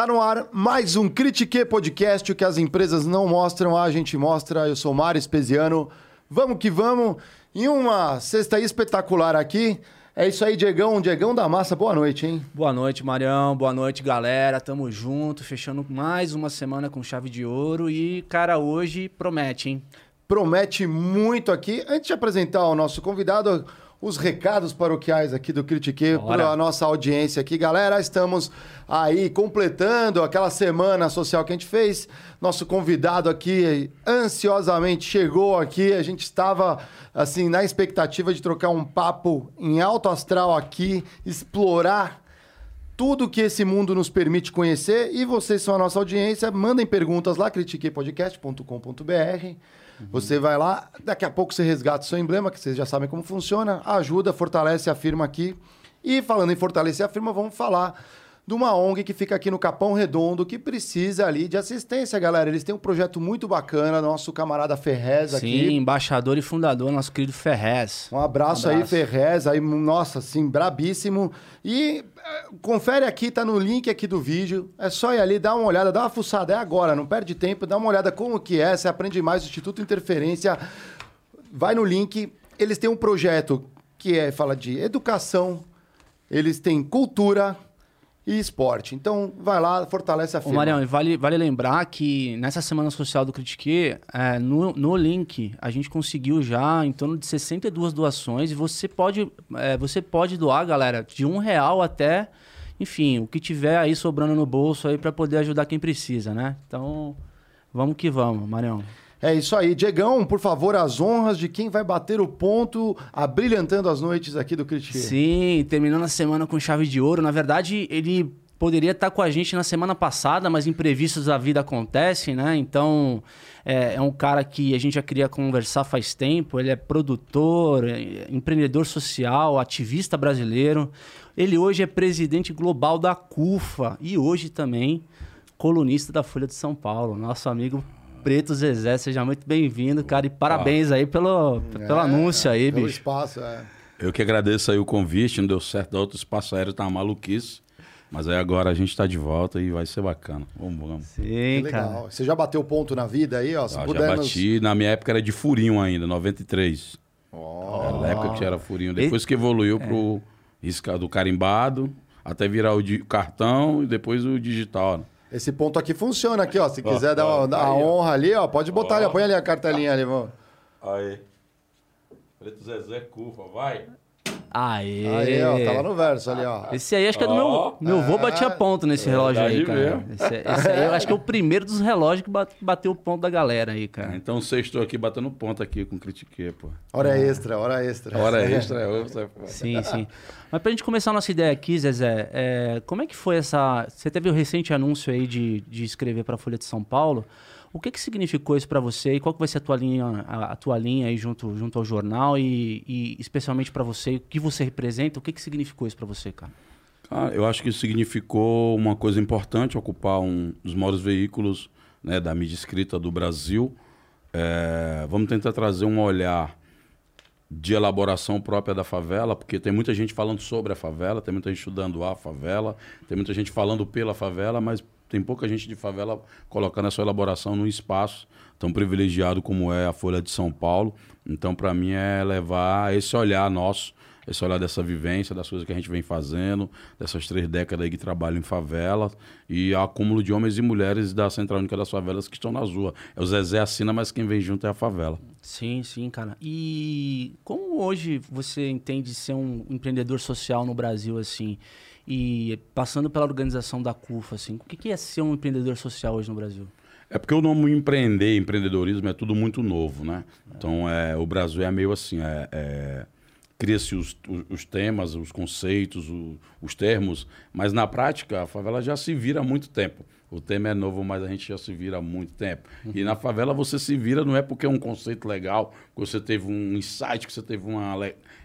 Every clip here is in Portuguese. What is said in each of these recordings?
Tá no ar mais um Critique Podcast, o que as empresas não mostram, a gente mostra. Eu sou Mário Espesiano. Vamos que vamos. Em uma sexta espetacular aqui. É isso aí, Diegão. Diegão da Massa, boa noite, hein? Boa noite, Marião. Boa noite, galera. Tamo junto, fechando mais uma semana com chave de ouro. E, cara, hoje promete, hein? Promete muito aqui. Antes de apresentar o nosso convidado, os recados paroquiais aqui do Critique para a nossa audiência aqui. Galera, estamos aí completando aquela semana social que a gente fez. Nosso convidado aqui ansiosamente chegou aqui. A gente estava assim na expectativa de trocar um papo em alto astral aqui, explorar tudo que esse mundo nos permite conhecer. E vocês são a nossa audiência. Mandem perguntas lá, critiquepodcast.com.br. Você vai lá, daqui a pouco você resgata o seu emblema, que vocês já sabem como funciona, ajuda, fortalece a firma aqui. E falando em fortalecer a firma, vamos falar de uma ONG que fica aqui no Capão Redondo, que precisa ali de assistência, galera. Eles têm um projeto muito bacana, nosso camarada Ferrez aqui. Sim, embaixador e fundador, nosso querido Ferrez. Um abraço, um abraço. aí, Ferrez, aí, nossa, assim, brabíssimo. E eh, confere aqui, tá no link aqui do vídeo. É só ir ali, dar uma olhada, dá uma fuçada, é agora, não perde tempo, dá uma olhada como que é, você aprende mais, Instituto Interferência. Vai no link, eles têm um projeto que é, fala de educação, eles têm cultura, e esporte. Então, vai lá, fortalece a firma. Ô, Marião, vale, vale lembrar que nessa Semana Social do Critique, é, no, no link, a gente conseguiu já em torno de 62 doações e você pode, é, você pode doar, galera, de um real até, enfim, o que tiver aí sobrando no bolso aí para poder ajudar quem precisa, né? Então, vamos que vamos, Marião. É isso aí. Diegão, por favor, as honras de quem vai bater o ponto, abrilhantando as noites aqui do Critique. Sim, terminando a semana com chave de ouro. Na verdade, ele poderia estar com a gente na semana passada, mas imprevistos da vida acontecem, né? Então, é, é, um cara que a gente já queria conversar faz tempo. Ele é produtor, é, empreendedor social, ativista brasileiro. Ele hoje é presidente global da CUFA e hoje também colunista da Folha de São Paulo. Nosso amigo Preto Zezé, seja muito bem-vindo, cara. E parabéns aí pelo, pelo é, anúncio aí, pelo bicho. espaço, é. Eu que agradeço aí o convite, não deu certo, outro espaço aéreo tá uma maluquice. Mas aí agora a gente tá de volta e vai ser bacana. Vamos, vamos. Sim, cara. Você já bateu ponto na vida aí, ó? Se ah, puder já bati. Nos... Na minha época era de furinho ainda, 93. Oh. Era na época que era furinho. Depois e... que evoluiu é. pro risca do carimbado, até virar o cartão e depois o digital. Né? Esse ponto aqui funciona aqui, ó. Se quiser dar, uma, dar a honra ali, ó, pode botar ali, põe ali a cartelinha ali, vamos. Aí. Preto Zezé Cufa, vai. Aê. Aí, ó, tá lá no verso ali, ó. Esse aí acho que é do meu. Meu avô batia é. ponto nesse é relógio aí, cara. Esse, esse, aí eu acho que é o primeiro dos relógios que bateu o ponto da galera aí, cara. Então sextou aqui batendo ponto aqui com critique, pô. Hora extra, hora extra. Hora extra, é outra. Sim, sim. Mas pra gente começar a nossa ideia aqui, Zezé, é, como é que foi essa. Você teve o recente anúncio aí de, de escrever pra Folha de São Paulo. O que, que significou isso para você e qual que vai ser a tua linha, a, a tua linha aí junto, junto ao jornal e, e especialmente para você, o que você representa, o que, que significou isso para você, cara? Eu acho que significou uma coisa importante, ocupar um dos maiores veículos né, da mídia escrita do Brasil. É, vamos tentar trazer um olhar de elaboração própria da favela, porque tem muita gente falando sobre a favela, tem muita gente estudando a favela, tem muita gente falando pela favela, mas tem pouca gente de favela colocando a sua elaboração num espaço tão privilegiado como é a Folha de São Paulo. Então, para mim, é levar esse olhar nosso, esse olhar dessa vivência, das coisas que a gente vem fazendo, dessas três décadas aí que trabalham em favela e acúmulo de homens e mulheres da Central Única das Favelas que estão nas ruas. É o Zezé assina, mas quem vem junto é a favela. Sim, sim, cara. E como hoje você entende ser um empreendedor social no Brasil, assim? E passando pela organização da CUFA, assim, o que é ser um empreendedor social hoje no Brasil? É porque o nome empreender, empreendedorismo é tudo muito novo, né? É. Então, é, o Brasil é meio assim, é, é cria-se os, os, temas, os conceitos, o, os termos, mas na prática a favela já se vira há muito tempo. O tema é novo, mas a gente já se vira há muito tempo. Uhum. E na favela você se vira não é porque é um conceito legal, que você teve um insight, que você teve uma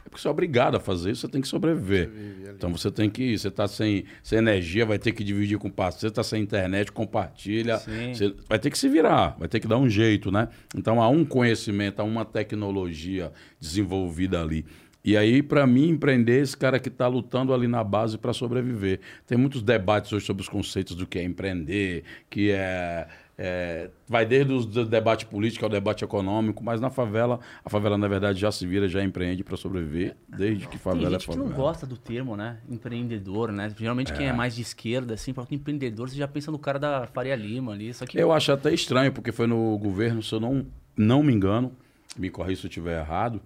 é porque você é obrigado a fazer isso, você tem que sobreviver. Então você tem que. Você está sem, sem energia, vai ter que dividir com parceiro, você está sem internet, compartilha. Você vai ter que se virar, vai ter que dar um jeito, né? Então há um conhecimento, há uma tecnologia desenvolvida ali. E aí, para mim, empreender, esse cara que está lutando ali na base para sobreviver. Tem muitos debates hoje sobre os conceitos do que é empreender, que é é, vai desde o debate político ao debate econômico, mas na favela, a favela na verdade já se vira, já empreende para sobreviver, desde que favela Tem é gente é favela. que não gosta do termo, né? Empreendedor, né? Geralmente é. quem é mais de esquerda, assim, fala que empreendedor, você já pensa no cara da Faria Lima ali. Só que... Eu acho até estranho, porque foi no governo, se eu não, não me engano, me corri se eu estiver errado,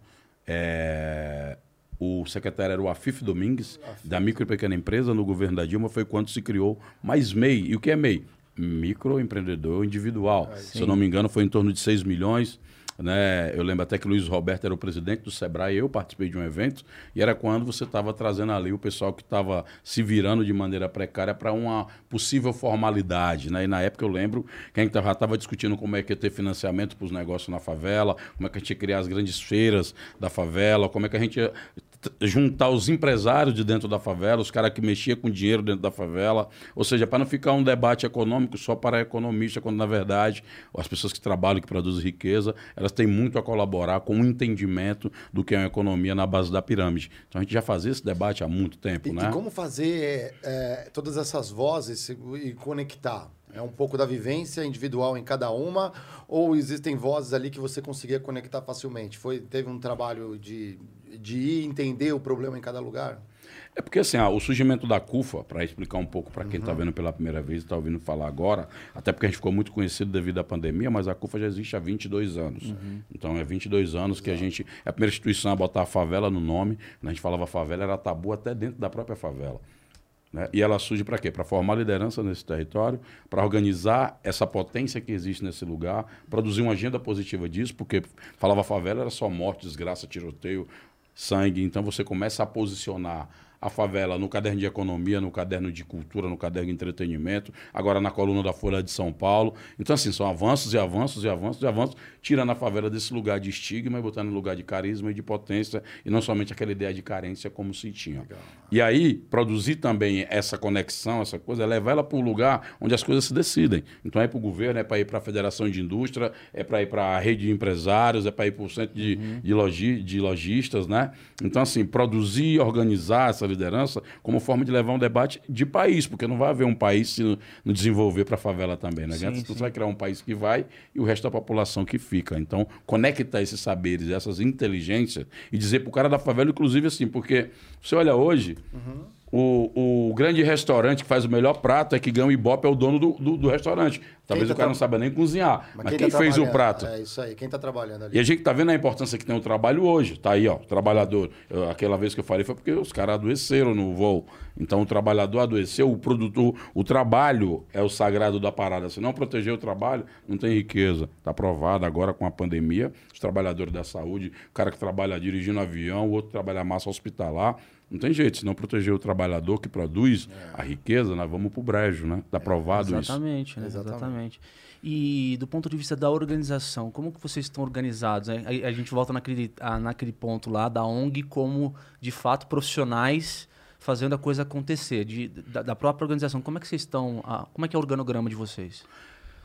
é, o secretário era o Afif Domingues, Afif. da micro e pequena empresa, no governo da Dilma, foi quando se criou mais MEI. E o que é MEI? Microempreendedor individual. Se eu não me engano, foi em torno de 6 milhões. Né? Eu lembro até que Luiz Roberto era o presidente do Sebrae, eu participei de um evento, e era quando você estava trazendo ali o pessoal que estava se virando de maneira precária para uma possível formalidade. Né? E na época eu lembro que a gente já estava discutindo como é que ia ter financiamento para os negócios na favela, como é que a gente ia criar as grandes feiras da favela, como é que a gente ia juntar os empresários de dentro da favela, os caras que mexiam com dinheiro dentro da favela. Ou seja, para não ficar um debate econômico só para economista, quando na verdade as pessoas que trabalham, que produzem riqueza, elas têm muito a colaborar com o entendimento do que é uma economia na base da pirâmide. Então a gente já fazia esse debate há muito tempo, e, né? E como fazer é, todas essas vozes e conectar? É um pouco da vivência individual em cada uma, ou existem vozes ali que você conseguia conectar facilmente? Foi, teve um trabalho de, de ir entender o problema em cada lugar? É porque assim, ah, o surgimento da CUFA, para explicar um pouco para quem está uhum. vendo pela primeira vez e está ouvindo falar agora, até porque a gente ficou muito conhecido devido à pandemia, mas a CUFA já existe há 22 anos. Uhum. Então é 22 anos Exato. que a gente. É a primeira instituição a botar a favela no nome. Quando a gente falava favela, era tabu até dentro da própria favela. Né? E ela surge para quê? Para formar liderança nesse território, para organizar essa potência que existe nesse lugar, produzir uma agenda positiva disso, porque falava favela era só morte, desgraça, tiroteio, sangue. Então você começa a posicionar a favela no caderno de economia, no caderno de cultura, no caderno de entretenimento, agora na coluna da Folha de São Paulo. Então, assim, são avanços e avanços e avanços e avanços, tirando a favela desse lugar de estigma e botando no lugar de carisma e de potência, e não somente aquela ideia de carência como se tinha. Legal. E aí, produzir também essa conexão, essa coisa, é levar ela para o lugar onde as coisas se decidem. Então, é para o governo, é para ir para a Federação de Indústria, é para ir para a rede de empresários, é para ir para o centro de, uhum. de, logi, de lojistas, né? Então, assim, produzir, organizar essa liderança como forma de levar um debate de país, porque não vai haver um país se não desenvolver para a favela também. Né? Sim, Você vai criar um país que vai e o resto da população que fica. Então, conectar esses saberes, essas inteligências e dizer para o cara da favela, inclusive assim, porque você olha hoje. Uhum o, o grande restaurante que faz o melhor prato é que ganha o Ibope, é o dono do, do, do restaurante. Talvez tá o cara não saiba nem cozinhar. Mas, mas quem, quem tá fez o prato? É isso aí, quem está trabalhando ali. E a gente está vendo a importância que tem o trabalho hoje. Tá aí, ó, o trabalhador. Eu, aquela vez que eu falei foi porque os caras adoeceram no voo. Então o trabalhador adoeceu, o produtor, o trabalho é o sagrado da parada. Se não proteger o trabalho, não tem riqueza. Está provado agora com a pandemia, os trabalhadores da saúde, o cara que trabalha dirigindo avião, o outro trabalha massa hospitalar não tem jeito, se não proteger o trabalhador que produz é. a riqueza, nós vamos para o brejo, né? Está provado é, exatamente, isso. Né? Exatamente, exatamente. E do ponto de vista da organização, como que vocês estão organizados? A, a gente volta naquele, a, naquele ponto lá da ONG como, de fato, profissionais fazendo a coisa acontecer, de, da, da própria organização. Como é que vocês estão, a, como é que é o organograma de vocês?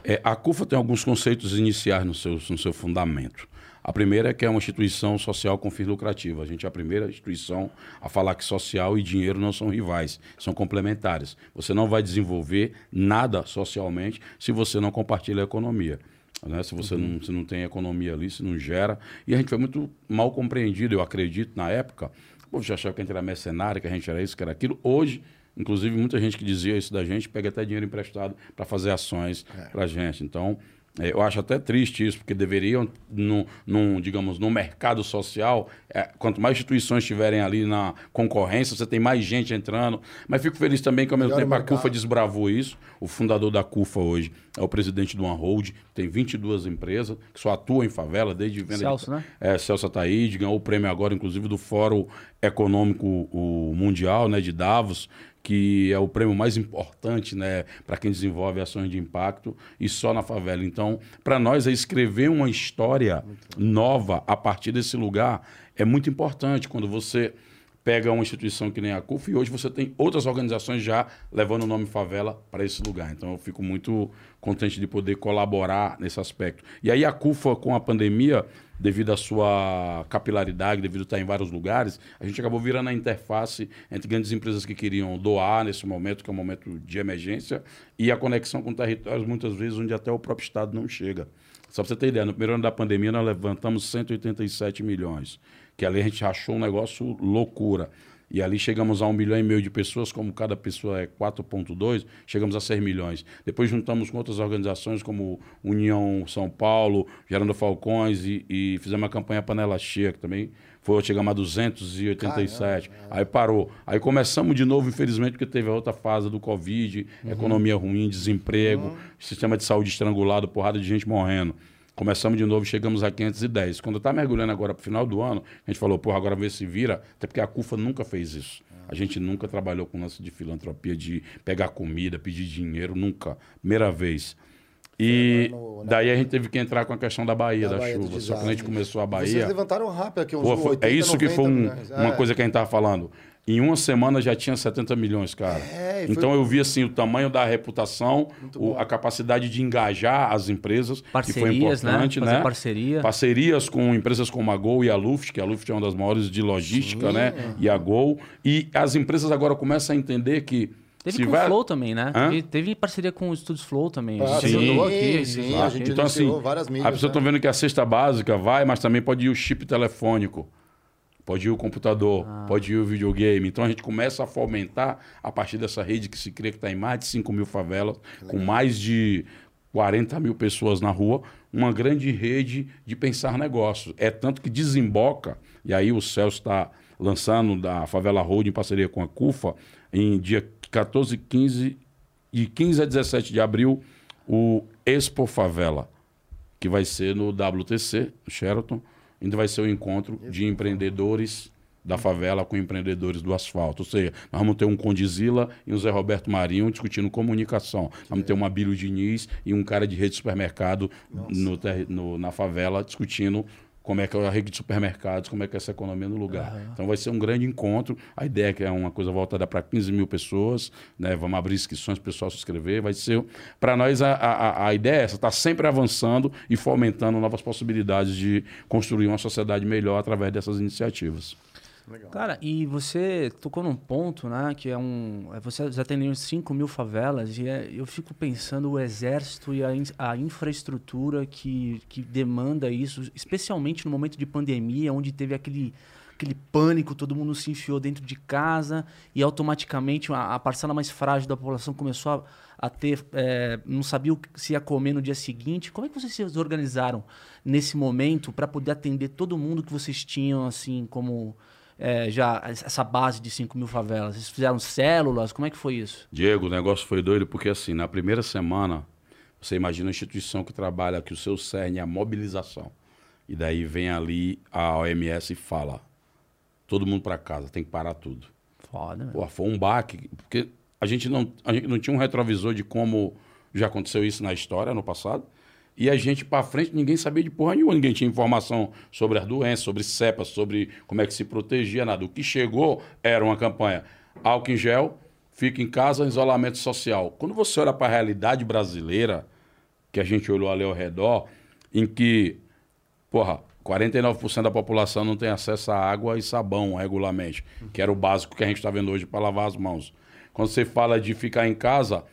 É, a CUFA tem alguns conceitos iniciais no seu, no seu fundamento. A primeira é que é uma instituição social com fins lucrativos. A gente é a primeira instituição a falar que social e dinheiro não são rivais, são complementares. Você não vai desenvolver nada socialmente se você não compartilha a economia. Né? Se você uhum. não, se não tem economia ali, se não gera. E a gente foi muito mal compreendido, eu acredito, na época. Já achava que a gente era mercenário, que a gente era isso, que era aquilo. Hoje, inclusive, muita gente que dizia isso da gente pega até dinheiro emprestado para fazer ações é. para a gente. Então, eu acho até triste isso, porque deveriam, no, no, digamos, no mercado social, é, quanto mais instituições estiverem ali na concorrência, você tem mais gente entrando. Mas fico feliz também que, ao mesmo tempo, a CUFA desbravou isso. O fundador da CUFA hoje é o presidente do OneHold, tem 22 empresas que só atuam em favela desde venda Celso, de, né? É, Celso Ataíde, ganhou o prêmio agora, inclusive, do Fórum Econômico o Mundial, né, de Davos, que é o prêmio mais importante né, para quem desenvolve ações de impacto e só na favela. Então, para nós, é escrever uma história nova a partir desse lugar é muito importante quando você pega uma instituição que nem a CUF e hoje você tem outras organizações já levando o nome favela para esse lugar. Então eu fico muito contente de poder colaborar nesse aspecto. E aí a CUFA com a pandemia devido à sua capilaridade, devido a estar em vários lugares, a gente acabou virando a interface entre grandes empresas que queriam doar nesse momento, que é um momento de emergência, e a conexão com territórios, muitas vezes, onde até o próprio Estado não chega. Só para você ter ideia, no primeiro ano da pandemia nós levantamos 187 milhões, que ali a gente achou um negócio loucura. E ali chegamos a um milhão e meio de pessoas, como cada pessoa é 4,2, chegamos a 6 milhões. Depois juntamos com outras organizações, como União São Paulo, Gerando Falcões, e, e fizemos uma campanha Panela Cheia, que também foi, chegamos a 287. Caramba, aí parou. Aí começamos de novo, infelizmente, porque teve a outra fase do Covid, uhum. economia ruim, desemprego, uhum. sistema de saúde estrangulado, porrada de gente morrendo. Começamos de novo, chegamos a 510. Quando está mergulhando agora para o final do ano, a gente falou, porra, agora vê se vira, até porque a CUFA nunca fez isso. A gente nunca trabalhou com lance de filantropia, de pegar comida, pedir dinheiro, nunca. Primeira vez. E no, daí a gente teve que entrar com a questão da Bahia, da, da Bahia chuva. Só que quando a gente começou a Bahia. Vocês levantaram rápido aqui, uns pô, foi, 80, É isso que foi um, uma é. coisa que a gente estava falando. Em uma semana já tinha 70 milhões, cara. É, então eu vi assim o tamanho da reputação, o, a capacidade de engajar as empresas, Parcerias, que foi importante, né? né? Parceria. Parcerias com empresas como a Gol e a Luft, que a Luft é uma das maiores de logística, Sim, né? E a Gol. E as empresas agora começam a entender que Teve se com vai... o Flow também, né? Teve, teve, parceria com o Estúdios Flow também. Ah, sim, aqui, sim, sim, a gente então, assim, várias mídias. A pessoa está né? vendo que a cesta básica vai, mas também pode ir o chip telefônico. Pode ir o computador, ah. pode ir o videogame. Então a gente começa a fomentar a partir dessa rede que se crê que está em mais de 5 mil favelas, com mais de 40 mil pessoas na rua, uma grande rede de pensar negócios. É tanto que desemboca, e aí o Celso está lançando da Favela Road em parceria com a CUFA, em dia 14, 15 e 15 a 17 de abril, o Expo Favela, que vai ser no WTC, Sheraton ainda vai ser o um encontro de empreendedores da favela com empreendedores do asfalto. Ou seja, nós vamos ter um Condizila e um Zé Roberto Marinho discutindo comunicação. Vamos ter uma Bílio Diniz e um cara de rede de supermercado no, no, na favela discutindo como é que é a rede de supermercados, como é que é essa economia no lugar. Uhum. Então vai ser um grande encontro. A ideia é que é uma coisa voltada para 15 mil pessoas, né? Vamos abrir inscrições para o pessoal se inscrever. Vai ser. Para nós, a, a, a ideia é essa, estar tá sempre avançando e fomentando novas possibilidades de construir uma sociedade melhor através dessas iniciativas. Legal. Cara, e você tocou num ponto, né? Que é um. É, você já tem 5 mil favelas, e é, eu fico pensando o exército e a, a infraestrutura que, que demanda isso, especialmente no momento de pandemia, onde teve aquele aquele pânico, todo mundo se enfiou dentro de casa e automaticamente a, a parcela mais frágil da população começou a, a ter, é, não sabia o que se ia comer no dia seguinte. Como é que vocês se organizaram nesse momento para poder atender todo mundo que vocês tinham assim como é, já essa base de 5 mil favelas? Vocês fizeram células? Como é que foi isso? Diego, o negócio foi doido porque assim, na primeira semana, você imagina uma instituição que trabalha que o seu cerne é a mobilização. E daí vem ali a OMS e fala: todo mundo para casa, tem que parar tudo. Foda. Pô, foi um baque, porque a gente, não, a gente não tinha um retrovisor de como já aconteceu isso na história no passado. E a gente para frente, ninguém sabia de porra nenhuma, ninguém tinha informação sobre as doenças, sobre cepas, sobre como é que se protegia, nada. O que chegou era uma campanha álcool em gel, fica em casa, isolamento social. Quando você olha para a realidade brasileira, que a gente olhou ali ao redor, em que, porra, 49% da população não tem acesso a água e sabão regularmente, que era o básico que a gente está vendo hoje para lavar as mãos. Quando você fala de ficar em casa,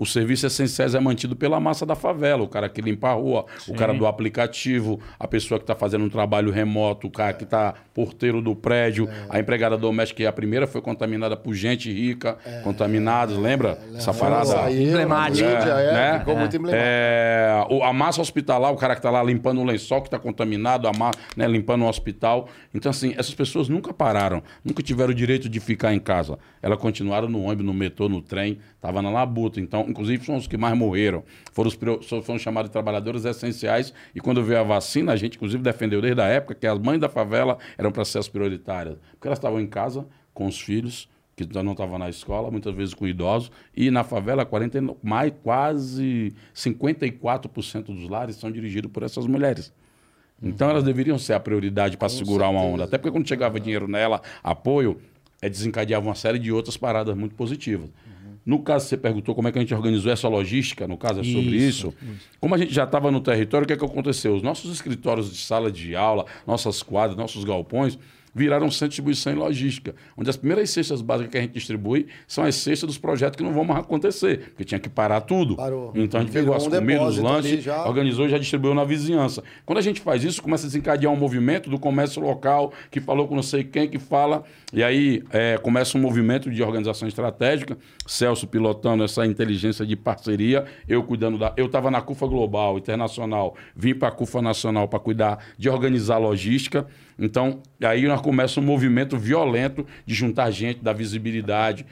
os serviços essenciais é mantido pela massa da favela, o cara que limpa a rua, Sim. o cara do aplicativo, a pessoa que está fazendo um trabalho remoto, o cara que está porteiro do prédio, é. a empregada doméstica, que a primeira foi contaminada por gente rica, é. contaminados, lembra? É. Essa parada emblemática. É, né? Ficou muito emblemática. É, a massa hospitalar, o cara que está lá limpando o lençol que está contaminado, a massa, né, limpando o hospital. Então, assim, essas pessoas nunca pararam, nunca tiveram o direito de ficar em casa. Elas continuaram no ônibus, no metrô, no trem, estavam na labuta. Então, inclusive são os que mais morreram, foram os foram chamados de trabalhadores essenciais. E quando veio a vacina, a gente inclusive defendeu desde a época que as mães da favela eram para ser as prioritárias, porque elas estavam em casa com os filhos que não estavam na escola, muitas vezes com idosos, e na favela 40, mais quase 54% dos lares são dirigidos por essas mulheres. Então elas deveriam ser a prioridade para segurar certeza. uma onda. Até porque quando chegava dinheiro nela, apoio, é, desencadeava uma série de outras paradas muito positivas. No caso, você perguntou como é que a gente organizou essa logística, no caso é sobre isso. Isso, isso. Como a gente já estava no território, o que, é que aconteceu? Os nossos escritórios de sala de aula, nossas quadras, nossos galpões, viraram centro de distribuição e logística, onde as primeiras cestas básicas que a gente distribui são as cestas dos projetos que não vão mais acontecer, porque tinha que parar tudo. Parou. Então a gente Virou pegou as um comidas, os lanches, já. organizou e já distribuiu na vizinhança. Quando a gente faz isso, começa a desencadear um movimento do comércio local, que falou com não sei quem, que fala, e aí é, começa um movimento de organização estratégica, Celso pilotando essa inteligência de parceria, eu cuidando da... Eu estava na CUFA Global, Internacional, vim para a CUFA Nacional para cuidar de organizar logística, então, aí nós começa um movimento violento de juntar gente, dar visibilidade,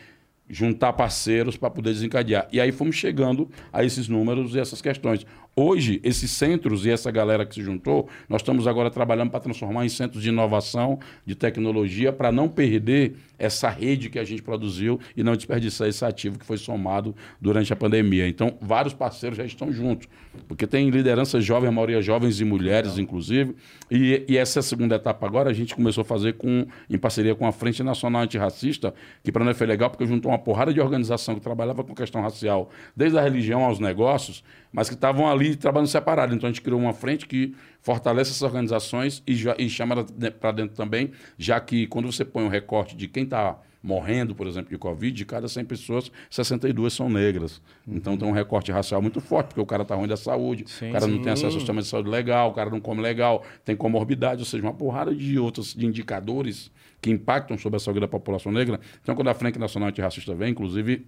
juntar parceiros para poder desencadear. E aí fomos chegando a esses números e essas questões. Hoje, esses centros e essa galera que se juntou, nós estamos agora trabalhando para transformar em centros de inovação, de tecnologia, para não perder essa rede que a gente produziu e não desperdiçar esse ativo que foi somado durante a pandemia. Então, vários parceiros já estão juntos, porque tem liderança jovem, a maioria jovens e mulheres, inclusive. E, e essa segunda etapa agora a gente começou a fazer com, em parceria com a Frente Nacional Antirracista, que para nós foi legal porque juntou uma porrada de organização que trabalhava com questão racial, desde a religião aos negócios, mas que estavam ali trabalhando separado. Então a gente criou uma frente que fortalece essas organizações e, já, e chama para dentro também, já que quando você põe um recorte de quem está morrendo, por exemplo, de Covid, de cada 100 pessoas, 62 são negras. Então tem um recorte racial muito forte, porque o cara está ruim da saúde, Sim, o cara não sim. tem acesso ao sistema de saúde legal, o cara não come legal, tem comorbidade, ou seja, uma porrada de outros de indicadores que impactam sobre a saúde da população negra. Então, quando a Frente Nacional Antirracista vem, inclusive,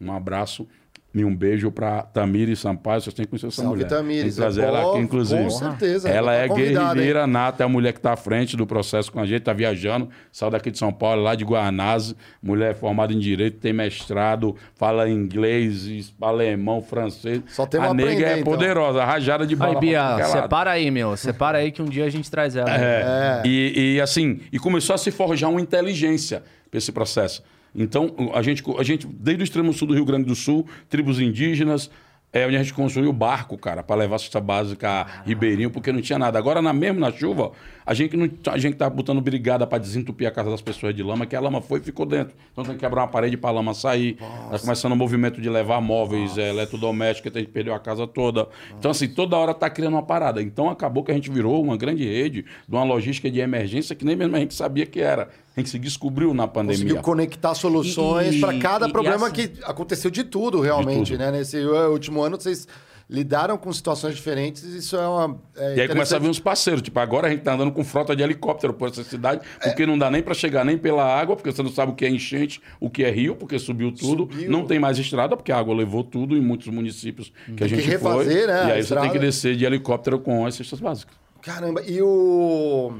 um abraço e um beijo para Tamiri Sampaio. Vocês têm que conhecer essa Salve, mulher. Tamires. Tem que trazer ela aqui, inclusive. com certeza, Ela tá é convidada, guerreira nata, é a mulher que está à frente do processo com a gente, está viajando, saiu daqui de São Paulo, lá de Guanás, mulher formada em Direito, tem mestrado, fala inglês, alemão, francês. Só temos a a negra aprender, é então. poderosa, rajada de bala. Aí, Bia, separa aí, meu. Separa aí que um dia a gente traz ela. É. E, e, assim, e começou a se forjar uma inteligência para esse processo. Então, a gente, a gente, desde o extremo sul do Rio Grande do Sul, tribos indígenas, é onde a gente construiu o barco, cara, para levar a cesta básica a Ribeirinho, porque não tinha nada. Agora, na mesmo na chuva, a gente não a gente tá botando brigada para desentupir a casa das pessoas de lama, que a lama foi e ficou dentro. Então tem que quebrar uma parede para a lama sair. Tá começando o movimento de levar móveis, é, eletrodomésticos, que a gente perdeu a casa toda. Então, assim, toda hora tá criando uma parada. Então acabou que a gente virou uma grande rede de uma logística de emergência que nem mesmo a gente sabia que era. A gente se descobriu na pandemia. Conseguiu conectar soluções E- para cada e- e problema essa- que aconteceu de tudo, realmente, De tudo. né? Nesse uh, último ano, vocês lidaram com situações diferentes e isso é uma. É E aí começa a vir uns parceiros. Tipo, agora a gente tá andando com frota de helicóptero por essa cidade, porque não dá nem para chegar nem pela água, porque você não sabe o que é enchente, o que é rio, porque subiu tudo. Subiu. Não tem mais estrada, porque a água levou tudo em muitos municípios que a Tem que gente refazer, foi. né, a E aí você tem que descer de helicóptero com as cestas básicas. Caramba, e o.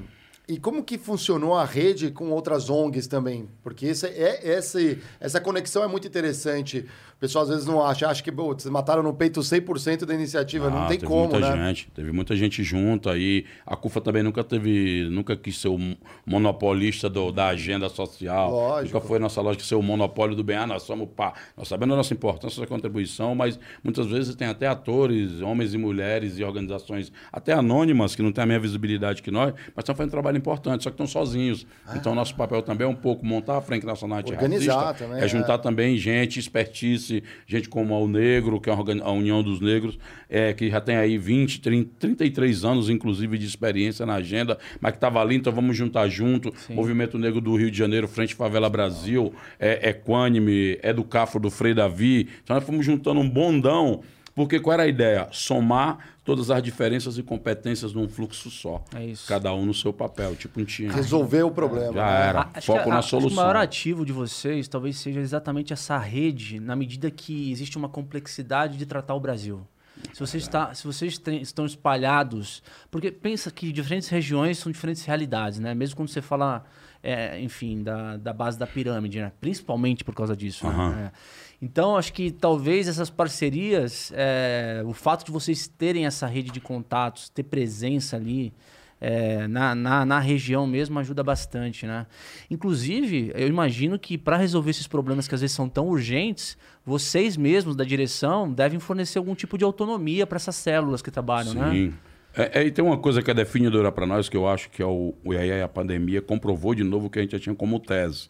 E como que funcionou a rede com outras ONGs também? Porque esse, é, esse, essa conexão é muito interessante. O pessoal às vezes não acha, acha que vocês mataram no peito 100% da iniciativa. não Ah, tem teve como, muita né? gente, teve muita gente junto aí. A CUFA também nunca teve, nunca quis ser o monopolista do- da agenda social. Lógico. Nunca foi nossa lógica ser o monopólio do bem. Ah, nós somos pá. Nós sabemos a nossa importância, a contribuição, mas muitas vezes tem até atores, homens e mulheres e organizações, até anônimas, que não têm a mesma visibilidade que nós, mas estão fazendo um trabalho importante, só que estão sozinhos. Então, nosso papel também é um pouco montar a Frente Nacional Organizar Antirracista, também, é juntar é. também gente, expertise, gente como o Negro, que é a União dos Negros, é, que já tem aí 20, 30, 33 anos, inclusive, de experiência na agenda, mas que estava ali, então vamos juntar junto. Movimento Negro do Rio de Janeiro, Frente Favela Brasil, é Equânime, é do Cafro do Frei Davi. Então nós fomos juntando um bondão, porque qual era a ideia? Somar todas as diferenças e competências num fluxo só. É isso. Cada um no seu papel, tipo um time. Resolver o problema. Já né? era. Acho Foco que a- na acho que O solução. maior ativo de vocês talvez seja exatamente essa rede, na medida que existe uma complexidade de tratar o Brasil. Se vocês, está, se vocês têm- estão espalhados. Porque pensa que diferentes regiões são diferentes realidades, né? Mesmo quando você fala, é, enfim, da, da base da pirâmide, né? Principalmente por causa disso. né? Aham. É. Então, acho que talvez essas parcerias, é, o fato de vocês terem essa rede de contatos, ter presença ali é, na, na, na região mesmo, ajuda bastante, né? Inclusive, eu imagino que para resolver esses problemas que às vezes são tão urgentes, vocês mesmos da direção devem fornecer algum tipo de autonomia para essas células que trabalham, né? Sim. É, é, e tem uma coisa que é definidora para nós, que eu acho que é o, o a pandemia comprovou de novo o que a gente já tinha como tese.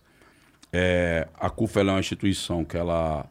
É, a CUFA é uma instituição que ela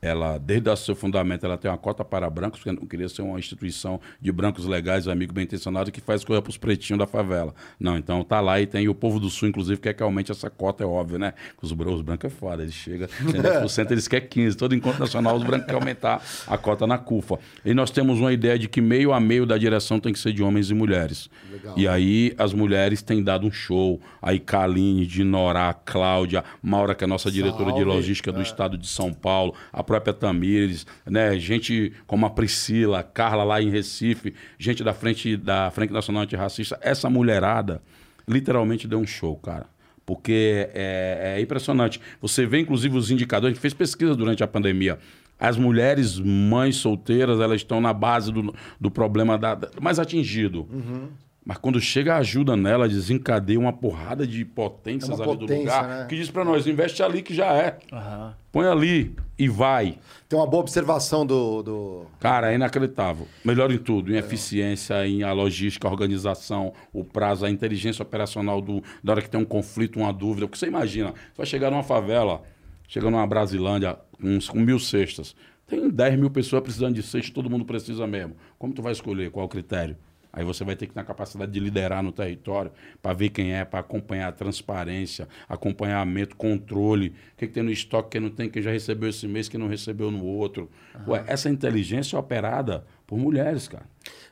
ela, desde o seu fundamento, ela tem uma cota para brancos, porque não queria ser uma instituição de brancos legais, amigos bem intencionados, que faz coisa para os pretinhos da favela. Não, então tá lá e tem o povo do sul, inclusive, quer que aumente essa cota, é óbvio, né? Os, os brancos é foda, eles chegam, 10%, eles querem 15%. Todo encontro nacional, os brancos querem aumentar a cota na CUFA. E nós temos uma ideia de que meio a meio da direção tem que ser de homens e mulheres. Legal. E aí as mulheres têm dado um show. Aí Kaline, Dinorá, Cláudia, Maura, que é a nossa diretora Salve. de logística do é. estado de São Paulo, a própria Tamires, né? Gente como a Priscila, Carla lá em Recife, gente da frente da Frente Nacional Antirracista. Essa mulherada literalmente deu um show, cara. Porque é, é impressionante. Você vê, inclusive, os indicadores, a gente fez pesquisa durante a pandemia. As mulheres mães solteiras, elas estão na base do, do problema da, da mais atingido. Uhum. Mas quando chega a ajuda nela, desencadeia uma porrada de potências é ali potência, do lugar. Né? Que diz para nós, investe ali que já é. Uhum. Põe ali e vai. Tem uma boa observação do. do... Cara, é inacreditável. Melhor em tudo, em é. eficiência, em a logística, a organização, o prazo, a inteligência operacional do, da hora que tem um conflito, uma dúvida. Porque você imagina, você vai chegar numa favela, chega numa Brasilândia, com, com mil cestas. Tem 10 mil pessoas precisando de cesta, todo mundo precisa mesmo. Como tu vai escolher? Qual o critério? Aí você vai ter que ter a capacidade de liderar no território para ver quem é, para acompanhar a transparência, acompanhamento, controle, o que, que, tem no estoque, que não tem, quem já recebeu esse mês, que não recebeu no outro. Uhum. Ué, essa inteligência é operada por mulheres, cara.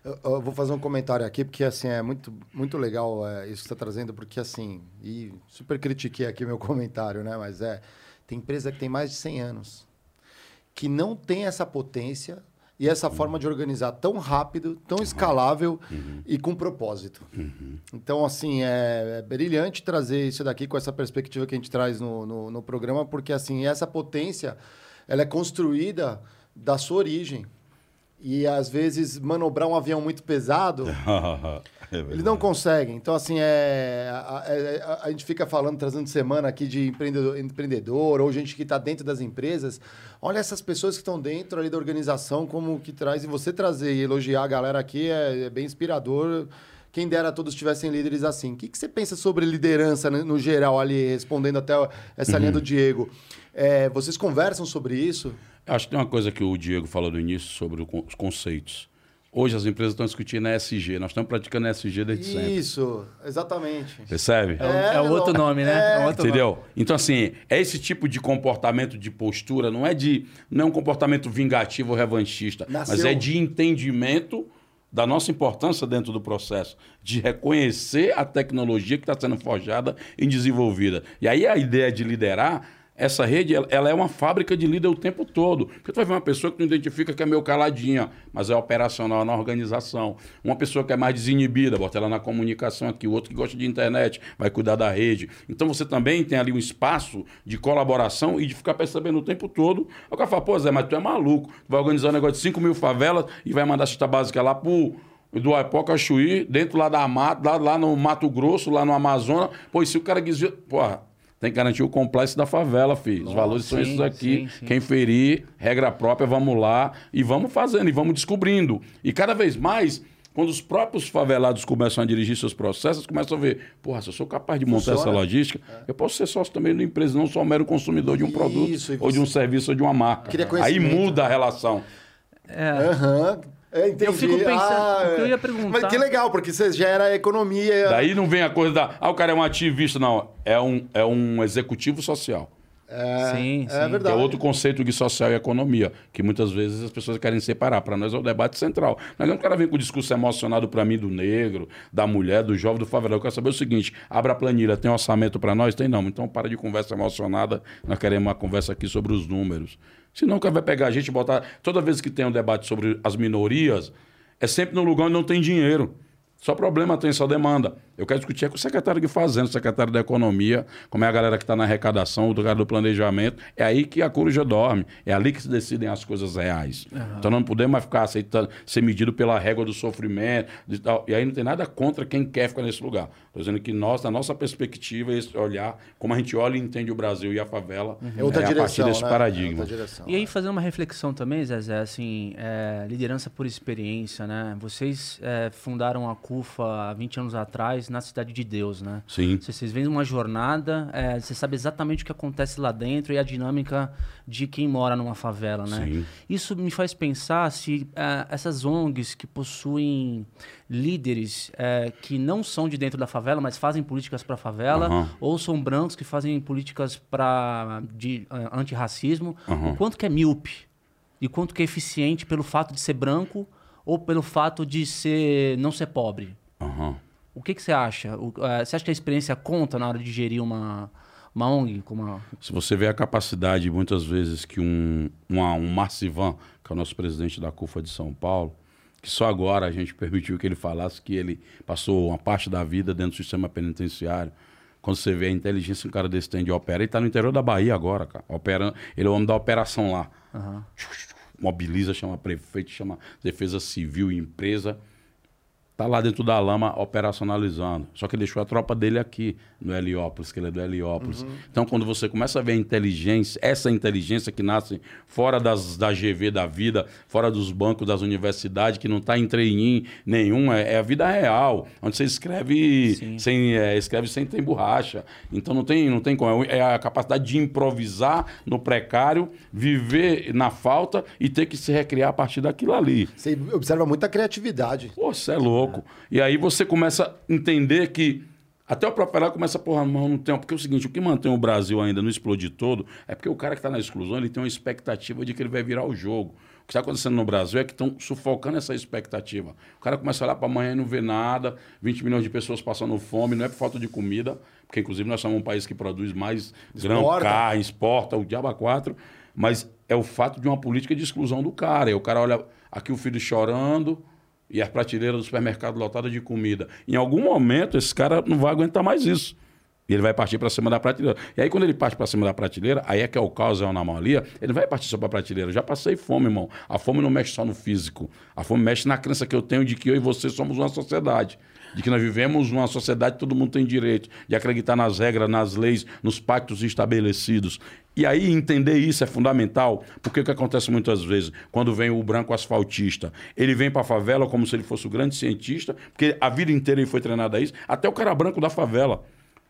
Eu, eu, vou fazer um comentário aqui, porque assim, é muito, muito legal é, isso que você está trazendo, porque assim, e super critiquei aqui meu comentário, né? Mas é, tem empresa que tem mais de 100 anos, que não tem essa potência e essa forma de organizar tão rápido, tão escalável uhum. e com propósito. Uhum. Então, assim, é, é, brilhante trazer isso daqui com essa perspectiva que a gente traz no, no, no, programa, porque, assim, essa potência, ela é construída da sua origem. E, às vezes, manobrar um avião muito pesado... É Eles não conseguem. Então, assim, é, a, a, é, a, a, gente fica falando, trazendo semana aqui de empreendedor, empreendedor ou gente que está dentro das empresas. Olha essas pessoas que estão dentro ali da organização, como que traz. E você trazer e elogiar a galera aqui é, é bem inspirador. Quem dera todos tivessem líderes assim. O que, que você pensa sobre liderança né, no geral ali, respondendo até essa uhum. linha do Diego? É, vocês conversam sobre isso? Acho que tem uma coisa que o Diego falou no início sobre os conceitos. Hoje as empresas estão discutindo ESG. Nós estamos praticando ESG desde Isso, sempre. Isso, exatamente. Percebe? É, é, outro nome, né? É. É outro Entendeu? Nome. Então, assim, é esse tipo de comportamento de postura, não é de. não é um comportamento vingativo ou revanchista, Nasceu. mas é de entendimento da nossa importância dentro do processo, de reconhecer a tecnologia que está sendo forjada e desenvolvida. E aí a ideia de liderar essa rede, ela é uma fábrica de líder o tempo todo. Porque tu vai ver uma pessoa que tu identifica que é meio caladinha, mas é operacional na organização. Uma pessoa que é mais desinibida, bota ela na comunicação aqui. O outro que gosta de internet, vai cuidar da rede. Então você também tem ali um espaço de colaboração e de ficar percebendo o tempo todo. O cara fala, pô, Zé, mas tu é maluco. Tu vai organizar um negócio de 5 mil favelas e vai mandar a cesta básica lá pro do Aipoca Chuí, dentro lá da mata, lá, lá no Mato Grosso, lá no Amazonas. Pô, e se o cara quiser. Porra, tem que garantir o complexo da favela, filho. Nossa, Os valores sim, são esses aqui. Sim, sim. Quem ferir, regra própria, vamos lá e vamos fazendo e vamos descobrindo. E cada vez mais, quando os próprios favelados começam a dirigir seus processos, começam a ver, porra, se eu sou capaz de montar Funciona. essa logística, é. eu posso ser sócio também da empresa, não só um mero consumidor de um produto, Isso, ou de um serviço, ou de uma marca. Aí muda a relação. É. Uhum. É, entendi. Eu fico pensando, ah, eu ia perguntar. Mas que legal, porque você gera economia. Daí não vem a coisa da. Ah, o cara é um ativista, não. É um, é um executivo social. É, sim, é sim. verdade. É outro conceito de social e economia, que muitas vezes as pessoas querem separar. Para nós é o debate central. Mas não o cara vem com o discurso emocionado para mim do negro, da mulher, do jovem, do favelado. Eu quero saber o seguinte: abra a planilha, tem orçamento para nós? Tem não. Então para de conversa emocionada. Nós queremos uma conversa aqui sobre os números. Senão o vai pegar a gente e botar. Toda vez que tem um debate sobre as minorias, é sempre no lugar onde não tem dinheiro. Só problema tem, só demanda. Eu quero discutir com o secretário de Fazenda, o secretário da Economia, como é a galera que está na arrecadação, o cara do planejamento. É aí que a coruja dorme. É ali que se decidem as coisas reais. Uhum. Então não podemos mais ficar aceitando ser medido pela régua do sofrimento. De tal. E aí não tem nada contra quem quer ficar nesse lugar. Estou dizendo que nós, na nossa perspectiva, esse olhar, como a gente olha e entende o Brasil e a favela, uhum. é, outra é direção, a partir desse né? paradigma. É direção, e aí, é. fazer uma reflexão também, Zezé, assim, é, liderança por experiência, né? Vocês é, fundaram a CUFA há 20 anos atrás na Cidade de Deus, né? Sim. Vocês vêm uma jornada, é, você sabe exatamente o que acontece lá dentro e a dinâmica de quem mora numa favela, né? Sim. Isso me faz pensar se é, essas ONGs que possuem líderes é, que não são de dentro da favela, mas fazem políticas para a favela, Uhum. ou são brancos que fazem políticas para de é, antirracismo, Uhum. o quanto que é míope e quanto que é eficiente pelo fato de ser branco ou pelo fato de ser não ser pobre. Aham. O que, que você acha? O- eh, você acha que a experiência conta na hora de gerir uma, uma ONG? Como uma... Se você vê a capacidade, muitas vezes, que um, uma- um Marcivan, que é o nosso presidente da CUFA de São Paulo, que só agora a gente permitiu que ele falasse que ele passou uma parte da vida dentro do sistema penitenciário. Quando você vê a inteligência que um cara desse tem de operar, ele está no interior da Bahia agora, cara. Operando, ele é o homem da operação lá. Mobiliza, chama prefeito, chama defesa civil, empresa. Tá lá dentro da lama operacionalizando. Só que deixou a tropa dele aqui, no Heliópolis, que ele é do Heliópolis. Então, quando você começa a ver a inteligência, essa inteligência que nasce fora das, da GV da vida, fora dos bancos das universidades, que não está em treininho nenhum, é, é a vida real, onde você escreve sem, é, escreve sem ter borracha. Então, não tem, não tem como. É a capacidade de improvisar no precário, viver na falta e ter que se recriar a partir daquilo ali. Você observa muita criatividade. Pô, você é louco. E aí você começa a entender que. Até o próprio Pelé começa a porra, mão não tem. Porque é o seguinte: o que mantém o Brasil ainda não explodir todo é porque o cara que está na exclusão ele tem uma expectativa de que ele vai virar o jogo. O que está acontecendo no Brasil é que estão sufocando essa expectativa. O cara começa a olhar para amanhã e não vê nada, 20 milhões de pessoas passando fome, não é por falta de comida, porque inclusive nós somos um país que produz mais grão, carne, exporta, o diabo a quatro, mas é o fato de uma política de exclusão do cara. E o cara olha aqui o filho chorando e as prateleiras do supermercado lotadas de comida. Em algum momento, esse cara não vai aguentar mais isso. E ele vai partir para cima da prateleira. E aí, quando ele parte para cima da prateleira, aí é que é o caos, é a anomalia, ele vai partir só para a prateleira. Eu já passei fome, irmão. A fome não mexe só no físico. A fome mexe na crença que eu tenho de que eu e você somos uma sociedade. De que nós vivemos uma sociedade que todo mundo tem direito. De acreditar nas regras, nas leis, nos pactos estabelecidos. E aí entender isso é fundamental, porque o que acontece muitas vezes, quando vem o branco asfaltista, ele vem para a favela como se ele fosse o grande cientista, porque a vida inteira ele foi treinado a isso, até o cara branco da favela.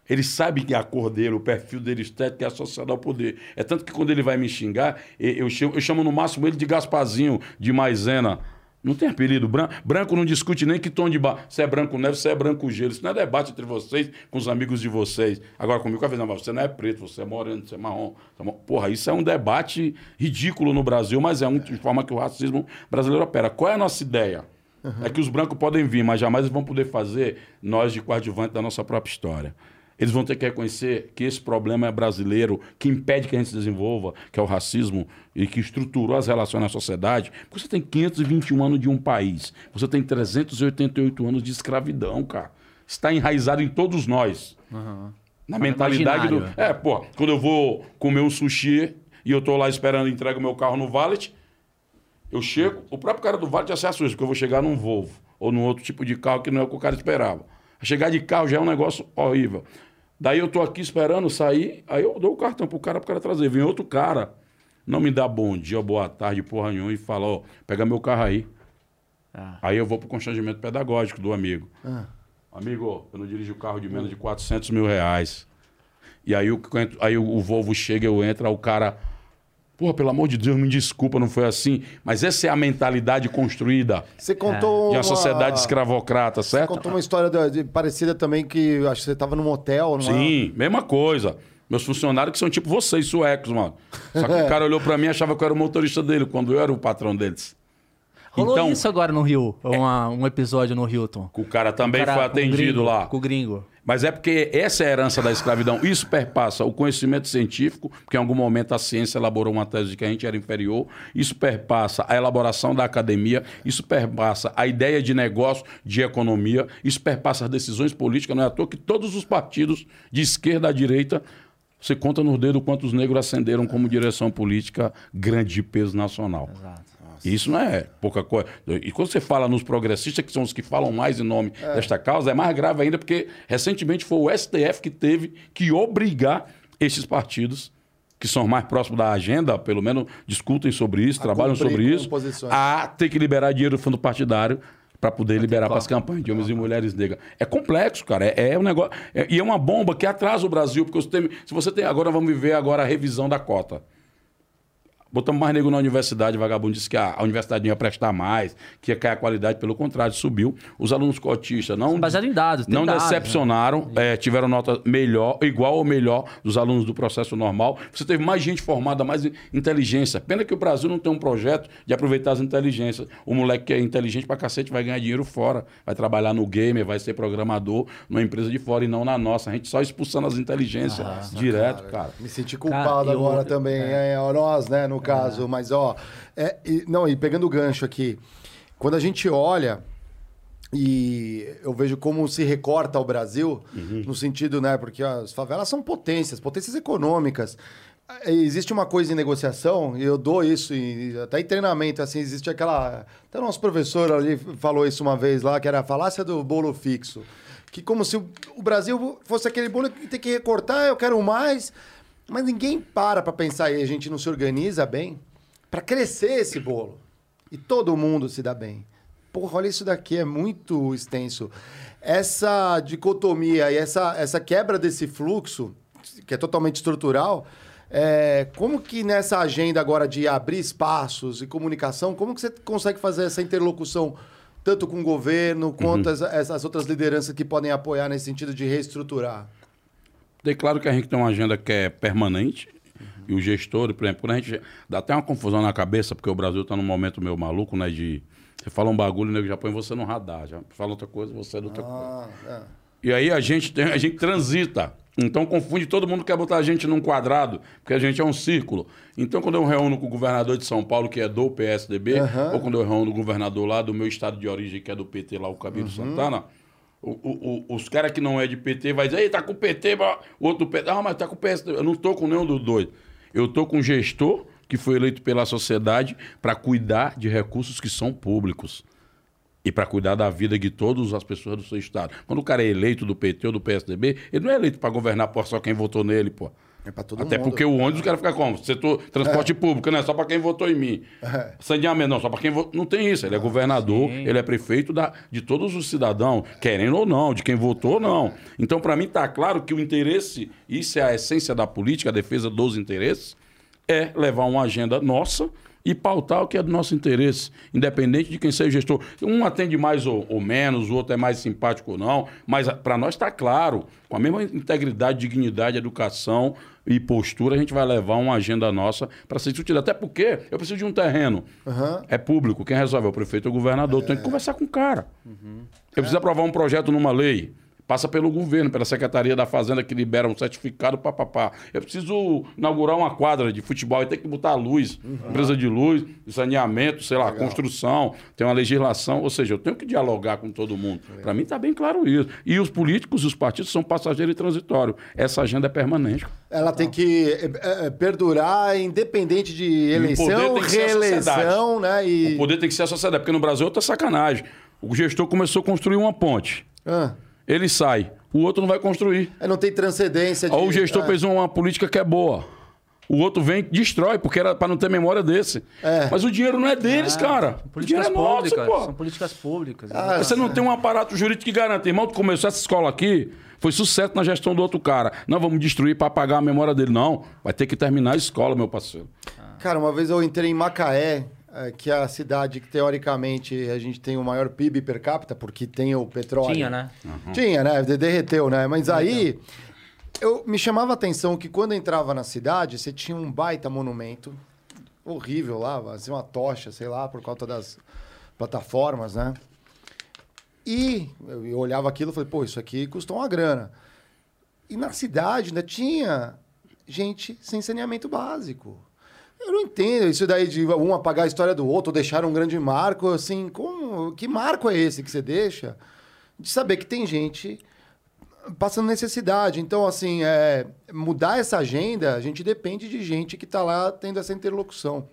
Ele sabe que a cor dele, o perfil dele estético é associado ao poder. É tanto que quando ele vai me xingar, eu chamo, eu chamo no máximo ele de Gasparzinho, de Maisena. Não tem apelido. Branco, branco não discute nem que tom de bar. Se é branco neve, se é branco gelo. Isso não é debate entre vocês com os amigos de vocês. Agora, comigo, a vez, não, mas você não é preto, você é moreno, você é marrom. é Porra, isso é um debate ridículo no Brasil, mas é um de forma que o racismo brasileiro opera. Qual é a nossa ideia? É que os brancos podem vir, mas jamais vão poder fazer nós de coadjuvante da nossa própria história. Eles vão ter que reconhecer que esse problema é brasileiro, que impede que a gente se desenvolva, que é o racismo, e que estruturou as relações na sociedade. Porque você tem 521 anos de um país, você tem 388 anos de escravidão, cara. Está enraizado em todos nós. Na mentalidade do. É, pô, quando eu vou comer um sushi e eu tô lá esperando, entrego meu carro no valet, eu chego, o próprio cara do Vale já se assusta, porque eu vou chegar num Volvo ou num outro tipo de carro que não é o que o cara esperava. Chegar de carro já é um negócio horrível. Daí eu tô aqui esperando sair, aí eu dou o cartão pro cara pro cara trazer. Vem outro cara, não me dá bom dia, boa tarde, porra nenhuma, e fala, ó, pega meu carro aí. Ah. Aí eu vou pro constrangimento pedagógico do amigo. Amigo, eu não dirijo carro de menos de 400 mil reais. E aí, o, aí o, o Volvo chega, eu entro, o cara... Porra, pelo amor de Deus, me desculpa, não foi assim. Mas essa é a mentalidade construída Você contou. de uma uma- sociedade escravocrata, certo? Contou uma história de- parecida também que acho que você estava num hotel, não é? Sim, mesma coisa. Meus funcionários que são tipo vocês, suecos, mano. Só que o cara olhou pra mim e achava que eu era o motorista dele, quando eu era o patrão deles. Rolou Então- isso agora no Rio, uma- um episódio no Hilton. O cara também Cara, foi com o atendido gringo, lá. Com o gringo. Mas é porque essa é a herança da escravidão. Isso perpassa o conhecimento científico, porque em algum momento a ciência elaborou uma tese de que a gente era inferior. Isso perpassa a elaboração da academia. Isso perpassa a ideia de negócio, de economia. Isso perpassa as decisões políticas. Não é à toa que todos os partidos, de esquerda à direita, você conta nos dedos quantos negros ascenderam como direção política grande de peso nacional. Exato. E Isso não é pouca coisa. E quando você fala nos progressistas, que são os que falam mais em nome desta causa, é mais grave ainda, porque recentemente foi o STF que teve que obrigar esses partidos, que são mais próximos da agenda, pelo menos discutem sobre isso, A trabalham sobre isso, posições. a ter que liberar dinheiro do fundo partidário para poder liberar para as campanhas de homens e mulheres negras. É complexo, cara. É, é um negócio. é- e é uma bomba que atrasa o Brasil, porque você tem, se você tem. Agora vamos viver agora a revisão da cota. Botamos mais negro na universidade, vagabundo disse que a, a universidade não ia prestar mais, que ia cair a qualidade, pelo contrário, subiu. Os alunos cotistas não. Baseado em dados, tem Não dados, né? decepcionaram, é, tiveram nota melhor, igual ou melhor dos alunos do processo normal. Você teve mais gente formada, mais in- inteligência. Pena que o Brasil não tem um projeto de aproveitar as inteligências. O moleque que é inteligente pra cacete vai ganhar dinheiro fora, vai trabalhar no gamer, vai ser programador numa empresa de fora e não na nossa. A gente só expulsando as inteligências direto, cara. Me senti culpado Cara, agora outra- também, é. ó, nós, né, no caso. Mas, ó, é, e- não, e pegando o gancho aqui, quando a gente olha e eu vejo como se recorta o Brasil, no sentido, né, porque as favelas são potências, potências econômicas. É, Existe uma coisa em negociação, e eu dou isso, e até em treinamento, assim, existe aquela. Até o nosso professor ali falou isso uma vez lá, que era a falácia do bolo fixo. Que como se o o Brasil fosse aquele bolo que tem que recortar, eu quero mais. Mas ninguém para para pensar e a gente não se organiza bem para crescer esse bolo. E todo mundo se dá bem. Porra, olha isso daqui, é muito extenso. Essa dicotomia e essa, essa quebra desse fluxo, que é totalmente estrutural, é, como que nessa agenda agora de abrir espaços e comunicação, como que você consegue fazer essa interlocução tanto com o governo quanto as, essas outras lideranças que podem apoiar nesse sentido de reestruturar? Tem claro que a gente tem uma agenda que é permanente. E o gestor, por exemplo, quando a gente. Dá até uma confusão na cabeça, porque o Brasil está num momento meio maluco, né? De. Você fala um bagulho, o nego já põe você no radar. Já fala outra coisa, você é outra coisa. Ah, é. E aí a gente, tem, a gente transita. Então confunde, todo mundo quer botar a gente num quadrado, porque a gente é um círculo. Então quando eu reúno com o governador de São Paulo, que é do PSDB, Aham. ou quando eu reúno com o governador lá do meu estado de origem, que é do PT, lá o Camilo Santana, o- o- o- os caras que não é de PT vai dizer, ei, tá com PT, o outro PT, ah, mas tá com PSDB. Eu não tô com nenhum dos dois. Eu tô com um gestor que foi eleito pela sociedade para cuidar de recursos que são públicos e para cuidar da vida de todas as pessoas do seu estado. Quando o cara é eleito do PT ou do PSDB, ele não é eleito para governar por só quem votou nele, pô. É pra todo Até mundo. porque o ônibus o cara fica como? Setor transporte público, né? Só para quem votou em mim. É. Saneamento, não, só para quem votou. Não tem isso. Ele é governador, ele é prefeito da, de todos os cidadãos, querendo ou não, de quem votou ou não. Então, para mim, está claro que o interesse, isso é a essência da política, a defesa dos interesses, é levar uma agenda nossa e pautar o que é do nosso interesse, independente de quem seja o gestor. Um atende mais ou, ou menos, o outro é mais simpático ou não, mas para nós está claro, com a mesma integridade, dignidade, educação e postura, a gente vai levar uma agenda nossa para ser discutida. Até porque eu preciso de um terreno. Aham. É público, quem resolve é o prefeito ou o governador. Tem que conversar com o cara. Eu preciso aprovar um projeto numa lei. Passa pelo governo, pela Secretaria da Fazenda que libera um certificado, papapá. Eu preciso inaugurar uma quadra de futebol e tem que botar luz, empresa de luz, saneamento, sei lá, construção, tem uma legislação. Ou seja, eu tenho que dialogar com todo mundo. Para mim está bem claro isso. E os políticos e os partidos são passageiros e transitórios. Essa agenda é permanente. Ela tem que é, é, perdurar independente de o eleição, reeleição, né? O E... poder tem que ser a sociedade, porque no Brasil é outra sacanagem. O gestor começou a construir uma ponte. Ah, Ele sai, o outro não vai construir. é, não tem transcendência de... Ou o gestor é. fez uma política que é boa. O outro vem e destrói, porque era para não ter memória desse. É. Mas o dinheiro não é deles, cara. O dinheiro Políticas é nosso, públicas. pô. São políticas públicas. né? Ah, Você não tem um aparato jurídico que garante. Irmão, tu começou essa escola aqui, foi sucesso na gestão do outro cara. Não, vamos destruir para apagar a memória dele. Não, vai ter que terminar a escola, meu parceiro. Cara, uma vez eu entrei em Macaé, é, que é a cidade que teoricamente a gente tem o maior PIB per capita, porque tem o petróleo. Tinha, né? Tinha, né? De- Derreteu, né? Mas aí eu me chamava a atenção que quando entrava na cidade, você tinha um baita monumento horrível lá, assim, uma tocha, sei lá, por conta das plataformas, né? E eu eu olhava aquilo e falei, pô, isso aqui custou uma grana. E na cidade ainda tinha gente sem saneamento básico. Eu não entendo isso daí de um apagar a história do outro, ou deixar um grande marco, assim, como, que marco é esse que você deixa? De saber que tem gente passando necessidade. Então, assim, é, mudar essa agenda, a gente depende de gente que está lá tendo essa interlocução.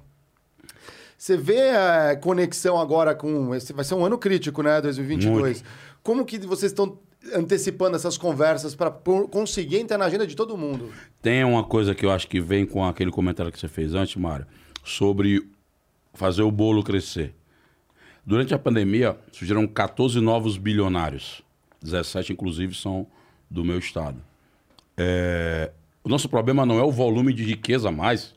Você vê a conexão agora com. Esse vai ser um ano crítico, né? 2022. Como que vocês estão antecipando essas conversas para conseguir entrar na agenda de todo mundo? Tem uma coisa que eu acho que vem com aquele comentário que você fez antes, Mário, sobre fazer o bolo crescer. Durante a pandemia, surgiram 14 novos bilionários. 17, inclusive, são do meu estado. É... O nosso problema não é o volume de riqueza mais.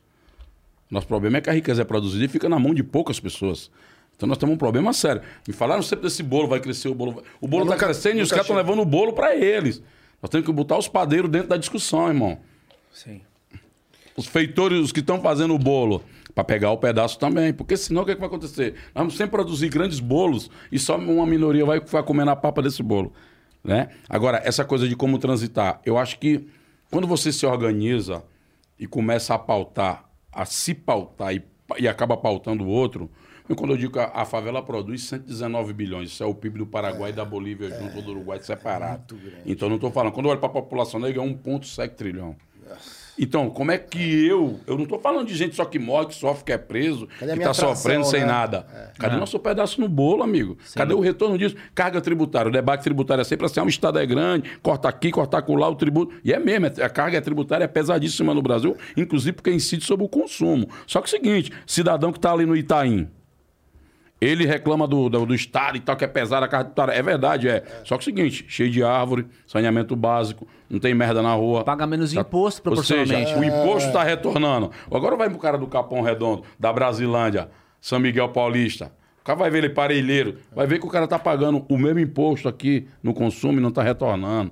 Nosso problema é que a riqueza é produzida e fica na mão de poucas pessoas. Então nós temos um problema sério. Me falaram sempre desse bolo, vai crescer o bolo. O bolo está crescendo e os caras estão levando o bolo para eles. Nós temos que botar os padeiros dentro da discussão, irmão. Sim. Os feitores, os que estão fazendo o bolo, para pegar o pedaço também. Porque senão o que, é que vai acontecer? Nós vamos sempre produzir grandes bolos e só uma minoria vai, vai comer na papa desse bolo. Né? Agora, essa coisa de como transitar, eu acho que quando você se organiza e começa a pautar, a se pautar e, e acaba pautando o outro, quando eu digo que a, a, favela produz 119 bilhões, isso é o PIB do Paraguai é, e da Bolívia é, junto, do Uruguai separado. É então, não estou falando. Quando eu olho para a população negra, é 1,7 trilhão. Então, como é que eu. Eu não estou falando de gente só que morre, que sofre, que é preso, Cadê que está sofrendo né? sem nada. É. Cadê não. nosso pedaço no bolo, amigo? Sim. Cadê o retorno disso? Carga tributária. O debate tributário é sempre assim: ah, o Estado é grande, corta aqui, corta lá o tributo. E é mesmo, a carga tributária é pesadíssima no Brasil, inclusive porque incide sobre o consumo. Só que é o seguinte: cidadão que está ali no Itaim, ele reclama do, do, do, Estado e tal, que é pesado a carga É verdade, é. é. Só que é o seguinte, cheio de árvore, saneamento básico, não tem merda na rua. Paga menos tá... imposto proporcionalmente. Ou seja, o imposto está retornando. Agora vai pro cara do Capão Redondo, da Brasilândia, São Miguel Paulista. O cara vai ver ele parelheiro, vai ver que o cara tá pagando o mesmo imposto aqui no consumo e não tá retornando.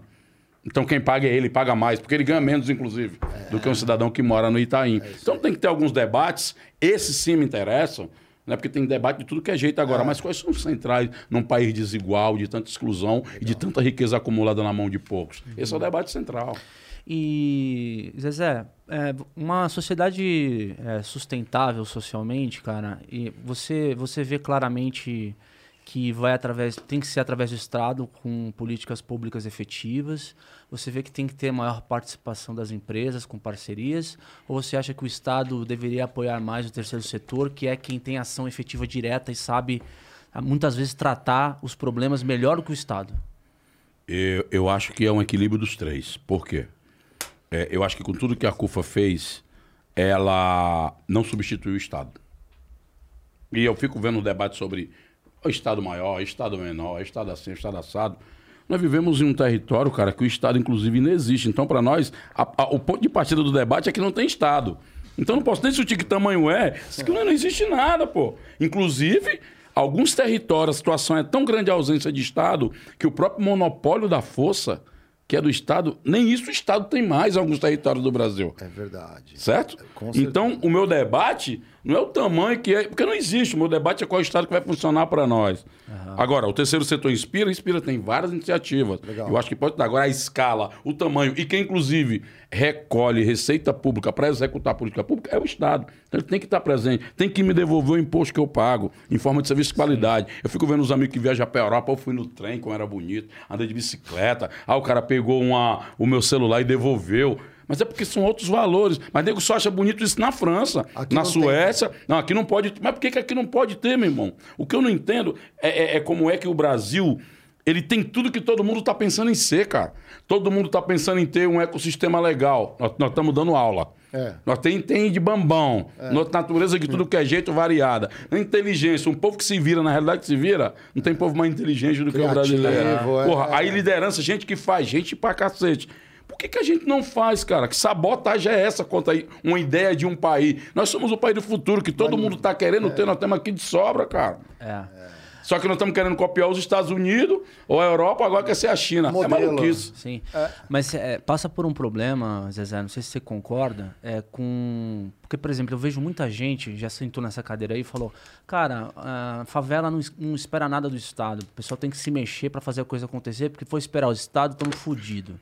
Então quem paga é ele, paga mais, porque ele ganha menos, inclusive, é. do que um cidadão que mora no Itaim. É então tem que ter alguns debates, esses sim me interessam, né? Porque tem debate de tudo que é jeito agora. É. Mas quais são os centrais num país desigual, de tanta exclusão Legal. e de tanta riqueza acumulada na mão de poucos? Uhum. Esse é o debate central. E, Zezé, é, uma sociedade é, sustentável socialmente, cara, e você, você vê claramente que vai através tem que ser através do Estado com políticas públicas efetivas. Você vê que tem que ter maior participação das empresas com parcerias ou você acha que o Estado deveria apoiar mais o terceiro setor, que é quem tem ação efetiva direta e sabe ah, muitas vezes tratar os problemas melhor do que o Estado? Eu, eu acho que é um equilíbrio dos três. Por quê? É, eu acho que com tudo que a CUFA fez, ela não substituiu o Estado. E eu fico vendo o debate sobre o Estado maior, Estado menor, Estado assim, Estado assado. Nós vivemos em um território, cara, que o Estado, inclusive, não existe. Então, para nós, a, a, o ponto de partida do debate é que não tem Estado. Então, não posso nem discutir que tamanho é. Isso não existe nada, pô. Inclusive, alguns territórios, a situação é tão grande a ausência de Estado que o próprio monopólio da força que é do Estado, nem isso o Estado tem mais em alguns territórios do Brasil. É verdade. Certo? então, o meu debate não é o tamanho que é. Porque não existe. O meu debate é qual é o Estado que vai funcionar para nós. Uhum. Agora, o terceiro setor inspira, inspira, tem várias iniciativas. Legal. Eu acho que pode dar. Agora, a escala, o tamanho, e quem, inclusive, recolhe receita pública para executar a política pública é o Estado. Então, ele tem que estar presente, tem que me devolver o imposto que eu pago, em forma de serviço de qualidade. Eu fico vendo os amigos que viajam para a Europa, eu fui no trem, como era bonito, andei de bicicleta. Ah, o cara pegou uma, o meu celular e devolveu. Mas é porque são outros valores. Mas nego só acha bonito isso na França, aqui na Suécia. Tem. Não, aqui não pode. Mas por que, que aqui não pode ter, meu irmão? O que eu não entendo é, é, é como é que o Brasil ele tem tudo que todo mundo está pensando em ser, cara. Todo mundo está pensando em ter um ecossistema legal. Nós estamos dando aula. É. Nós tem, tem de bambão. É. Natureza de tudo que é jeito variada. Inteligência. Um povo que se vira, na realidade que se vira, não tem povo mais inteligente do Criativo, que o brasileiro. É. Porra, aí liderança, gente que faz, gente pra cacete. Por que, que a gente não faz, cara? Que sabotagem é essa contra uma ideia de um país? Nós somos o país do futuro, que todo Mas, mundo está querendo é. ter, nós temos aqui de sobra, cara. É. Só que nós estamos querendo copiar os Estados Unidos ou a Europa, agora quer ser a China. É Modelo. É maluquice. Sim. É. Mas é, passa por um problema, Zezé, não sei se você concorda, é com. Porque, por exemplo, eu vejo muita gente, já sentou nessa cadeira aí e falou: cara, a favela não, não espera nada do Estado. O pessoal tem que se mexer para fazer a coisa acontecer, porque foi esperar o Estado, estamos fodidos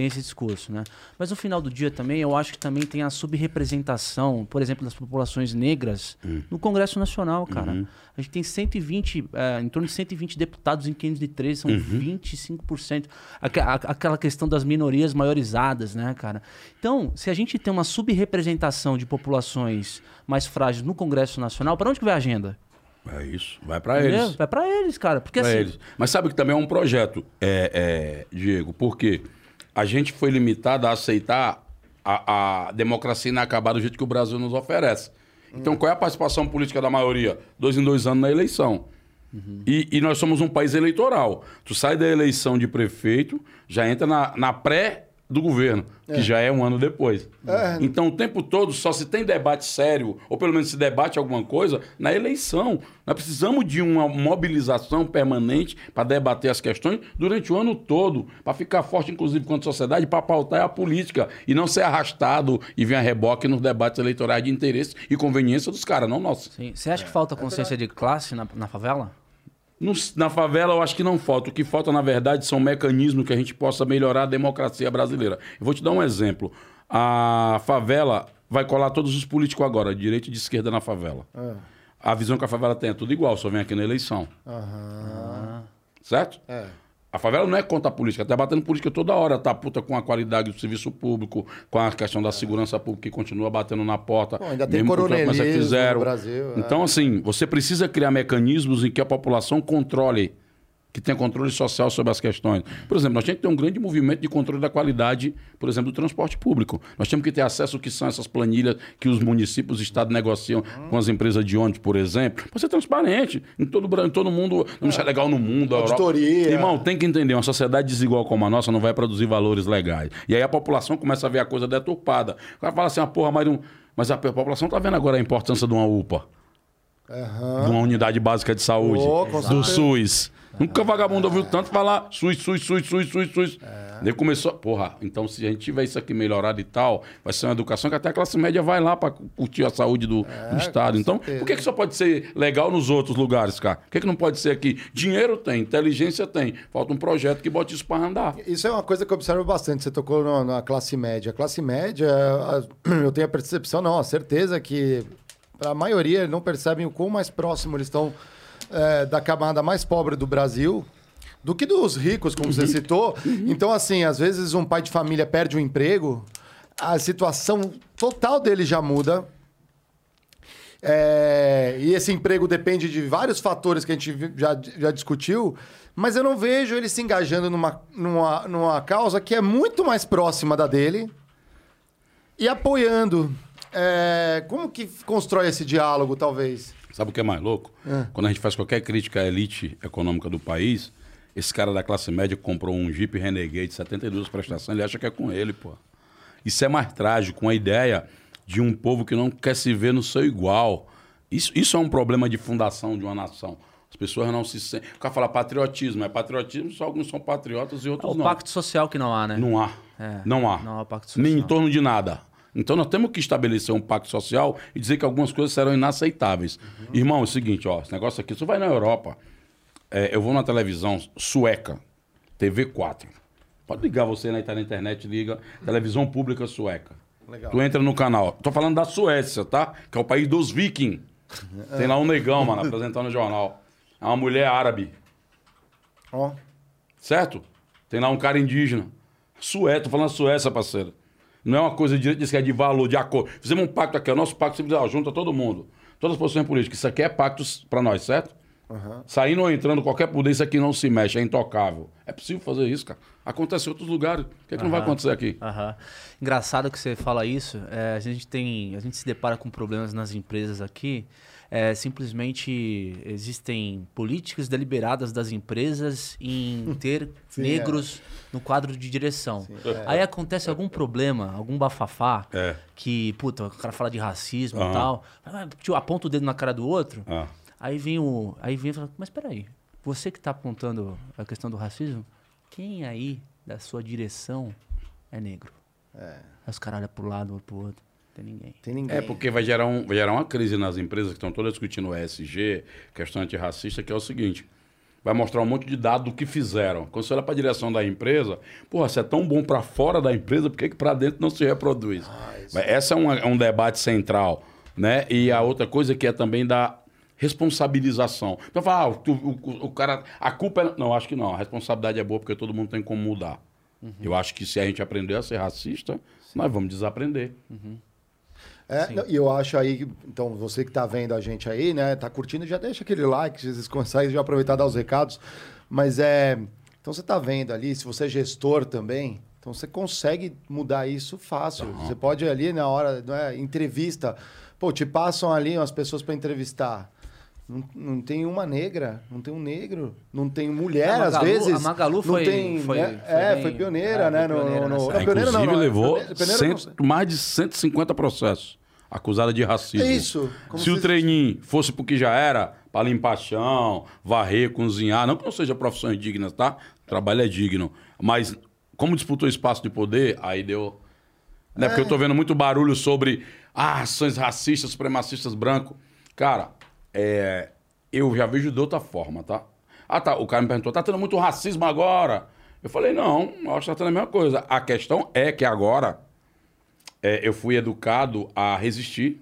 tem esse discurso, né? Mas no final do dia também, eu acho que também tem a subrepresentação, por exemplo, das populações negras uhum. no Congresso Nacional, cara. Uhum. A gente tem 120, é, em torno de 120 deputados em 513, são uhum. 25%. Aqu aquela questão das minorias maiorizadas, né, cara? Então, se a gente tem uma subrepresentação de populações mais frágeis no Congresso Nacional, para onde que vai a agenda? É isso, vai para eles. Vai para eles, cara. Porque pra assim... eles. Mas sabe que também é um projeto, é, é, Diego, porque quê? A gente foi limitado a aceitar a, a democracia inacabar do jeito que o Brasil nos oferece. Então, qual é a participação política da maioria? Dois em dois anos na eleição. Uhum. E, e, nós somos um país eleitoral. Tu sai da eleição de prefeito, já entra na, na pré do governo, é. que já é um ano depois. É. Então, o tempo todo só se tem debate sério, ou pelo menos se debate alguma coisa, na eleição. Nós precisamos de uma mobilização permanente para debater as questões durante o ano todo, para ficar forte, inclusive, quanto sociedade, para pautar a política e não ser arrastado e vir a reboque nos debates eleitorais de interesse e conveniência dos caras, não nossos. Sim. Você acha que falta consciência de classe na, na favela? Na favela, eu acho que não falta. O que falta, na verdade, são mecanismos que a gente possa melhorar a democracia brasileira. Eu vou te dar um exemplo. A favela vai colar todos os políticos agora, de direita e de esquerda na favela. É. A visão que a favela tem é tudo igual, só vem aqui na eleição. Certo? É. A favela não é contra a política, tá batendo política toda hora, tá puta com a qualidade do serviço público, com a questão da segurança pública que continua batendo na porta. Ainda tem coronelismo no Brasil. É. Então, assim, você precisa criar mecanismos em que a população controle que tenha controle social sobre as questões. Por exemplo, nós temos que ter um grande movimento de controle da qualidade, por exemplo, do transporte público. Nós temos que ter acesso ao que são essas planilhas que os municípios e o Estado negociam com as empresas de ônibus, por exemplo, para ser transparente. Em todo, em todo mundo, não é legal no mundo. Auditoria. Irmão, tem que entender, uma sociedade desigual como a nossa não vai produzir valores legais. E aí a população começa a ver a coisa deturpada. O cara fala assim, ah, porra, mas, não... mas a população está vendo agora a importância de uma UPA. Uhum. De uma unidade básica de saúde. Oh, do SUS. Nunca vagabundo ouviu tanto falar SUS, SUS, SUS, SUS, SUS, SUS. É. Ele começou, porra, então se a gente tiver isso aqui melhorado e tal, vai ser uma educação que até a classe média vai lá para curtir a saúde do, é, do Estado. Então, certeza. por que, que só pode ser legal nos outros lugares, cara? Por que, que não pode ser aqui? Dinheiro tem, inteligência tem. Falta um projeto que bote isso para andar. Isso é uma coisa que eu observo bastante. Você tocou no, na classe média. A classe média, eu tenho a percepção, não, a certeza que a maioria não percebem o quão mais próximo eles estão é, da camada mais pobre do Brasil do que dos ricos, como você uhum. citou. Então, assim, às vezes um pai de família perde um emprego, a situação total dele já muda. É, e esse emprego depende de vários fatores que a gente já, já discutiu, mas eu não vejo ele se engajando numa, numa, numa causa que é muito mais próxima da dele e apoiando. É, como que constrói esse diálogo, talvez? Sabe o que é mais louco? É. Quando a gente faz qualquer crítica à elite econômica do país, esse cara da classe média que comprou um Jeep Renegade 72 prestações, ele acha que é com ele, pô. Isso é mais trágico, uma ideia de um povo que não quer se ver no seu igual. Isso, isso é um problema de fundação de uma nação. As pessoas não se sentem. O cara fala patriotismo. É patriotismo, só alguns são patriotas e outros é o não. O pacto social que não há, né? Não há. É, não há. Não há pacto social. Nem em torno de nada. Então nós temos que estabelecer um pacto social e dizer que algumas coisas serão inaceitáveis. Uhum. Irmão, é o seguinte, ó, esse negócio aqui, isso vai na Europa. É, eu vou na televisão sueca, TV4. Pode ligar você na internet, liga, televisão pública sueca. Legal. Tu entra no canal. Tô falando da Suécia, tá? Que é o país dos vikings. Tem lá um negão, mano, apresentando o jornal. É uma mulher árabe. Ó. Oh. Certo? Tem lá um cara indígena. Suécia, tô falando Suécia, parceiro. Não é uma coisa de direito, é de valor, de acordo. Fizemos um pacto aqui, o nosso pacto sempre ah, junta todo mundo. Todas as posições políticas. Isso aqui é pacto para nós, certo? Uhum. Saindo ou entrando qualquer poder, isso aqui não se mexe, é intocável. É possível fazer isso, cara. Acontece em outros lugares. Por que, é que uhum. não vai acontecer aqui? Uhum. Engraçado que você fala isso. É, a gente tem. A gente se depara com problemas nas empresas aqui é, simplesmente existem políticas deliberadas das empresas em ter Sim, negros é. no quadro de direção. Sim, é. Aí acontece algum problema, algum bafafá, é. que, puta, o cara fala de racismo uhum. e tal, tipo, aponta o dedo na cara do outro, uhum. aí vem o. Aí vem e fala, mas peraí, você que está apontando a questão do racismo, quem aí da sua direção é negro? É. Aí os caras olham pro lado, ou pro outro. Tem ninguém. Tem ninguém. É porque vai gerar, um, vai gerar uma crise nas empresas que estão todas discutindo o ESG, questão antirracista, que é o seguinte. Vai mostrar um monte de dado do que fizeram. Quando você olha para a direção da empresa, porra, se é tão bom para fora da empresa, por que, que para dentro não se reproduz? Ah, Essa é um, é um debate central. Né? E a outra coisa que é também da responsabilização. Então, fala, ah, o, o, o, cara, a culpa é... Não, acho que não. A responsabilidade é boa porque todo mundo tem como mudar. Uhum. Eu acho que se a gente aprender a ser racista, Sim. nós vamos desaprender. Uhum. É, e eu acho aí, então, você que está vendo a gente aí, né, tá curtindo, já deixa aquele like, vocês conseguem já aproveitar e dar os recados. Mas é. Então você está vendo ali, se você é gestor também, então você consegue mudar isso fácil. Uhum. Você pode ali na hora, não é, entrevista, pô, te passam ali umas pessoas para entrevistar. Não, não tem uma negra, não tem um negro, não tem mulher, Magalu, às vezes. A Magalu não foi, tem, foi, né? foi É, bem- foi pioneira, é, né? foi no- pioneira no- nessa no- época. pioneira não, Inclusive, não, levou pioneira- pioneira não cento- mais de 150 processos acusada de racismo. É isso, como Se o treininho fosse porque já era para limpar chão, varrer, cozinhar, não que não seja profissões dignas, tá? O trabalho é digno. Mas como disputou espaço de poder, aí deu. Né? Porque eu tô vendo muito barulho sobre ah, ações racistas, supremacistas brancos. Cara, é, eu já vejo de outra forma, tá? Ah, tá. O cara me perguntou, tá tendo muito racismo agora? Eu falei, não, eu acho que tá tendo a mesma coisa. A questão é que agora é, eu fui educado a resistir.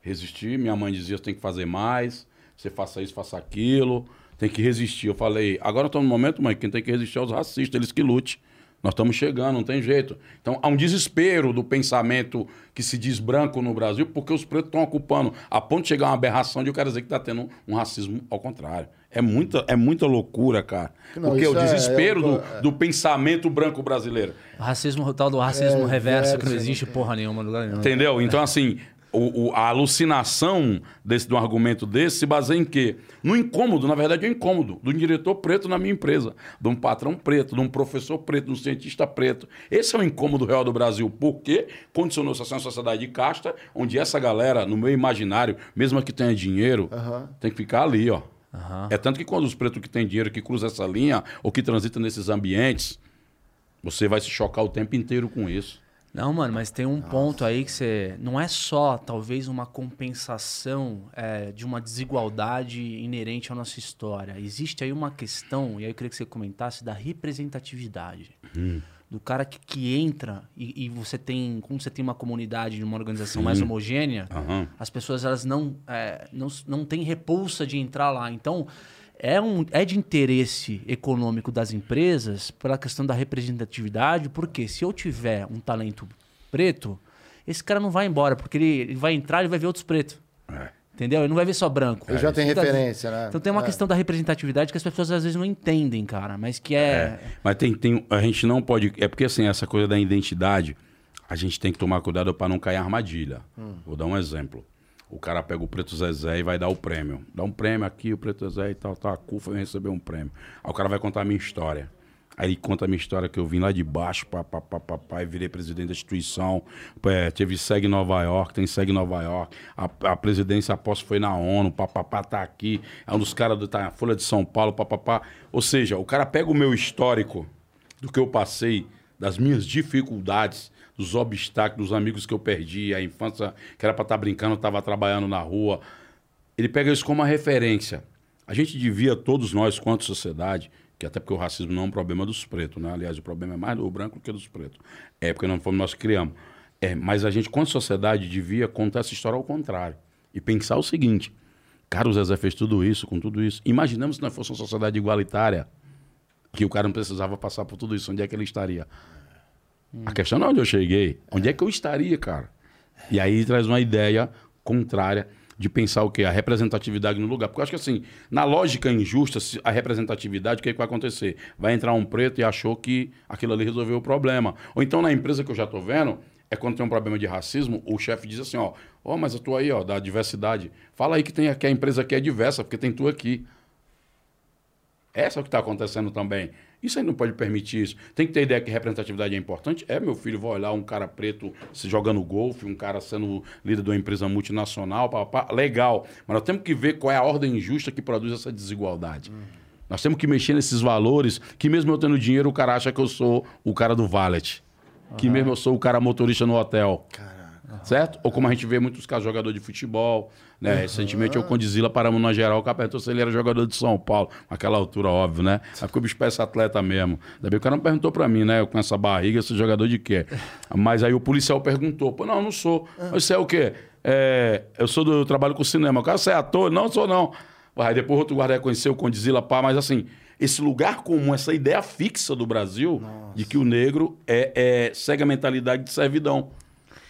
Resistir. Minha mãe dizia, você tem que fazer mais, você faça isso, faça aquilo, tem que resistir. Eu falei, agora tô no momento, mãe, quem tem que resistir é os racistas, eles que lute. Nós estamos chegando, não tem jeito. Então, há um desespero do pensamento que se diz branco no Brasil, porque os pretos estão ocupando, a ponto de chegar uma aberração de eu quero dizer que está tendo um racismo ao contrário. É muita, é muita loucura, cara. Não, porque isso o é- desespero é- do, do pensamento branco brasileiro. O racismo, o tal do racismo É, reverso, que não existe não porra nenhuma no lugar nenhum. Entendeu? Então, assim, o, o- a alucinação desse, de um argumento desse se baseia em quê? No incômodo, na verdade, é um incômodo de um diretor preto na minha empresa, de um patrão preto, de um professor preto, de um cientista preto. Esse é o incômodo real do Brasil, porque condicionou-se a ser uma sociedade de casta, onde essa galera, no meu imaginário, mesmo que tenha dinheiro, tem que ficar ali, ó. É tanto que quando os pretos que têm dinheiro, que cruzam essa linha, ou que transitam nesses ambientes, você vai se chocar o tempo inteiro com isso. Não, mano, mas tem um ponto aí que você. Não é só, talvez, uma compensação é, de uma desigualdade inerente à nossa história. Existe aí uma questão, e aí eu queria que você comentasse, da representatividade. Do cara que, que entra e, e você tem. Como você tem uma comunidade, uma organização mais homogênea, Aham. as pessoas elas não, é, não, não têm repulsa de entrar lá. Então, é, um, é de interesse econômico das empresas pela questão da representatividade, porque se eu tiver um talento preto, esse cara não vai embora, porque ele, ele vai entrar e vai ver outros pretos. É. Entendeu? Ele não vai ver só branco. Ele já tem Então, referência, né? Então tem uma É. questão da representatividade que as pessoas às vezes não entendem, cara, mas que é. Mas tem, tem, a gente não pode. É porque assim, essa coisa da identidade, a gente tem que tomar cuidado para não cair em armadilha. Vou dar um exemplo. O cara pega o Preto Zezé e vai dar o prêmio. Dá um prêmio aqui, o Preto Zezé e tal, tal. A CUFA vai receber um prêmio. Aí o cara vai contar a minha história. Aí conta a minha história que eu vim lá de baixo, pá, pá, pá, pá, pá, e virei presidente da instituição. É, teve SEG Nova York, tem SEG Nova York. A, a presidência após foi na ONU, papapá tá aqui. É um dos caras da tá, na Folha de São Paulo, papapá. Ou seja, o cara pega o meu histórico do que eu passei, das minhas dificuldades, dos obstáculos, dos amigos que eu perdi, a infância que era para estar brincando, estava trabalhando na rua. Ele pega isso como uma referência. A gente devia, todos nós, quanto sociedade, que até porque o racismo não é um problema dos pretos, né? Aliás, o problema é mais do branco do que dos pretos. É porque não fomos nós que criamos. É, mas a gente, quanto sociedade, devia contar essa história ao contrário. E pensar o seguinte: cara, o Zezé fez tudo isso, com tudo isso. Imaginamos se nós fosse uma sociedade igualitária, que o cara não precisava passar por tudo isso, onde é que ele estaria? A questão não é onde eu cheguei, onde é que eu estaria, cara? E aí traz uma ideia contrária de pensar o quê? A representatividade no lugar. Porque eu acho que assim, na lógica injusta, a representatividade, o que, é que vai acontecer? Vai entrar um preto e achou que aquilo ali resolveu o problema. Ou então na empresa que eu já tô vendo, é quando tem um problema de racismo, o chefe diz assim, ó, ó, mas eu tô aí, ó, da diversidade. Fala aí que, tem, que a empresa aqui é diversa, porque tem tu aqui. Essa é o que está acontecendo também. Isso aí não pode permitir isso. Tem que ter ideia que representatividade é importante. É, meu filho, vou olhar um cara preto se jogando golfe, um cara sendo líder de uma empresa multinacional, pá, pá, legal. Mas nós temos que ver qual é a ordem injusta que produz essa desigualdade. Nós temos que mexer nesses valores que mesmo eu tendo dinheiro, o cara acha que eu sou o cara do valet. Que mesmo eu sou o cara motorista no hotel. Certo? Ou como a gente vê muitos casos, jogador de futebol. Né? Recentemente eu com Dizila paramos na geral, o cara perguntou se ele era jogador de São Paulo. Naquela altura, óbvio, né? Aí o bicho parece atleta mesmo. Daí o cara não perguntou pra mim, né? Eu com essa barriga, sou jogador de quê? Mas aí o policial perguntou. Pô, não, eu não sou. Mas você é o quê? É, eu sou do eu trabalho com cinema. O cara, você é ator? Não, sou não. Aí depois outro guarda reconheceu o Condizila, pá, mas assim, esse lugar comum, essa ideia fixa do Brasil de que o negro é, é segue a mentalidade de servidão.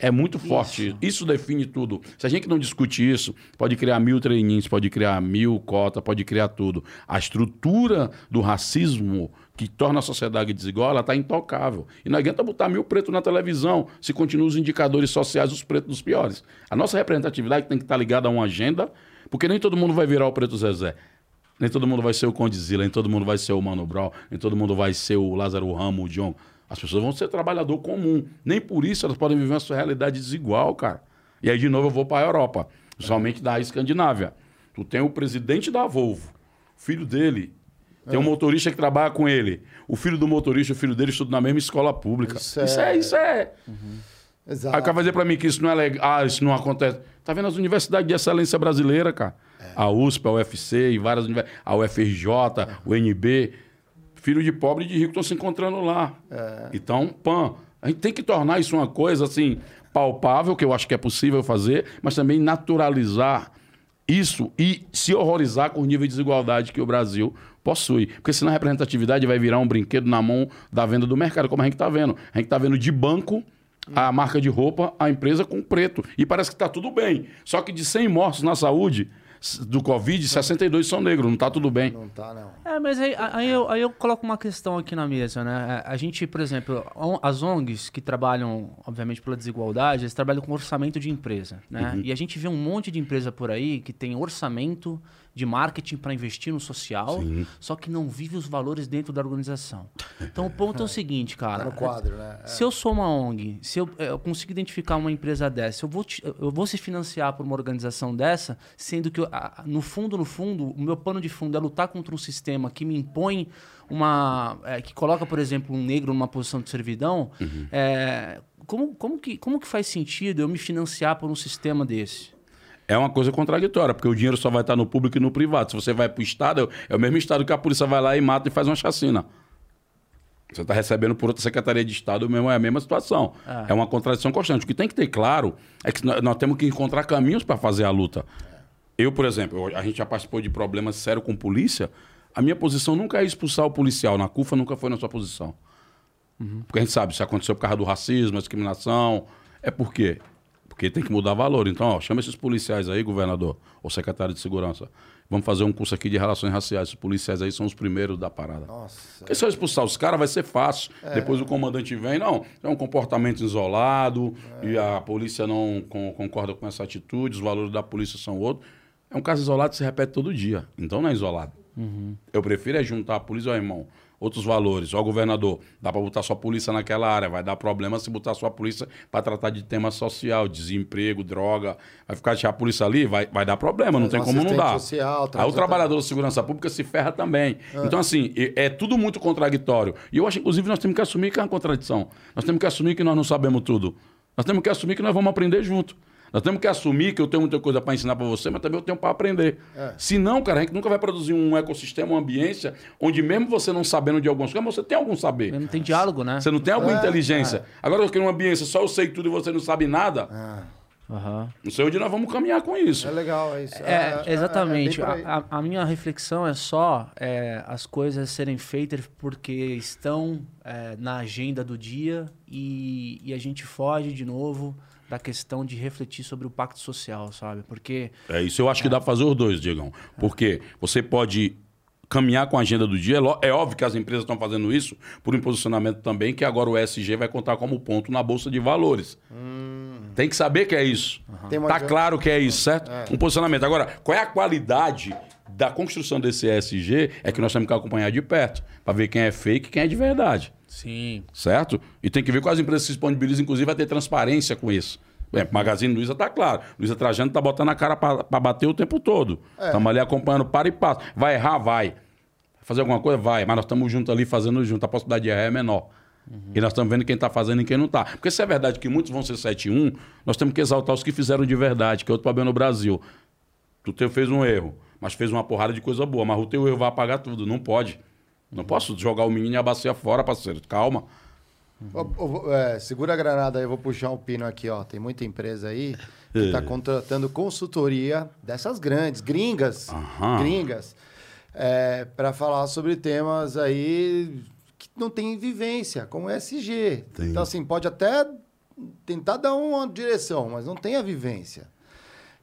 É muito forte. Isso. isso define tudo. Se a gente não discute isso, pode criar mil treininhos, pode criar mil cotas, pode criar tudo. A estrutura do racismo que torna a sociedade desigual, ela está intocável. E não adianta botar mil pretos na televisão se continuam os indicadores sociais dos pretos dos piores. A nossa representatividade tem que estar ligada a uma agenda Porque nem todo mundo vai virar o Preto Zezé. Nem todo mundo vai ser o Condizila, nem todo mundo vai ser o Mano Brown, nem todo mundo vai ser o Lázaro Ramos, o John. As pessoas vão ser trabalhador comum. Nem por isso elas podem viver uma sua realidade desigual, cara. E aí, de novo, eu vou para a Europa, principalmente da Escandinávia. Tu tem o presidente da Volvo, filho dele, tem um motorista que trabalha com ele. O filho do motorista, o filho dele estuda na mesma escola pública. Isso, isso é... Isso é... Uhum. Exato. Aí o cara vai dizer para mim que isso não é legal, ah, isso não acontece. Tá vendo as universidades de excelência brasileira, cara? É. A USP, a UFC e várias universidades, a UFRJ, é. o NB. Filho de pobre e de rico estão se encontrando lá. É. Então, pan, a gente tem que tornar isso uma coisa assim palpável, que eu acho que é possível fazer, mas também naturalizar isso e se horrorizar com o nível de desigualdade que o Brasil possui. Porque senão a representatividade vai virar um brinquedo na mão da venda do mercado, como a gente está vendo. A gente está vendo de banco a marca de roupa, a empresa com preto. E parece que está tudo bem. Só que de 100 mortos na saúde, do Covid, 62 são negros, não está tudo bem. Não está, não. É, mas aí, aí, eu, aí eu coloco uma questão aqui na mesa, né? A gente, por exemplo, as ONGs que trabalham, obviamente, pela desigualdade, eles trabalham com orçamento de empresa, né? Uhum. E a gente vê um monte de empresa por aí que tem orçamento de marketing para investir no social, Sim. só que não vive os valores dentro da organização. Então o ponto é, o seguinte, cara. Tá no quadro, né? É. Se eu sou uma ONG, se eu, eu, consigo identificar uma empresa dessa, eu vou, te, eu vou se financiar por uma organização dessa, sendo que eu, no fundo, no fundo, o meu pano de fundo é lutar contra um sistema que me impõe uma. É, que coloca, por exemplo, um negro numa posição de servidão. Uhum. É, como, como, que, como que faz sentido eu me financiar por um sistema desse? É uma coisa contraditória, porque o dinheiro só vai estar no público e no privado. Se você vai para o Estado, é o mesmo Estado que a polícia vai lá e mata e faz uma chacina. Você está recebendo por outra Secretaria de Estado, mesmo é a mesma situação. É. é uma contradição constante. O que tem que ter claro é que nós, temos que encontrar caminhos para fazer a luta. Eu, por exemplo, a gente já participou de problemas sérios com polícia. A minha posição nunca é expulsar o policial. Na CUFA nunca foi na sua posição. Uhum. Porque a gente sabe, se aconteceu por causa do racismo, a discriminação. É por quê? Porque tem que mudar valor. Então, ó, chama esses policiais aí, governador, ou secretário de segurança. Vamos fazer um curso aqui de relações raciais. Os policiais aí são os primeiros da parada. Nossa. Porque se eu expulsar os caras, vai ser fácil. É. Depois o comandante vem, não, é um comportamento isolado é. e a polícia não com, concorda com essa atitude, os valores da polícia são outros. É um caso isolado que se repete todo dia. Então não é isolado. Uhum. Eu prefiro é juntar a polícia, ó, irmão outros valores. Ó, governador, dá para botar sua polícia naquela área, vai dar problema se botar sua polícia para tratar de tema social, desemprego, droga. Vai ficar deixar a polícia ali, vai, vai dar problema, não tem como não dar. Social, Aí o trabalhador da segurança pública se ferra também. É. Então, assim, é, é tudo muito contraditório. E eu acho, inclusive, nós temos que assumir que é uma contradição. Nós temos que assumir que nós não sabemos tudo. Nós temos que assumir que nós vamos aprender junto. Nós temos que assumir que eu tenho muita coisa para ensinar para você, mas também eu tenho para aprender. É. Se não, cara, a gente nunca vai produzir um ecossistema, uma ambiência, onde mesmo você não sabendo de algumas coisas, você tem algum saber. Não tem diálogo, né? Você não tem alguma é, inteligência. É. Agora, eu quero uma ambiência, só eu sei tudo e você não sabe nada. Uhum. Não sei onde nós vamos caminhar com isso. É legal, é isso. É, é exatamente. É a, a, minha reflexão é só é, as coisas serem feitas porque estão é, na agenda do dia e, e, a gente foge de novo da questão de refletir sobre o pacto social, sabe? Porque. É isso, eu acho que dá para fazer os dois, Diegão. Porque você pode caminhar com a agenda do dia. É óbvio que as empresas estão fazendo isso por um posicionamento também, que agora o ESG vai contar como ponto na Bolsa de Valores. Hum. Tem que saber que é isso. Uhum. Tá claro que é isso, certo? É. Um posicionamento. Agora, qual é a qualidade da construção desse ESG? É que nós temos que acompanhar de perto, para ver quem é fake e quem é de verdade. Sim. Certo? E tem que ver com as empresas se disponibilizam, inclusive, a ter transparência com isso. É, Magazine Luiza tá claro. Luiza Trajano tá botando a cara para bater o tempo todo. Estamos é. ali acompanhando para e passo. Vai errar? Vai. Fazer alguma coisa? Vai. Mas nós estamos juntos ali fazendo junto. A possibilidade de errar é menor. Uhum. E nós estamos vendo quem está fazendo e quem não está. Porque se é verdade que muitos vão ser 7-1, nós temos que exaltar os que fizeram de verdade, que é outro problema no Brasil. Tu fez um erro, mas fez uma porrada de coisa boa. Mas o teu erro vai apagar tudo. Não pode. Não posso jogar o menino e a bacia fora, parceiro. Calma. Uhum. É, segura a granada aí, eu vou puxar um pino aqui, ó. Tem muita empresa aí que está é. contratando consultoria dessas grandes, gringas, gringas, é, para falar sobre temas aí que não tem vivência, como SG. Tem. Então, assim, pode até tentar dar uma direção, mas não tem a vivência.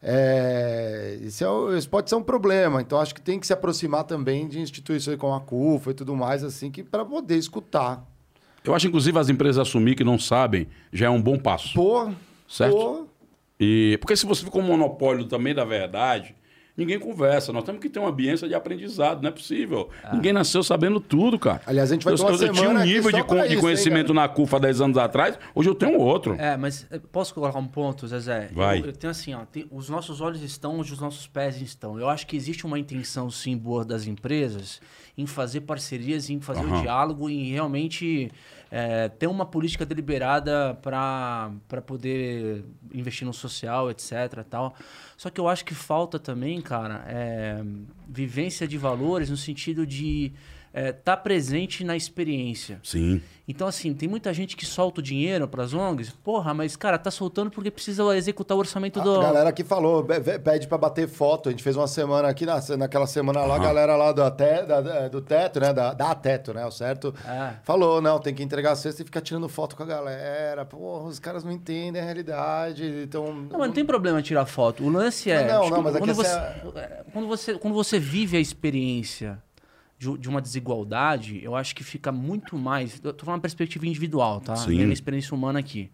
É, isso, é, isso, pode ser um problema. Então, acho que tem que se aproximar também de instituições como a CUFA e tudo mais, assim, que para poder escutar. Eu acho, inclusive, as empresas assumir que não sabem já é um bom passo. Pô, certo? Pô. E, porque se você fica um monopólio também da verdade, ninguém conversa. Nós temos que ter uma ambiência de aprendizado, não é possível. Ah. Ninguém nasceu sabendo tudo, cara. Aliás, a gente vai eu, ter uma eu, eu tinha um nível de, de isso, conhecimento hein, na CUFA 10 anos atrás, hoje eu tenho outro. É, mas eh, posso colocar um ponto, Zezé? Vai. Eu, eu tenho assim, ó, tem, os nossos olhos estão onde os nossos pés estão. Eu acho que existe uma intenção, sim, boa das empresas em fazer parcerias, em fazer uhum. o diálogo, em realmente é, ter uma política deliberada para poder investir no social, etc. Tal. Só que eu acho que falta também, cara, é, vivência de valores no sentido de é, tá presente na experiência. Sim. Então, assim, tem muita gente que solta o dinheiro para as ONGs. Porra, mas, cara, tá soltando porque precisa executar o orçamento a do. A galera que falou, pede para bater foto. A gente fez uma semana aqui, na, naquela semana lá, a galera lá do, até, da, do teto, né? Da, da teto, né? O certo? É. Falou, não, tem que entregar a cesta e ficar tirando foto com a galera. Porra, os caras não entendem a realidade. Então... Não, mas não tem problema tirar foto. O lance é. Não, não, mas é quando, você, é... quando, você, quando você vive a experiência de, de, uma desigualdade, eu acho que fica muito mais. Eu tô falando uma perspectiva individual, tá? Sim. Minha experiência humana aqui.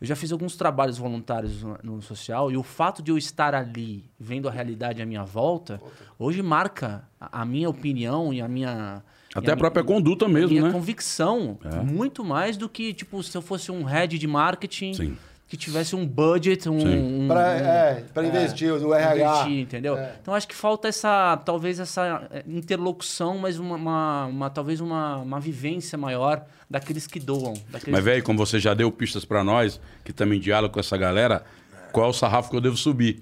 Eu já fiz alguns trabalhos voluntários no, no, social e o fato de eu estar ali, vendo a realidade à minha volta, hoje marca a, a minha opinião e a minha. Até a, a, própria minha, conduta mesmo, minha né? convicção. É. Muito mais do que, tipo, se eu fosse um head de marketing. Sim que tivesse um budget, um. um para é, é, investir, o RH. Investir, entendeu? É. Então acho que falta essa, talvez essa é, interlocução, mas uma, uma, uma talvez uma, uma vivência maior daqueles que doam. Daqueles mas, velho, como você já deu pistas para nós, que também diálogo com essa galera, qual é o sarrafo que eu devo subir?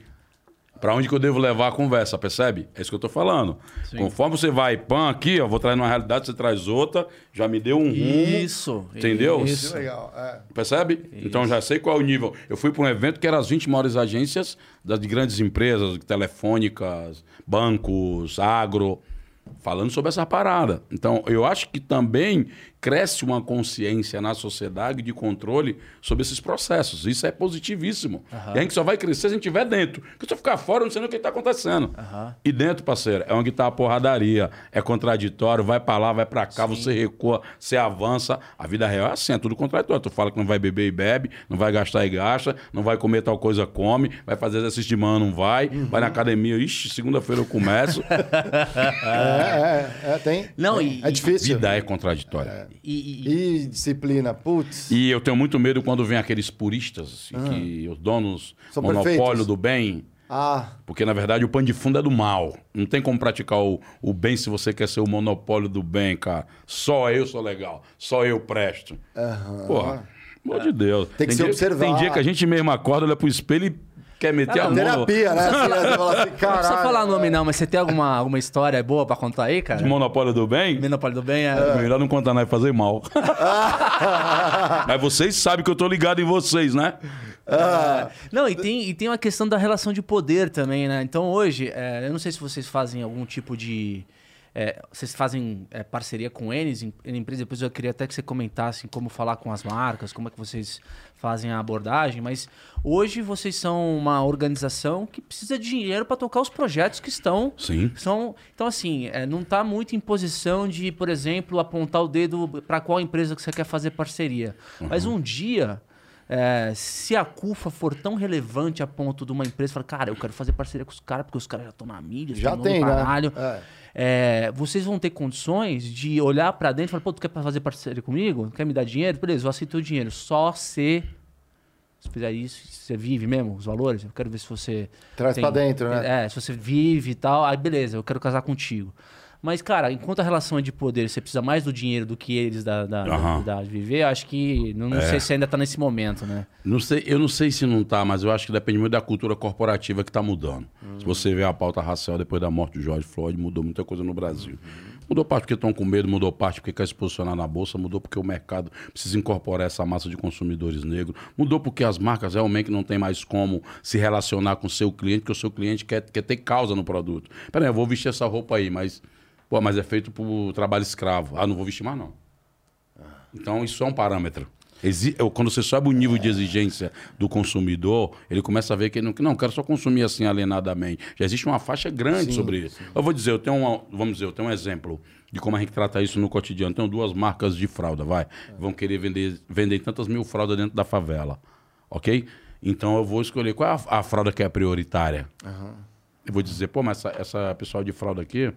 Para onde que eu devo levar a conversa, percebe? É isso que eu tô falando. Sim. Conforme você vai, pã, aqui, ó, vou trazer uma realidade, você traz outra, já me deu um rumo. Isso. Entendeu? Isso. legal. É. Percebe? Isso. Então já sei qual é o nível. Eu fui para um evento que era as 20 maiores agências das grandes empresas, telefônicas, bancos, agro falando sobre essa parada. Então, eu acho que também cresce uma consciência na sociedade de controle sobre esses processos. Isso é positivíssimo. Uhum. E a gente só vai crescer se a gente estiver dentro. Porque se eu ficar fora, eu não sei nem o que está acontecendo. Uhum. E dentro, parceiro, é onde está a porradaria. É contraditório, vai para lá, vai para cá, Sim. você recua, você avança. A vida real é assim, é tudo contraditório. Tu fala que não vai beber e bebe, não vai gastar e gasta, não vai comer tal coisa, come, vai fazer exercício de manhã, não vai, uhum. vai na academia, ixi, segunda-feira eu começo. é, é, é, tem. Não, é, e, é difícil. Vida é contraditória. É. E, e... e, disciplina, putz. E eu tenho muito medo quando vem aqueles puristas, assim, ah. que os donos, São monopólio perfeitos. do bem. Ah. Porque, na verdade, o pano de fundo é do mal. Não tem como praticar o, o bem se você quer ser o monopólio do bem, cara. Só eu sou legal. Só eu presto. Uhum. Porra, pelo amor de Deus. Tem que tem se dia, observar. Tem dia que a gente mesmo acorda, olha pro espelho e quer meter ah, a mão. Terapia, né? Assim, fala não precisa falar nome, não, mas você tem alguma, alguma história boa pra contar aí, cara? De Monopólio do Bem? Monopólio do Bem é. é. Melhor não contar, não, é fazer mal. mas vocês sabem que eu tô ligado em vocês, né? Ah. Não, e tem, e tem uma questão da relação de poder também, né? Então hoje, é, eu não sei se vocês fazem algum tipo de. É, vocês fazem é, parceria com eles em, em empresa? Depois eu queria até que você comentasse como falar com as marcas, como é que vocês fazem a abordagem, mas hoje vocês são uma organização que precisa de dinheiro para tocar os projetos que estão. Sim. São, então, assim, é, não está muito em posição de, por exemplo, apontar o dedo para qual empresa que você quer fazer parceria. Uhum. Mas um dia. É, se a CUFA for tão relevante a ponto de uma empresa falar, cara, eu quero fazer parceria com os caras, porque os caras já estão na mídia, já tem, né? É. É, vocês vão ter condições de olhar para dentro e falar, pô, tu quer fazer parceria comigo? Quer me dar dinheiro? Beleza, eu aceito o dinheiro. Só se você fizer isso, você vive mesmo os valores, eu quero ver se você... Traz para dentro, né? É, se você vive e tal, aí beleza, eu quero casar contigo. Mas, cara, enquanto a relação é de poder, você precisa mais do dinheiro do que eles da, da, uhum. da, da viver, acho que. Não, não é. sei se ainda está nesse momento, né? Não sei, eu não sei se não está, mas eu acho que depende muito da cultura corporativa que está mudando. Uhum. Se você vê a pauta racial depois da morte do George Floyd, mudou muita coisa no Brasil. Uhum. Mudou parte porque estão com medo, mudou parte porque quer se posicionar na bolsa, mudou porque o mercado precisa incorporar essa massa de consumidores negros, mudou porque as marcas realmente não têm mais como se relacionar com o seu cliente, porque o seu cliente quer, quer ter causa no produto. Peraí, eu vou vestir essa roupa aí, mas Pô, mas é feito por trabalho escravo. Ah, não vou vestir mais, não. Então, isso é um parâmetro. Exi quando você sobe o nível de exigência do consumidor, ele começa a ver que ele não, não quero só consumir assim alienadamente. Já existe uma faixa grande sim, sobre isso. Eu vou dizer, eu tenho uma, vamos dizer, eu tenho um exemplo de como a gente trata isso no cotidiano. Tenho duas marcas de fralda, vai. Vão querer vender, vender tantas mil fraldas dentro da favela. Ok? Então eu vou escolher qual é a, a fralda que é prioritária. Uhum. eu vou dizer, pô, mas essa, essa pessoal de fralda aqui,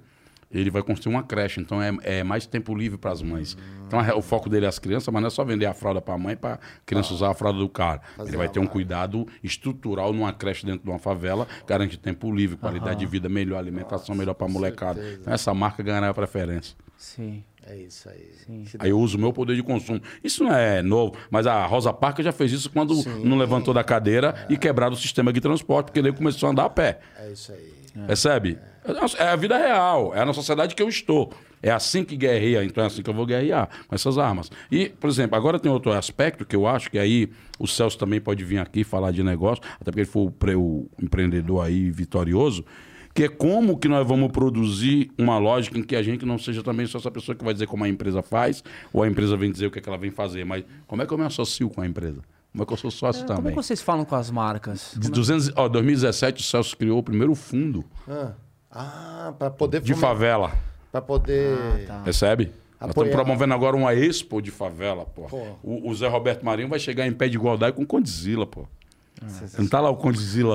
ele vai construir uma creche, então é, é mais tempo livre para as mães. Então a- o foco dele é as crianças, mas não é só vender a fralda para a mãe para a criança usar a fralda do cara. Ele vai ter um cuidado estrutural numa creche dentro de uma favela, garante tempo livre, qualidade de vida melhor, alimentação melhor para a molecada. Então essa marca ganhará a preferência. Sim. É isso aí. Que Aí eu uso o meu poder de consumo. Isso não é novo, mas a Rosa Parker já fez isso quando não levantou da cadeira e quebraram o sistema de transporte, porque ele começou a andar a pé. É isso aí. Percebe? É a vida real, é na sociedade que eu estou. É assim que guerreia, então é assim que eu vou guerrear com essas armas. E, por exemplo, agora tem outro aspecto que eu acho que aí o Celso também pode vir aqui falar de negócio, até porque ele foi o, pre- o empreendedor aí vitorioso, que é como que nós vamos produzir uma lógica em que a gente não seja também só essa pessoa que vai dizer como a empresa faz, ou a empresa vem dizer o que, é que ela vem fazer, mas como é que eu me associo com a empresa? Como é que eu sou sócio Como é também? que vocês falam com as marcas? De 200, ó, 2017 o Celso criou o primeiro fundo Ah, ah para poder de favela. Para poder. tá. Percebe? Nós estamos promovendo agora uma expo de favela, pô. Pô. O, o Zé Roberto Marinho vai chegar em pé de igualdade com o Condzilla, pô. Não tá lá o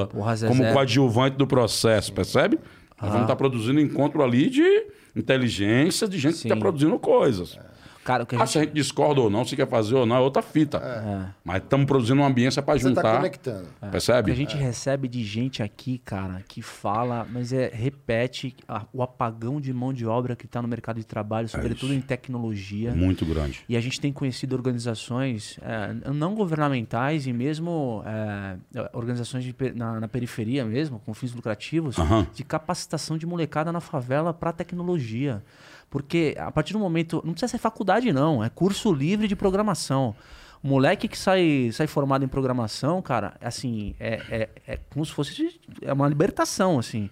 Porra, Zezé. como coadjuvante do processo, percebe? Nós vamos estar produzindo encontro ali de inteligência, de gente que está Sim. produzindo coisas. Cara, o que a Ah, se a gente... gente discorda ou não, se quer fazer ou não, é outra fita. É. Mas estamos produzindo uma ambiência para Você tá juntar. conectando. O Percebe? que a gente recebe de gente aqui, cara, que fala, mas é repete a- o apagão de mão de obra que está no mercado de trabalho, sobretudo em tecnologia. Muito grande. E a gente tem conhecido organizações é, não governamentais e mesmo é, organizações de na, na periferia mesmo, com fins lucrativos, Aham. de capacitação de molecada na favela para tecnologia. Porque a partir do momento. Não precisa ser faculdade, não. É curso livre de programação. O moleque que sai, sai formado em programação, cara, assim, é, é, é como se fosse é uma libertação, assim.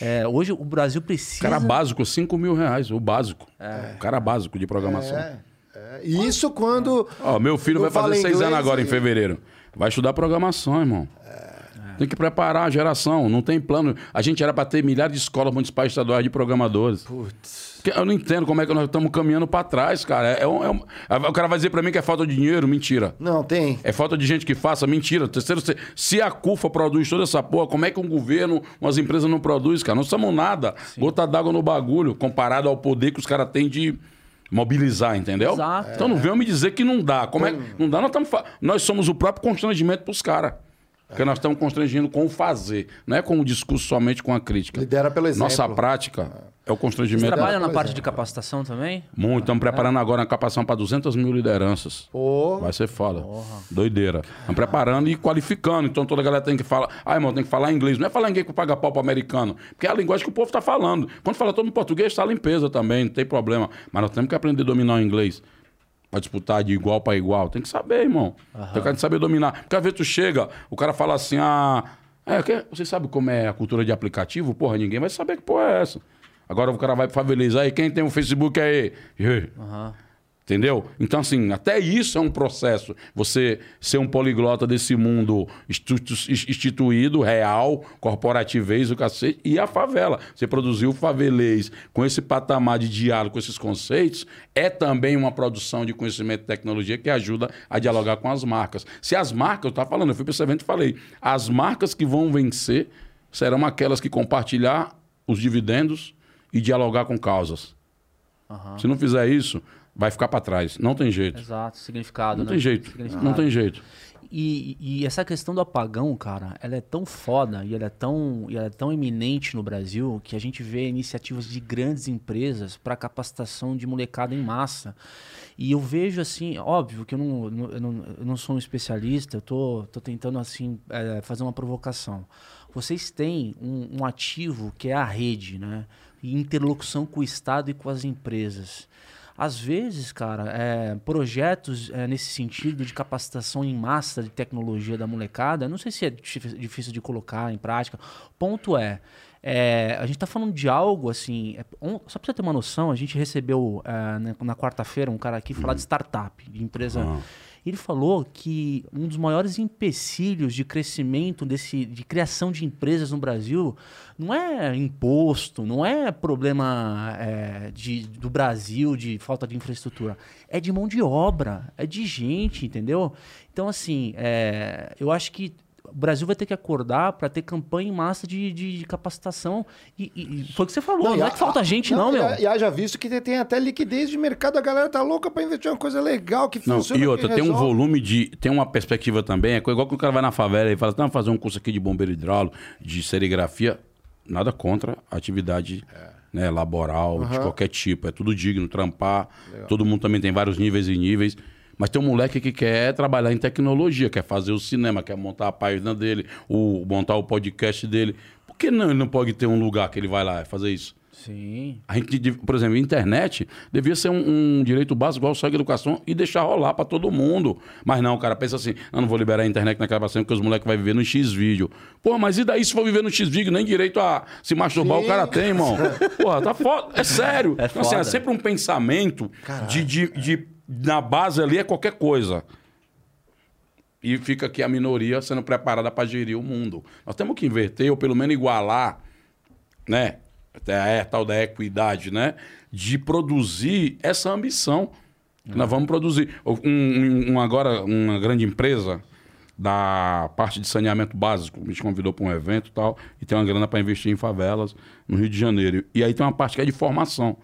É, hoje o Brasil precisa. cara básico, 5 mil reais, o básico. O cara básico de programação. É, é. E Isso quando. Ó, meu filho vai fazer seis anos agora, e- em fevereiro. Vai estudar programação, irmão. Tem que preparar a geração, não tem plano. A gente era para ter milhares de escolas municipais estaduais de programadores. Putz. Eu não entendo como é que nós estamos caminhando para trás, cara. É é um- O cara vai dizer para mim que é falta de dinheiro, mentira. Não, tem. É falta de gente que faça, mentira. Terceiro, se- se a CUFA produz toda essa porra, como é que um governo, umas empresas não produzem, cara? Não somos nada. Gota d'água no bagulho, comparado ao poder que os caras têm de mobilizar, entendeu? Exato. Então não venham me dizer que não dá. Como é que não dá? Nós, fa- nós somos o próprio constrangimento pros caras. Porque nós estamos constrangindo com o fazer, não é com o discurso somente com a crítica. Lidera pelo exemplo. Nossa prática é o constrangimento. trabalham na Pois parte é. de capacitação também? Muito. Estamos preparando agora uma capacitação para 200 mil lideranças. Vai ser foda. Doideira. Estamos preparando e qualificando. Então toda a galera tem que falar. Ah, irmão, tem que falar inglês. Não é falar inglês que paga pau pro americano. Porque é a linguagem que o povo está falando. Quando fala todo em português, está limpeza também, não tem problema. Mas nós temos que aprender a dominar o inglês. Pra disputar de igual para igual. Tem que saber, irmão. Tem que saber dominar. Porque às vezes tu chega, o cara fala assim: ah, é, que, você sabe como é a cultura de aplicativo? Porra, ninguém vai saber que porra é essa. Agora o cara vai pra favelizar aí, quem tem um Facebook aí? Aí? Aham. Entendeu? Então, assim, até isso é um processo. Você ser um poliglota desse mundo institu- instituído, real, corporativez, o cacete, e a favela. Você produziu o favelês com esse patamar de diálogo, com esses conceitos, é também uma produção de conhecimento e tecnologia que ajuda a dialogar com as marcas. Se as marcas, eu estava falando, eu fui para esse evento e falei, as marcas que vão vencer serão aquelas que compartilhar os dividendos e dialogar com causas. Aham. Se não fizer isso, vai ficar para trás. Não tem jeito. Exato, significado, Não né? tem jeito. Significado. Não tem jeito. E, e essa questão do apagão, cara, ela é tão foda e ela é tão, ela é tão eminente no Brasil que a gente vê iniciativas de grandes empresas para capacitação de molecada em massa. E eu vejo assim, óbvio que eu não, eu não, eu não sou um especialista, eu tô, tô tentando assim eh, fazer uma provocação. Vocês têm um, um ativo que é a rede, né? E interlocução com o Estado e com as empresas. Às vezes, cara, é, projetos é, nesse sentido de capacitação em massa de tecnologia da molecada, não sei se é dif- difícil de colocar em prática. Ponto é, é, a gente está falando de algo assim, é, on- só para você ter uma noção, a gente recebeu é, na, na quarta-feira um cara aqui falar de startup, de empresa. Ah. Ele falou que um dos maiores empecilhos de crescimento, desse, de criação de empresas no Brasil, não é imposto, não é problema é, de, do Brasil de falta de infraestrutura, é de mão de obra, é de gente, entendeu? Então, assim, é, eu acho que o Brasil vai ter que acordar para ter campanha em massa de, de, de capacitação. E, e, foi o que você falou, não, não é que falta gente, não, não meu. E haja visto que tem até liquidez de mercado, a galera tá louca para investir em uma coisa legal que não, funciona. E outra, tem um volume de. Tem uma perspectiva também, é igual que o cara vai na favela e fala, não, fazer um curso aqui de bombeiro hidráulico, de serigrafia. Nada contra a atividade. É né, laboral, uhum. de qualquer tipo. É tudo digno, trampar. Legal. Todo mundo também tem vários níveis e níveis. Mas tem um moleque que quer trabalhar em tecnologia, quer fazer o cinema, quer montar a página dele, o, montar o podcast dele. Por que não, ele não pode ter um lugar que ele vai lá fazer isso? Sim. A gente, por exemplo, a internet devia ser um, um direito básico igual só a educação e deixar rolar para todo mundo. Mas não, o cara pensa assim: eu não vou liberar a internet naquela vacina porque os moleques vão viver no X vídeo. Pô, mas e daí se for viver no X vídeo? Nem direito a se masturbar Sim. o cara tem, irmão. Pô, tá foda. É sério. É, então, assim, é sempre um pensamento de, de, de, na base ali é qualquer coisa. E fica aqui a minoria sendo preparada para gerir o mundo. Nós temos que inverter, ou pelo menos igualar, né? até é tal da equidade, né? De produzir essa ambição. Uhum. Nós vamos produzir. Um, um, agora, uma grande empresa da parte de saneamento básico me convidou para um evento e tal, e tem uma grana para investir em favelas no Rio de Janeiro. E aí tem uma parte que é de formação.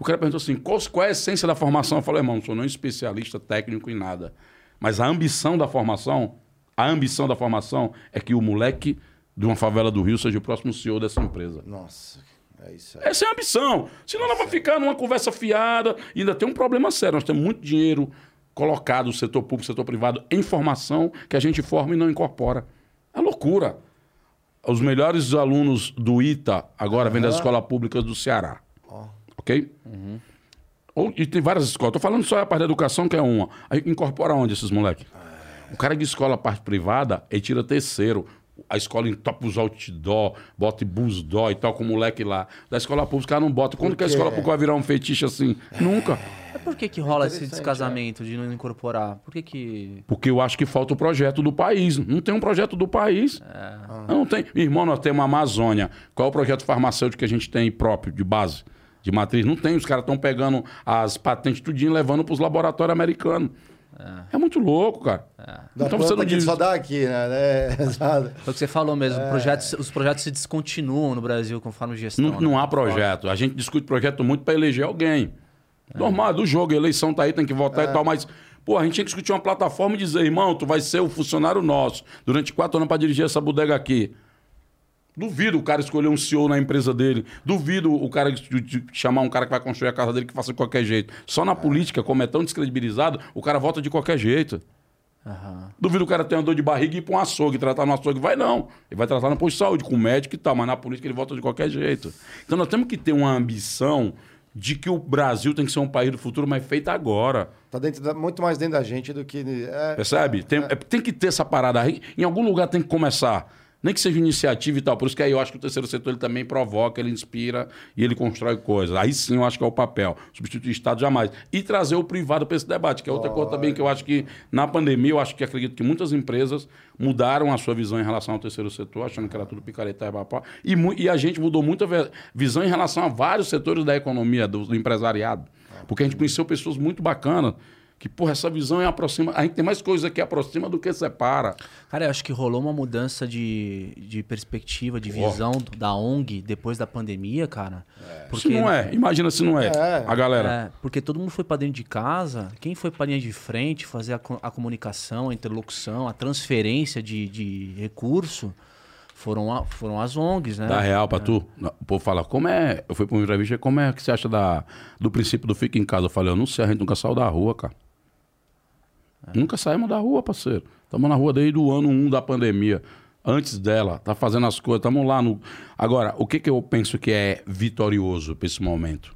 O cara perguntou assim: qual, qual é a essência da formação? Eu falei, irmão, não sou nem especialista técnico em nada. Mas a ambição da formação, a ambição da formação é que o moleque de uma favela do Rio seja o próximo CEO dessa empresa. Nossa, é isso aí. Essa é a ambição. Senão ela vai ficar numa conversa fiada. E ainda tem um problema sério. Nós temos muito dinheiro colocado no setor público, setor privado, em formação que a gente forma e não incorpora. É loucura. Os melhores alunos do ITA agora uhum. vêm das escolas públicas do Ceará. Ok? Uhum. Ou, e tem várias escolas. Estou falando só a parte da educação, que é uma. Aí incorpora onde esses moleques? O cara de escola parte privada, ele tira terceiro a escola entopa os outdoor, bota bus dó e tal, com o moleque lá. Da escola pública, ela não bota. Quando que a escola pública vai virar um fetiche assim? Nunca. É por que, que rola esse descasamento é. de não incorporar? Por que que... Porque eu acho que falta o projeto do país. Não tem um projeto do país. É. Não tem. Irmão, nós temos a Amazônia. Qual é o projeto farmacêutico que a gente tem próprio, de base? De matriz? Não tem. Os caras estão pegando as patentes tudinho e levando para os laboratórios americanos. É. é muito louco, cara. É. Então você não diz... só dá aqui, né? É, Foi o que você falou mesmo. É. Projetos, os projetos se descontinuam no Brasil conforme gestão. Não, né? não há projeto. A gente discute projeto muito para eleger alguém. É. Normal, do jogo, a eleição tá aí, tem que votar e é. tal, mas. Pô, a gente tinha que discutir uma plataforma e dizer, irmão, tu vai ser o funcionário nosso durante quatro anos para dirigir essa bodega aqui. Duvido o cara escolher um CEO na empresa dele. Duvido o cara chamar um cara que vai construir a casa dele que faça de qualquer jeito. Só na política, como é tão descredibilizado, o cara vota de qualquer jeito. Uhum. Duvido o cara ter uma dor de barriga e ir para um açougue, tratar no açougue. Vai não. Ele vai tratar no posto de saúde, com médico e tal, mas na política ele vota de qualquer jeito. Então nós temos que ter uma ambição de que o Brasil tem que ser um país do futuro, mas feito agora. Tá dentro da, muito mais dentro da gente do que. É, Percebe? Tem, é. tem que ter essa parada. Em algum lugar tem que começar. Nem que seja iniciativa e tal. Por isso que aí eu acho que o terceiro setor ele também provoca, ele inspira e ele constrói coisas. Aí sim eu acho que é o papel. Substituir o Estado jamais. E trazer o privado para esse debate, que é outra oh, coisa também que eu acho que na pandemia, eu acho que acredito que muitas empresas mudaram a sua visão em relação ao terceiro setor, achando que era tudo picareta e papá. E, e a gente mudou muito a visão em relação a vários setores da economia, do, do empresariado. Porque a gente conheceu pessoas muito bacanas que, porra, essa visão é aproxima. A gente tem mais coisa que aproxima do que separa. Cara, eu acho que rolou uma mudança de, de perspectiva, de visão oh. da ONG depois da pandemia, cara. É. Porque, se não é, imagina se não é, é. a galera. É, porque todo mundo foi para dentro de casa. Quem foi para linha de frente fazer a, a, comunicação, a interlocução, a transferência de, de recurso foram, a, foram as ONGs, né? Da real pra é. tu. O povo fala, como é. Eu fui pra uma entrevista, como é que você acha da, do princípio do fica em casa? Eu falei, eu não sei, a gente nunca saiu da rua, cara. É. Nunca saímos da rua, parceiro. Estamos na rua desde o ano 1 da pandemia. Antes dela, tá fazendo as coisas, estamos lá no. Agora, o que, que eu penso que é vitorioso para esse momento?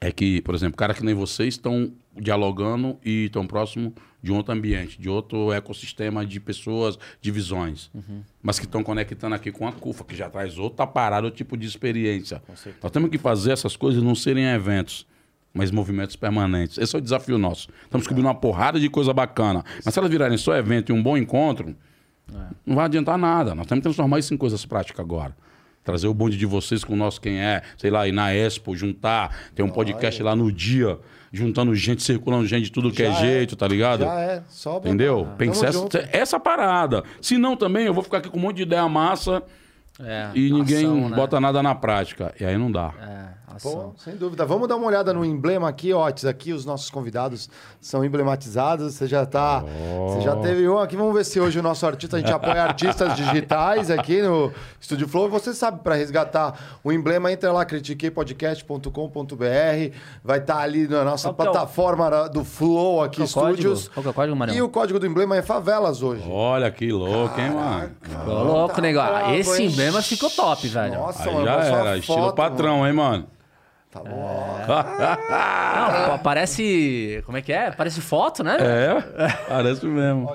É que, por exemplo, cara que nem vocês estão dialogando e estão próximo de outro ambiente, de outro ecossistema de pessoas, de visões, uhum. mas que estão conectando aqui com a CUFA, que já traz outra parada, outro tipo de experiência. Nós temos que fazer essas coisas não serem eventos mas movimentos permanentes. Esse é o desafio nosso. Estamos descobrindo uma porrada de coisa bacana. Mas se elas virarem só evento e um bom encontro, é. não vai adiantar nada. Nós temos que transformar isso em coisas práticas agora. Trazer o bonde de vocês com o nosso quem é, sei lá, ir na Expo, juntar, tem um podcast lá no dia, juntando gente, circulando gente de tudo que é, Já é. jeito, tá ligado? Já é, só. Entendeu? Tamo Pensar essa, essa parada. Se não, também eu vou ficar aqui com um monte de ideia massa É, e ninguém ação, né? bota nada na prática. E aí não dá. É, Pô, ação. sem dúvida. Vamos dar uma olhada no emblema aqui, Otis. Aqui os nossos convidados são emblematizados. Você já tá. Você já teve um aqui. Vamos ver se hoje o nosso artista, a gente apoia artistas digitais aqui no Estúdio Flow. Você sabe, para resgatar o emblema, entra lá, critiqueipodcast.com.br. Vai estar ali na nossa Qual que é o- plataforma do Flow aqui, é? Estúdios. É o código, Marião? E o código do emblema é favelas hoje. Olha que louco, hein, mano? Louco, negócio. brabo, Esse emblema ficou top, velho. Nossa, Aí mano. já era, estilo foto, patrão, hein, mano? Tá bom. Não, pa- parece. Como é que é? Parece foto, né? É, parece mesmo.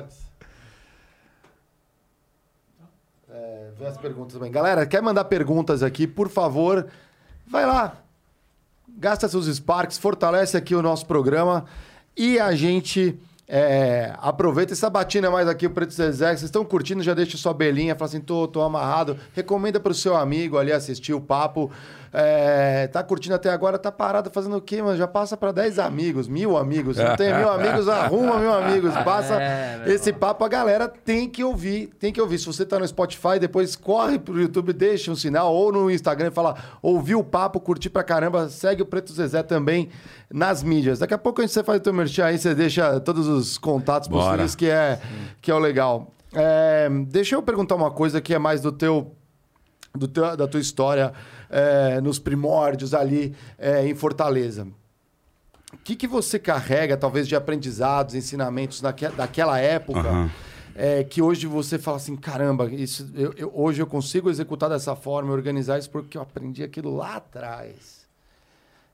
É, vê as perguntas também. Galera, quer mandar perguntas aqui, por favor, vai lá. Gasta seus Sparks, fortalece aqui o nosso programa e a gente é, aproveita essa batina mais aqui, o Preto Zezé. Vocês estão curtindo, já deixa sua belinha, fala assim, tô, tô amarrado. Recomenda pro seu amigo ali assistir o papo. É, tá curtindo até agora, tá parado fazendo o quê, mano? Já passa para 10 amigos, mil amigos. Se não tem mil amigos, arruma mil amigos. Passa É, esse papo, a galera tem que ouvir, tem que ouvir. Se você tá no Spotify, depois corre pro YouTube, deixa um sinal, ou no Instagram e fala, ouviu o papo, curti pra caramba, segue o Preto Zezé também nas mídias. Daqui a pouco a gente você faz o teu merchan aí, você deixa todos os contatos Bora. possíveis, que é, que é o legal. É, deixa eu perguntar uma coisa que é mais do teu do teu- da tua história é, nos primórdios ali é, em Fortaleza. O que, que você carrega, talvez, de aprendizados, ensinamentos daque- daquela época, Aham. é, que hoje você fala assim, caramba, isso, eu- eu- hoje eu consigo executar dessa forma, organizar isso porque eu aprendi aquilo lá atrás.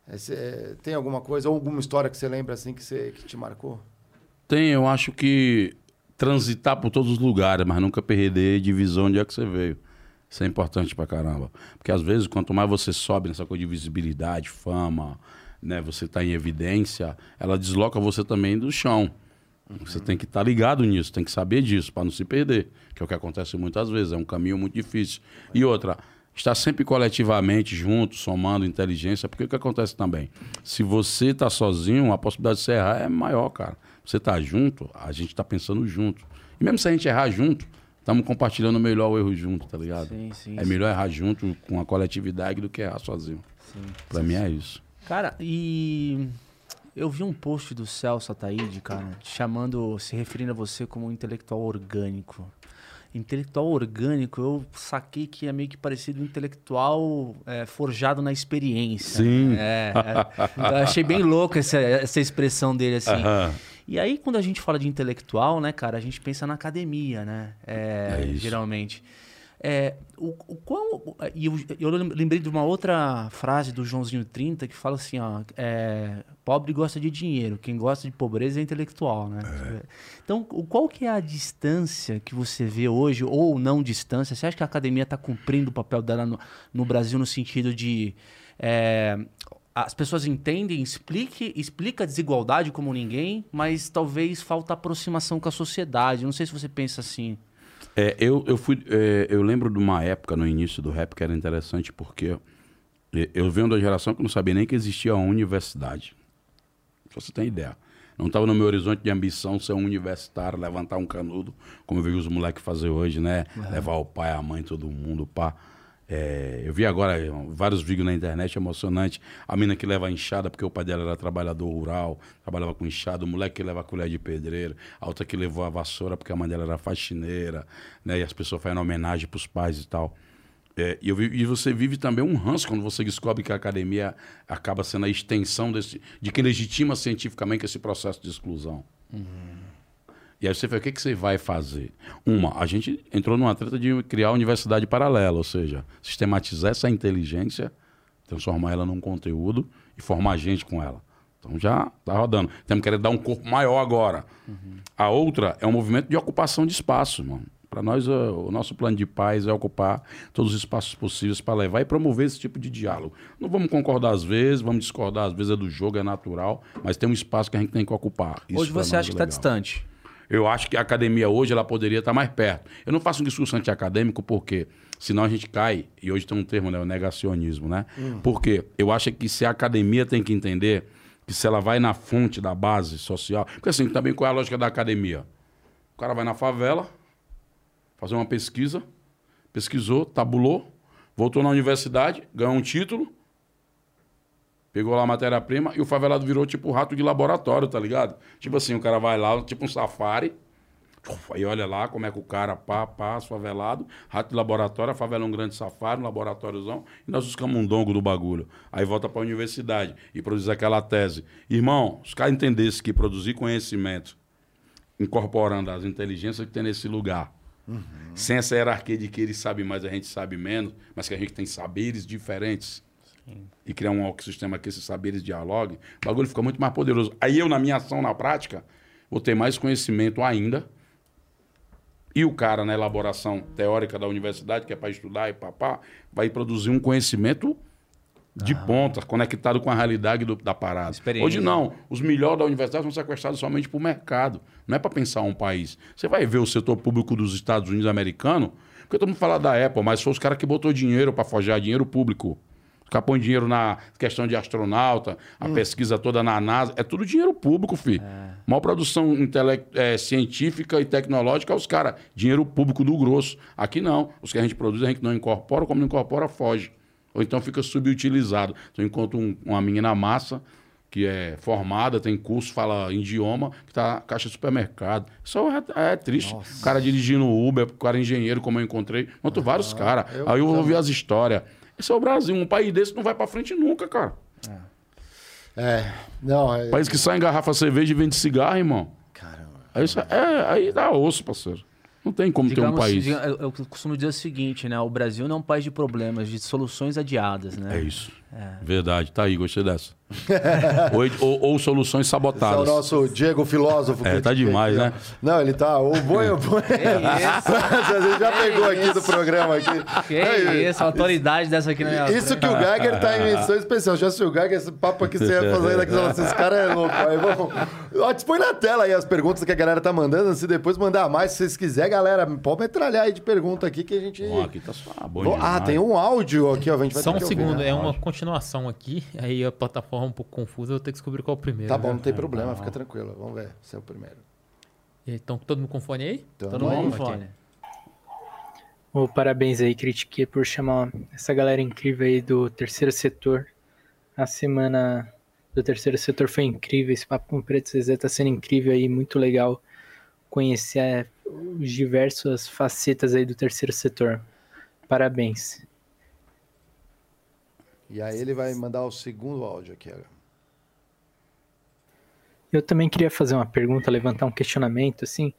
É, é, tem alguma coisa, ou alguma história que você lembra assim que, você, que te marcou? Tem, eu acho que transitar por todos os lugares, mas nunca perder de visão onde é que você veio. Isso é importante pra caramba. Porque às vezes, quanto mais você sobe nessa coisa de visibilidade, fama, né, você tá em evidência, ela desloca você também do chão. Você tem que estar ligado nisso, tem que saber disso para não se perder, que é o que acontece muitas vezes, é um caminho muito difícil. E outra, estar sempre coletivamente junto, somando inteligência, porque o que acontece também? Se você está sozinho, a possibilidade de você errar é maior, cara. Você tá junto, a gente está pensando junto. E mesmo se a gente errar junto, estamos compartilhando melhor o erro junto, tá ligado? Sim, sim, é sim. melhor errar junto com a coletividade do que errar sozinho. Para mim é isso. Cara, e eu vi um post do Celso Ataíde, cara, chamando, se referindo a você como um intelectual orgânico. Intelectual orgânico, eu saquei que é meio que parecido um intelectual é, forjado na experiência. Sim. É, é. Eu achei bem louco essa, essa expressão dele, assim. Aham. E aí, quando a gente fala de intelectual, né, cara, a gente pensa na academia, né? É, É isso. geralmente. É, o, o qual, e eu, eu lembrei de uma outra frase do Joãozinho 30 que fala assim, ó, é, pobre gosta de dinheiro, quem gosta de pobreza é intelectual, né? Então, o- qual que é a distância que você vê hoje, ou não distância? Você acha que a academia está cumprindo o papel dela no, no Brasil no sentido de é, as pessoas entendem, explique, explica a desigualdade como ninguém, mas talvez falta aproximação com a sociedade. Não sei se você pensa assim. É, eu, eu fui. é, eu lembro de uma época no início do rap que era interessante porque eu venho da geração que não sabia nem que existia uma universidade. Pra você ter ideia. Não estava no meu horizonte de ambição ser um universitário, levantar um canudo, como eu vi os moleques fazer hoje, né? Levar o pai, a mãe, todo mundo, pá. É, eu vi agora é, vários vídeos na internet emocionante. A mina que leva a enxada porque o pai dela era trabalhador rural, trabalhava com enxada. O moleque que leva a colher de pedreiro. A outra que levou a vassoura porque a mãe dela era faxineira. Né? E as pessoas fazendo homenagem para os pais e tal. É, e, eu e você vive também um ranço quando você descobre que a academia acaba sendo a extensão desse, de que legitima cientificamente esse processo de exclusão. E aí você vê o que, que você vai fazer. Uma, a gente entrou numa treta de criar universidade paralela, ou seja, sistematizar essa inteligência, transformar ela num conteúdo e formar gente com ela. Então já tá rodando. Temos que querer dar um corpo maior agora. A outra é um movimento de ocupação de espaço, mano. Para nós, o o nosso plano de paz é ocupar todos os espaços possíveis para levar e promover esse tipo de diálogo. Não vamos concordar às vezes, vamos discordar às vezes, é do jogo, é natural, mas tem um espaço que a gente tem que ocupar. Isso Hoje você acha é que está distante. Eu acho que a academia hoje ela poderia estar mais perto. Eu não faço um discurso antiacadêmico porque Senão a gente cai, e hoje tem um termo, né? O negacionismo, né? Hum. Por quê? Eu acho que se a academia tem que entender que se ela vai na fonte da base social. Porque assim, também qual é a lógica da academia? O cara vai na favela, fazer uma pesquisa, pesquisou, tabulou, voltou na universidade, ganhou um título, pegou lá a matéria-prima e o favelado virou tipo rato de laboratório, tá ligado? Tipo assim, o cara vai lá, tipo um safari, Aí olha lá como é que o cara pá, pá, favelado, rato de laboratório, a favela é um grande safari, um laboratóriozão, e nós os camundongos do bagulho. Aí volta para a universidade e produz aquela tese. Irmão, os caras entendessem que produzir conhecimento, incorporando as inteligências que tem nesse lugar, uhum. sem essa hierarquia de que ele sabe mais, a gente sabe menos, mas que a gente tem saberes diferentes. Sim. E criar um ecossistema que esses saberes dialoguem, o bagulho fica muito mais poderoso. Aí eu, na minha ação, na prática, vou ter mais conhecimento ainda e o cara, na elaboração teórica da universidade, que é para estudar e papá, vai produzir um conhecimento de ah. ponta, conectado com a realidade do, da parada. Hoje não. Os melhores da universidade são sequestrados somente para o mercado. Não é para pensar um país. Você vai ver o setor público dos Estados Unidos americanos, porque todo mundo fala da Apple, mas foi os caras que botou dinheiro para forjar dinheiro público. Os caras põem dinheiro na questão de astronauta, a hum. pesquisa toda na NASA. É tudo dinheiro público, filho. É. Maior produção intele... é, científica e tecnológica é os caras. Dinheiro público do grosso. Aqui não. Os que a gente produz, a gente não incorpora, como não incorpora, foge. Ou então fica subutilizado. Então, enquanto um, uma menina massa, que é formada, tem curso, fala idioma, que está caixa de supermercado. Isso é, é triste. Nossa. O cara dirigindo Uber, o cara engenheiro, como eu encontrei. Quanto ah, vários caras. Aí eu ouvi as histórias. Esse é o Brasil. Um país desse não vai para frente nunca, cara. É. é. Não, é... País que sai em garrafa cerveja e vende cigarro, irmão. Caramba. Aí, é, aí dá osso, parceiro. Não tem como Digamos, ter um país. Eu, eu costumo dizer o seguinte, né? O Brasil não é um país de problemas, de soluções adiadas, né? É isso. É. Verdade, tá aí, gostei dessa. ou, ou, ou, soluções sabotadas. Esse é o nosso Diego filósofo. É, tá demais, né? Não, ele tá. O boi, o boi. a gente já pegou aqui do programa aqui. Que é isso, a autoridade dessa aqui na minha Isso que o Geiger tá em missão especial. Já se o Geiger, esse papo aqui você ia fazer daqui, esse cara é louco. Aí vamos. Ó, põe na tela aí as perguntas que a galera tá mandando. Se depois mandar mais, se vocês quiserem, galera, pode metralhar aí de pergunta aqui que a gente. Bom, aqui tá só. Bom, ah, tem um áudio aqui, ó. A gente vai Só um segundo, é uma continuação continuação aqui, aí a plataforma é um pouco confusa, eu vou ter que descobrir qual é o primeiro. Tá bom, né? não tem é, problema, fica tranquilo. Vamos ver se é o primeiro. Então, todo mundo com fone aí? Todo, todo mundo com fone. Oh, parabéns aí, Critique, por chamar essa galera incrível aí do terceiro setor. A semana do terceiro setor foi incrível, esse papo com o Preto Zezé tá sendo incrível aí, muito legal conhecer é, os diversas facetas aí do terceiro setor. Parabéns. E aí ele vai mandar o segundo áudio aqui agora. Eu também queria fazer uma pergunta, levantar um questionamento, assim,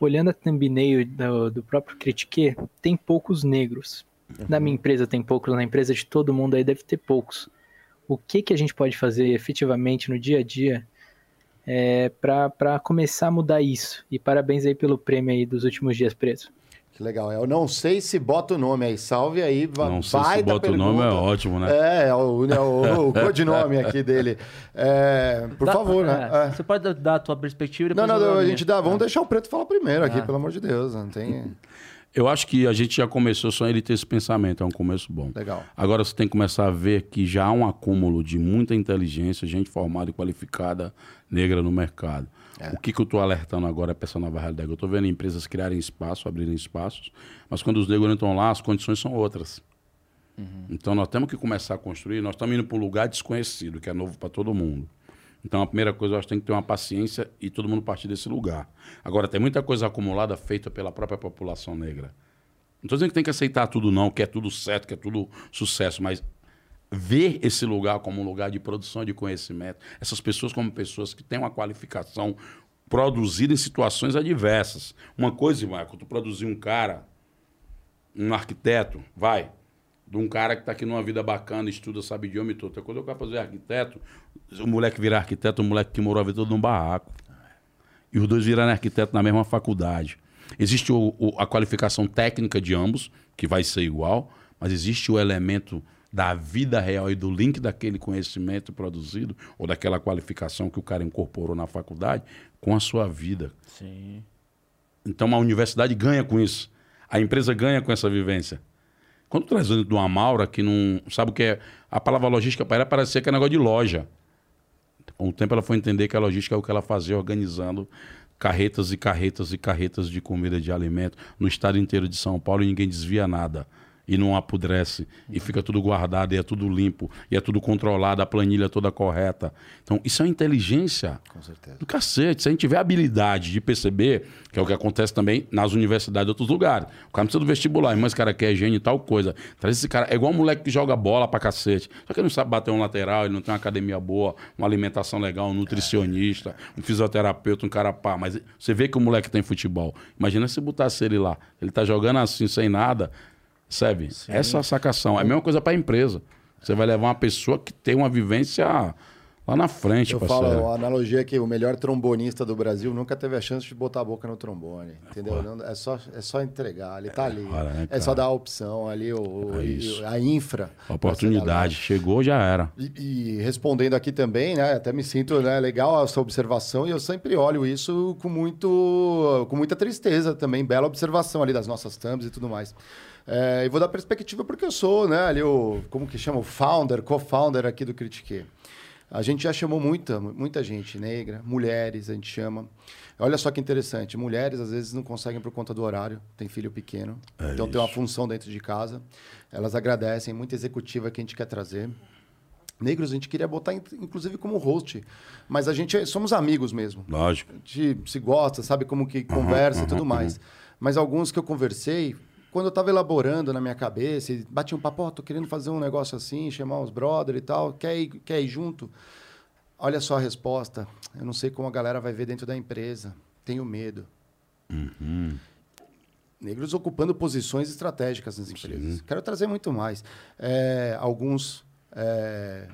olhando a thumbnail do, do próprio Critique, tem poucos negros. Uhum. Na minha empresa tem poucos, na empresa de todo mundo aí deve ter poucos. O que, que a gente pode fazer efetivamente no dia a dia é, para começar a mudar isso? E parabéns aí pelo prêmio aí dos últimos dias presos. Que legal. Eu não sei se bota o nome aí. Salve aí. Não sei se bota pergunta. o nome, é ótimo, né? É, é o, é o, o codinome aqui dele. É, por dá, favor, né? É, é. Você pode dar a tua perspectiva Não, não, a gente dá. Vamos deixar o Preto falar primeiro aqui, pelo amor de Deus. Não tem... Eu acho que a gente já começou só ele ter esse pensamento, é um começo bom. Legal. Agora você tem que começar a ver que já há um acúmulo de muita inteligência, gente formada e qualificada negra no mercado. É. O que, que eu estou alertando agora é essa nova realidade. Eu estou vendo empresas criarem espaço, abrirem espaços, mas quando os negros entram lá, as condições são outras. Uhum. Então nós temos que começar a construir, nós estamos indo para um lugar desconhecido, que é novo para todo mundo. Então a primeira coisa, eu acho que tem que ter uma paciência e todo mundo partir desse lugar. Agora, tem muita coisa acumulada feita pela própria população negra. Não estou dizendo que tem que aceitar tudo, não, que é tudo certo, que é tudo sucesso, mas ver esse lugar como um lugar de produção de conhecimento, essas pessoas como pessoas que têm uma qualificação produzida em situações adversas. Uma coisa, Marco, tu produzir um cara, um arquiteto, vai, de um cara que está aqui numa vida bacana, estuda, sabe idioma e tudo. Outra coisa, eu quero fazer arquiteto, o moleque virar arquiteto, o moleque que morou a vida toda num barraco. E os dois viraram arquiteto na mesma faculdade. Existe o, o, a qualificação técnica de ambos, que vai ser igual, mas existe o elemento da vida real e do link daquele conhecimento produzido ou daquela qualificação que o cara incorporou na faculdade com a sua vida. Sim. Então a universidade ganha com isso. A empresa ganha com essa vivência. Quando traz dentro de uma Maura, que não. Sabe o que é? A palavra logística para ela parecia que é negócio de loja. Com o tempo ela foi entender que a logística é o que ela fazia organizando carretas e carretas e carretas de comida de alimento no estado inteiro de São Paulo e ninguém desvia nada e não apodrece e fica tudo guardado e é tudo limpo e é tudo controlado, a planilha toda correta. Então, isso é uma inteligência do cacete. Se a gente tiver habilidade de perceber, que é o que acontece também nas universidades de outros lugares. O cara precisa do vestibular, mas esse cara quer gênio e tal coisa. Traz esse cara. É igual um moleque que joga bola pra cacete. Só que ele não sabe bater um lateral, ele não tem uma academia boa, uma alimentação legal, um nutricionista, um fisioterapeuta, um cara pá. Mas você vê que o moleque tem futebol. Imagina se botasse ele lá. Ele tá jogando assim, sem nada. Sabe? Essa é a sacação. É a mesma coisa pra empresa. Você vai levar uma pessoa que tem uma vivência lá na frente, Eu parceiro. falo, a analogia é que o melhor trombonista do Brasil nunca teve a chance de botar a boca no trombone. Entendeu? Não- é, só, é só entregar, ele tá ali. hora, né, é só cara? dar a opção ali, o, É a infra. A oportunidade. Chegou, já era. E, e respondendo aqui também, né? Até me sinto né, legal essa observação e eu sempre olho isso com muito, com muita tristeza também, bela observação ali das nossas thumbs e tudo mais. É, e vou dar perspectiva porque eu sou, né? Ali o como que chama o founder, co-founder aqui do Critique. A gente já chamou muita, muita gente negra, mulheres, a gente chama. Olha só que interessante, mulheres às vezes não conseguem por conta do horário, tem filho pequeno, então tem uma função dentro de casa. Elas agradecem, muita executiva que a gente quer trazer. Negros a gente queria botar, in- inclusive, como host. Mas a gente é- somos amigos mesmo. Lógico. A gente se gosta, sabe como que conversa e tudo mais. Mas alguns que eu conversei, quando eu estava elaborando na minha cabeça, e bati um papo, ó, tô querendo fazer um negócio assim, chamar os brother e tal, quer ir, quer ir junto? Olha só a resposta. Eu não sei como a galera vai ver dentro da empresa. Tenho medo. Negros ocupando posições estratégicas nas empresas. Quero trazer muito mais. É, alguns. é,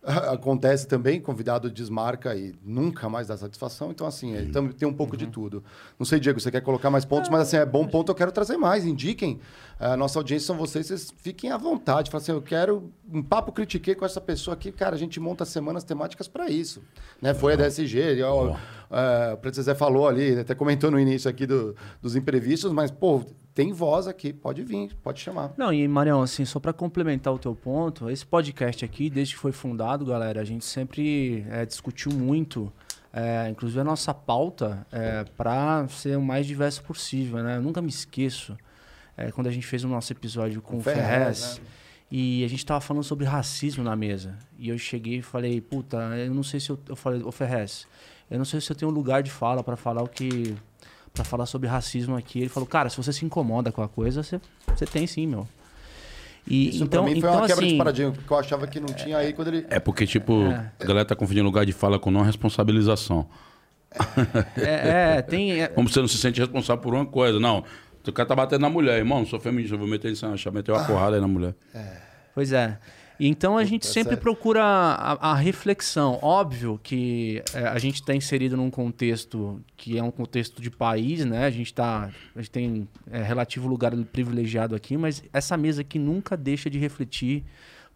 acontece também, convidado desmarca e nunca mais dá satisfação. Então, assim, é, tam- tem um pouco de tudo. Não sei, Diego, você quer colocar mais pontos, mas assim, é bom ponto, eu quero trazer mais. Indiquem. A nossa audiência são vocês, vocês fiquem à vontade. Fala assim, eu quero um papo critiquei com essa pessoa aqui. Cara, a gente monta semanas temáticas para isso. Né? Foi a DSG, e, ó, é, o Preto Zé falou ali, até comentou no início aqui do- dos imprevistos, mas, pô, tem voz aqui, pode vir, pode chamar. Não, e Marião, assim, só para complementar o teu ponto, esse podcast aqui, desde que foi fundado, galera, a gente sempre é, discutiu muito, é, inclusive a nossa pauta, é, para ser o mais diverso possível, né? Eu nunca me esqueço, é, quando a gente fez o nosso episódio com o Ferrez, Ferrez, né? e a gente tava falando sobre racismo na mesa. E eu cheguei e falei, puta, eu não sei se eu, eu falei, ô Ferrez, eu não sei se eu tenho lugar de fala para falar o que para falar sobre racismo aqui. Ele falou, cara, se você se incomoda com a coisa, você, você tem sim, meu. E Isso então, pra mim foi então uma quebra assim, de paradigma, porque eu achava que não tinha aí quando ele. É porque, tipo, a galera tá confundindo lugar de fala com não responsabilização. é, é, tem é, Como você não se sente responsável por uma coisa. Não, o cara tá batendo na mulher, irmão, sou feminista, eu vou meter isso na meteu uma porrada aí na mulher. Pois é. E Então a gente Puta, sempre procura a, a reflexão. Óbvio que é, a gente está inserido num contexto que é um contexto de país, né? A gente tá, a gente tem é, relativo lugar privilegiado aqui, mas essa mesa aqui nunca deixa de refletir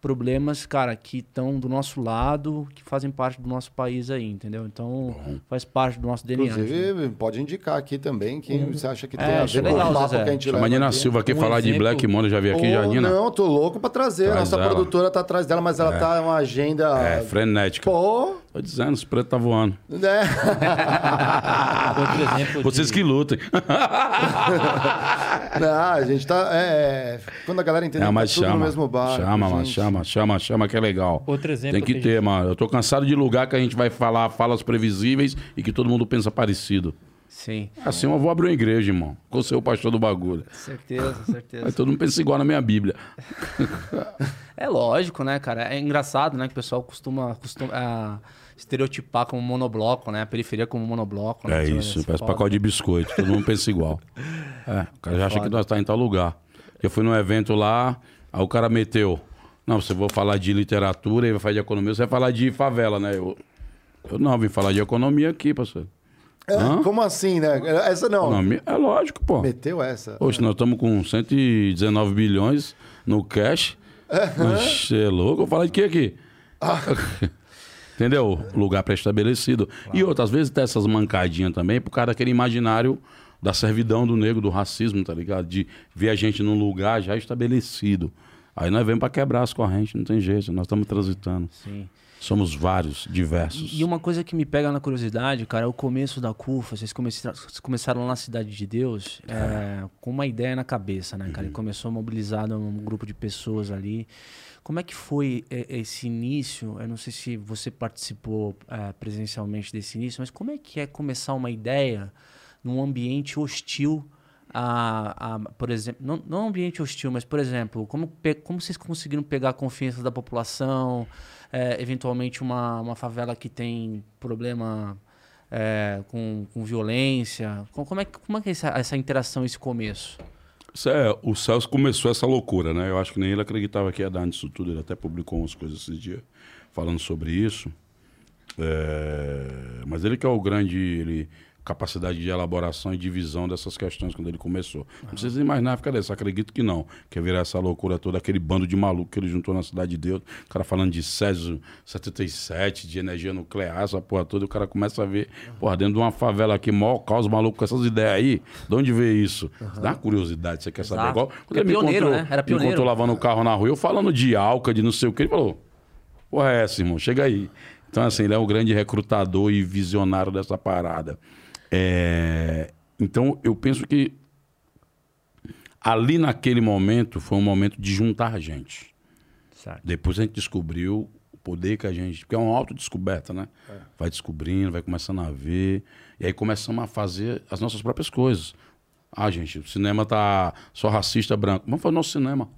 problemas, cara, que estão do nosso lado, que fazem parte do nosso país aí, entendeu? Então faz parte do nosso DNA. Inclusive, pode indicar aqui também quem você acha que tem É, a isso é ver com o papo que a gente Chama a leva Nina aqui. Silva aqui Um falar de exemplo- Black Money, já vi aqui, Ou Janina. Não, tô louco pra trazer. Traz Nossa ela. produtora tá atrás dela, mas ela tá em uma agenda. É, frenética. Pô, Tô dizendo, os pretos tá voando. né? Outro exemplo Vocês de- que lutem. Não, a gente tá. É, quando a galera entende É, que tá mas tudo chama. no mesmo bar. chama, mano, chama, chama, chama que é legal. Outro exemplo Tem que ter, gente- mano. Eu tô cansado de lugar que a gente vai falar falas previsíveis e que todo mundo pensa parecido. Sim, Assim eu vou abrir uma igreja, irmão. Com o pastor do bagulho. certeza, Aí certeza. todo mundo pensa igual na minha Bíblia. É lógico, né, cara? É engraçado, né, que o pessoal costuma, costuma ah, estereotipar como monobloco, né? A periferia como monobloco. né? É Você isso, parece foda. pacote de biscoito. Todo mundo pensa igual. É, o cara já acha que nós tá em tal lugar. Eu fui num evento lá, aí o cara meteu. Não, você vai falar de literatura e vai falar de economia, você vai falar de favela, né? Eu, eu não, vim falar de economia aqui, parceiro. É, como assim, né? Essa não. Economia, é lógico, pô. Meteu essa. Poxa, nós estamos com 119 bilhões no cash. Oxe, é louco. Eu falar de quê aqui? Entendeu? Lugar pré-estabelecido. E outras vezes tem essas mancadinhas também, por causa daquele imaginário da servidão do negro, do racismo, tá ligado? De ver a gente num lugar já estabelecido. Aí nós vemos para quebrar as correntes, não tem jeito, nós estamos transitando. Sim. Somos vários, diversos. E, uma coisa que me pega na curiosidade, cara, é o começo da CUFA. Vocês começaram, vocês começaram lá na Cidade de Deus é, com uma ideia na cabeça, né, cara? E começou mobilizado um grupo de pessoas ali. Como é que foi é, esse início? Eu não sei se você participou é, presencialmente desse início, mas como é que é começar uma ideia num ambiente hostil a, a, por exemplo, não, não ambiente hostil, mas, por exemplo, como, como vocês conseguiram pegar a confiança da população, é, eventualmente uma, uma favela que tem problema é, com, com violência? Com- Como é, que- como é que é essa, essa interação, esse começo? É, o Celso começou essa loucura, né? Eu acho que nem ele acreditava que ia dar nisso tudo. Ele até publicou umas coisas esses dias falando sobre isso. É, Mas ele que é o grande ele, capacidade de elaboração e divisão dessas questões quando ele começou. Não precisa imaginar ficar dessa. Acredito que não. Quer virar essa loucura toda, aquele bando de maluco que ele juntou na Cidade de Deus. O cara falando de Césio 77, de energia nuclear, essa porra toda. O cara começa a ver, porra, dentro de uma favela aqui, maior caos maluco com essas ideias aí. De onde veio isso? Dá uma curiosidade, você quer saber? Exato. Igual, Ele quando é ele me pioneiro, encontrou- né? Era Me pioneiro. encontrou lavando o carro na rua, eu falando de Alca, de não sei o que, ele falou, porra é essa, irmão? Chega aí. Então, assim, ele é um grande recrutador e visionário dessa parada. É, Então, eu penso que ali naquele momento foi um momento de juntar gente. Certo. Depois a gente descobriu o poder que a gente. Porque é uma autodescoberta, né? Vai descobrindo, vai começando a ver. E aí começamos a fazer as nossas próprias coisas. Ah, gente, o cinema tá só racista branco. Vamos fazer o nosso cinema.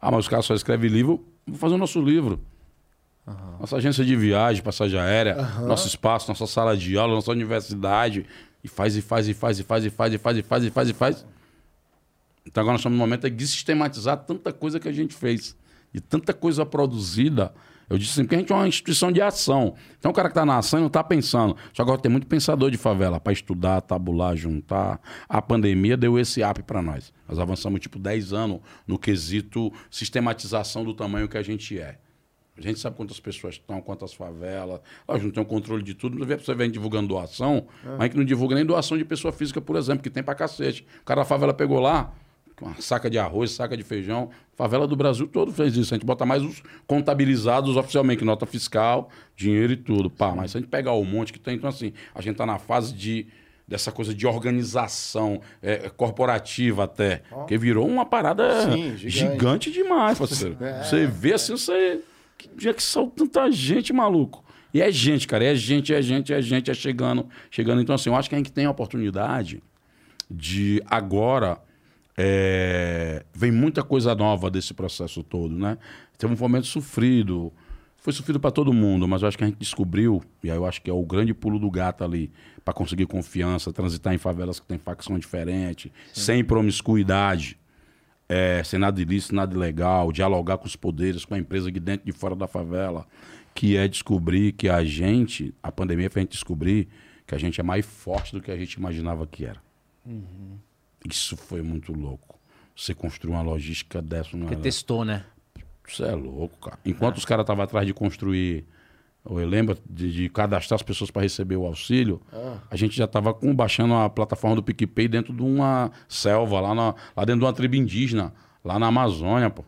Ah, mas os caras só escrevem livro. Vamos fazer o nosso livro. Nossa agência de viagem, passagem aérea, nosso espaço, nossa sala de aula, nossa universidade. E faz, e faz, e faz, e faz, e faz, e faz, e faz, e faz, e faz. Então agora nós estamos no momento de sistematizar tanta coisa que a gente fez. E tanta coisa produzida. Eu disse assim, porque a gente é uma instituição de ação. Então o cara que está na ação e não está pensando. Só que agora tem muito pensador de favela para estudar, tabular, juntar. A pandemia deu esse up para nós. Nós avançamos tipo 10 anos no quesito sistematização do tamanho que a gente é. A gente sabe quantas pessoas estão, quantas favelas. A gente não tem o controle de tudo. Não vê você vem divulgando doação, mas a gente não divulga nem doação de pessoa física, por exemplo, que tem pra cacete. O cara da favela pegou lá, uma saca de arroz, saca de feijão. Favela do Brasil todo fez isso. A gente bota mais os contabilizados oficialmente, nota fiscal, dinheiro e tudo. Pá, mas se a gente pegar o monte que tem, então assim, a gente tá na fase de dessa coisa de organização é, corporativa até, que virou uma parada Sim, gigante. gigante demais, parceiro. Você vê assim, você que dia que saiu tanta gente, maluco. E é gente, cara, é gente, é gente, é gente, é chegando, chegando. Então, assim, eu acho que a gente tem a oportunidade de agora. é, vem muita coisa nova desse processo todo, né? Teve um momento sofrido. Foi sofrido para todo mundo, mas eu acho que a gente descobriu, e aí eu acho que é o grande pulo do gato ali, para conseguir confiança, transitar em favelas que tem facção diferente, sem promiscuidade é, sem nada ilícito, nada ilegal, dialogar com os poderes, com a empresa de dentro e de fora da favela, que é descobrir que a gente, a pandemia fez a gente descobrir que a gente é mais forte do que a gente imaginava que era. Isso foi muito louco. Você construir uma logística dessa. Porque testou, né? Isso é louco, cara. Enquanto os caras estavam atrás de construir, eu lembro de, de cadastrar as pessoas para receber o auxílio, a gente já estava baixando a plataforma do PicPay dentro de uma selva, lá, na- lá dentro de uma tribo indígena, lá na Amazônia, pô,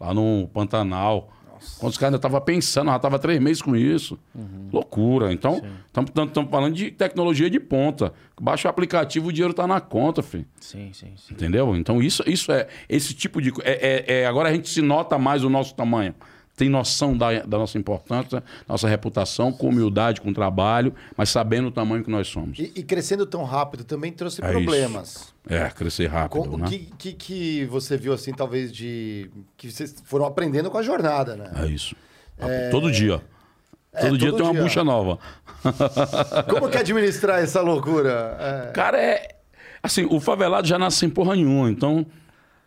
lá no Pantanal. Quando os caras ainda estavam pensando, já estava três meses com isso. Loucura. Então, estamos falando de tecnologia de ponta. Baixa o aplicativo, o dinheiro está na conta, filho. Sim, sim, sim. Entendeu? Então, isso, isso é esse tipo de. É, é- é- agora a gente se nota mais o nosso tamanho. Tem noção da, da nossa importância, nossa reputação, com humildade, com trabalho, mas sabendo o tamanho que nós somos. E, e crescendo tão rápido também trouxe É problemas. É, crescer rápido, Com- O né? que, que, que você viu, assim, talvez de... Que vocês foram aprendendo com a jornada, né? É isso. Todo dia. É, todo dia todo tem uma dia. bucha nova. Como que é administrar essa loucura? É. Cara, é. Assim, o favelado já nasce sem porra nenhuma, então.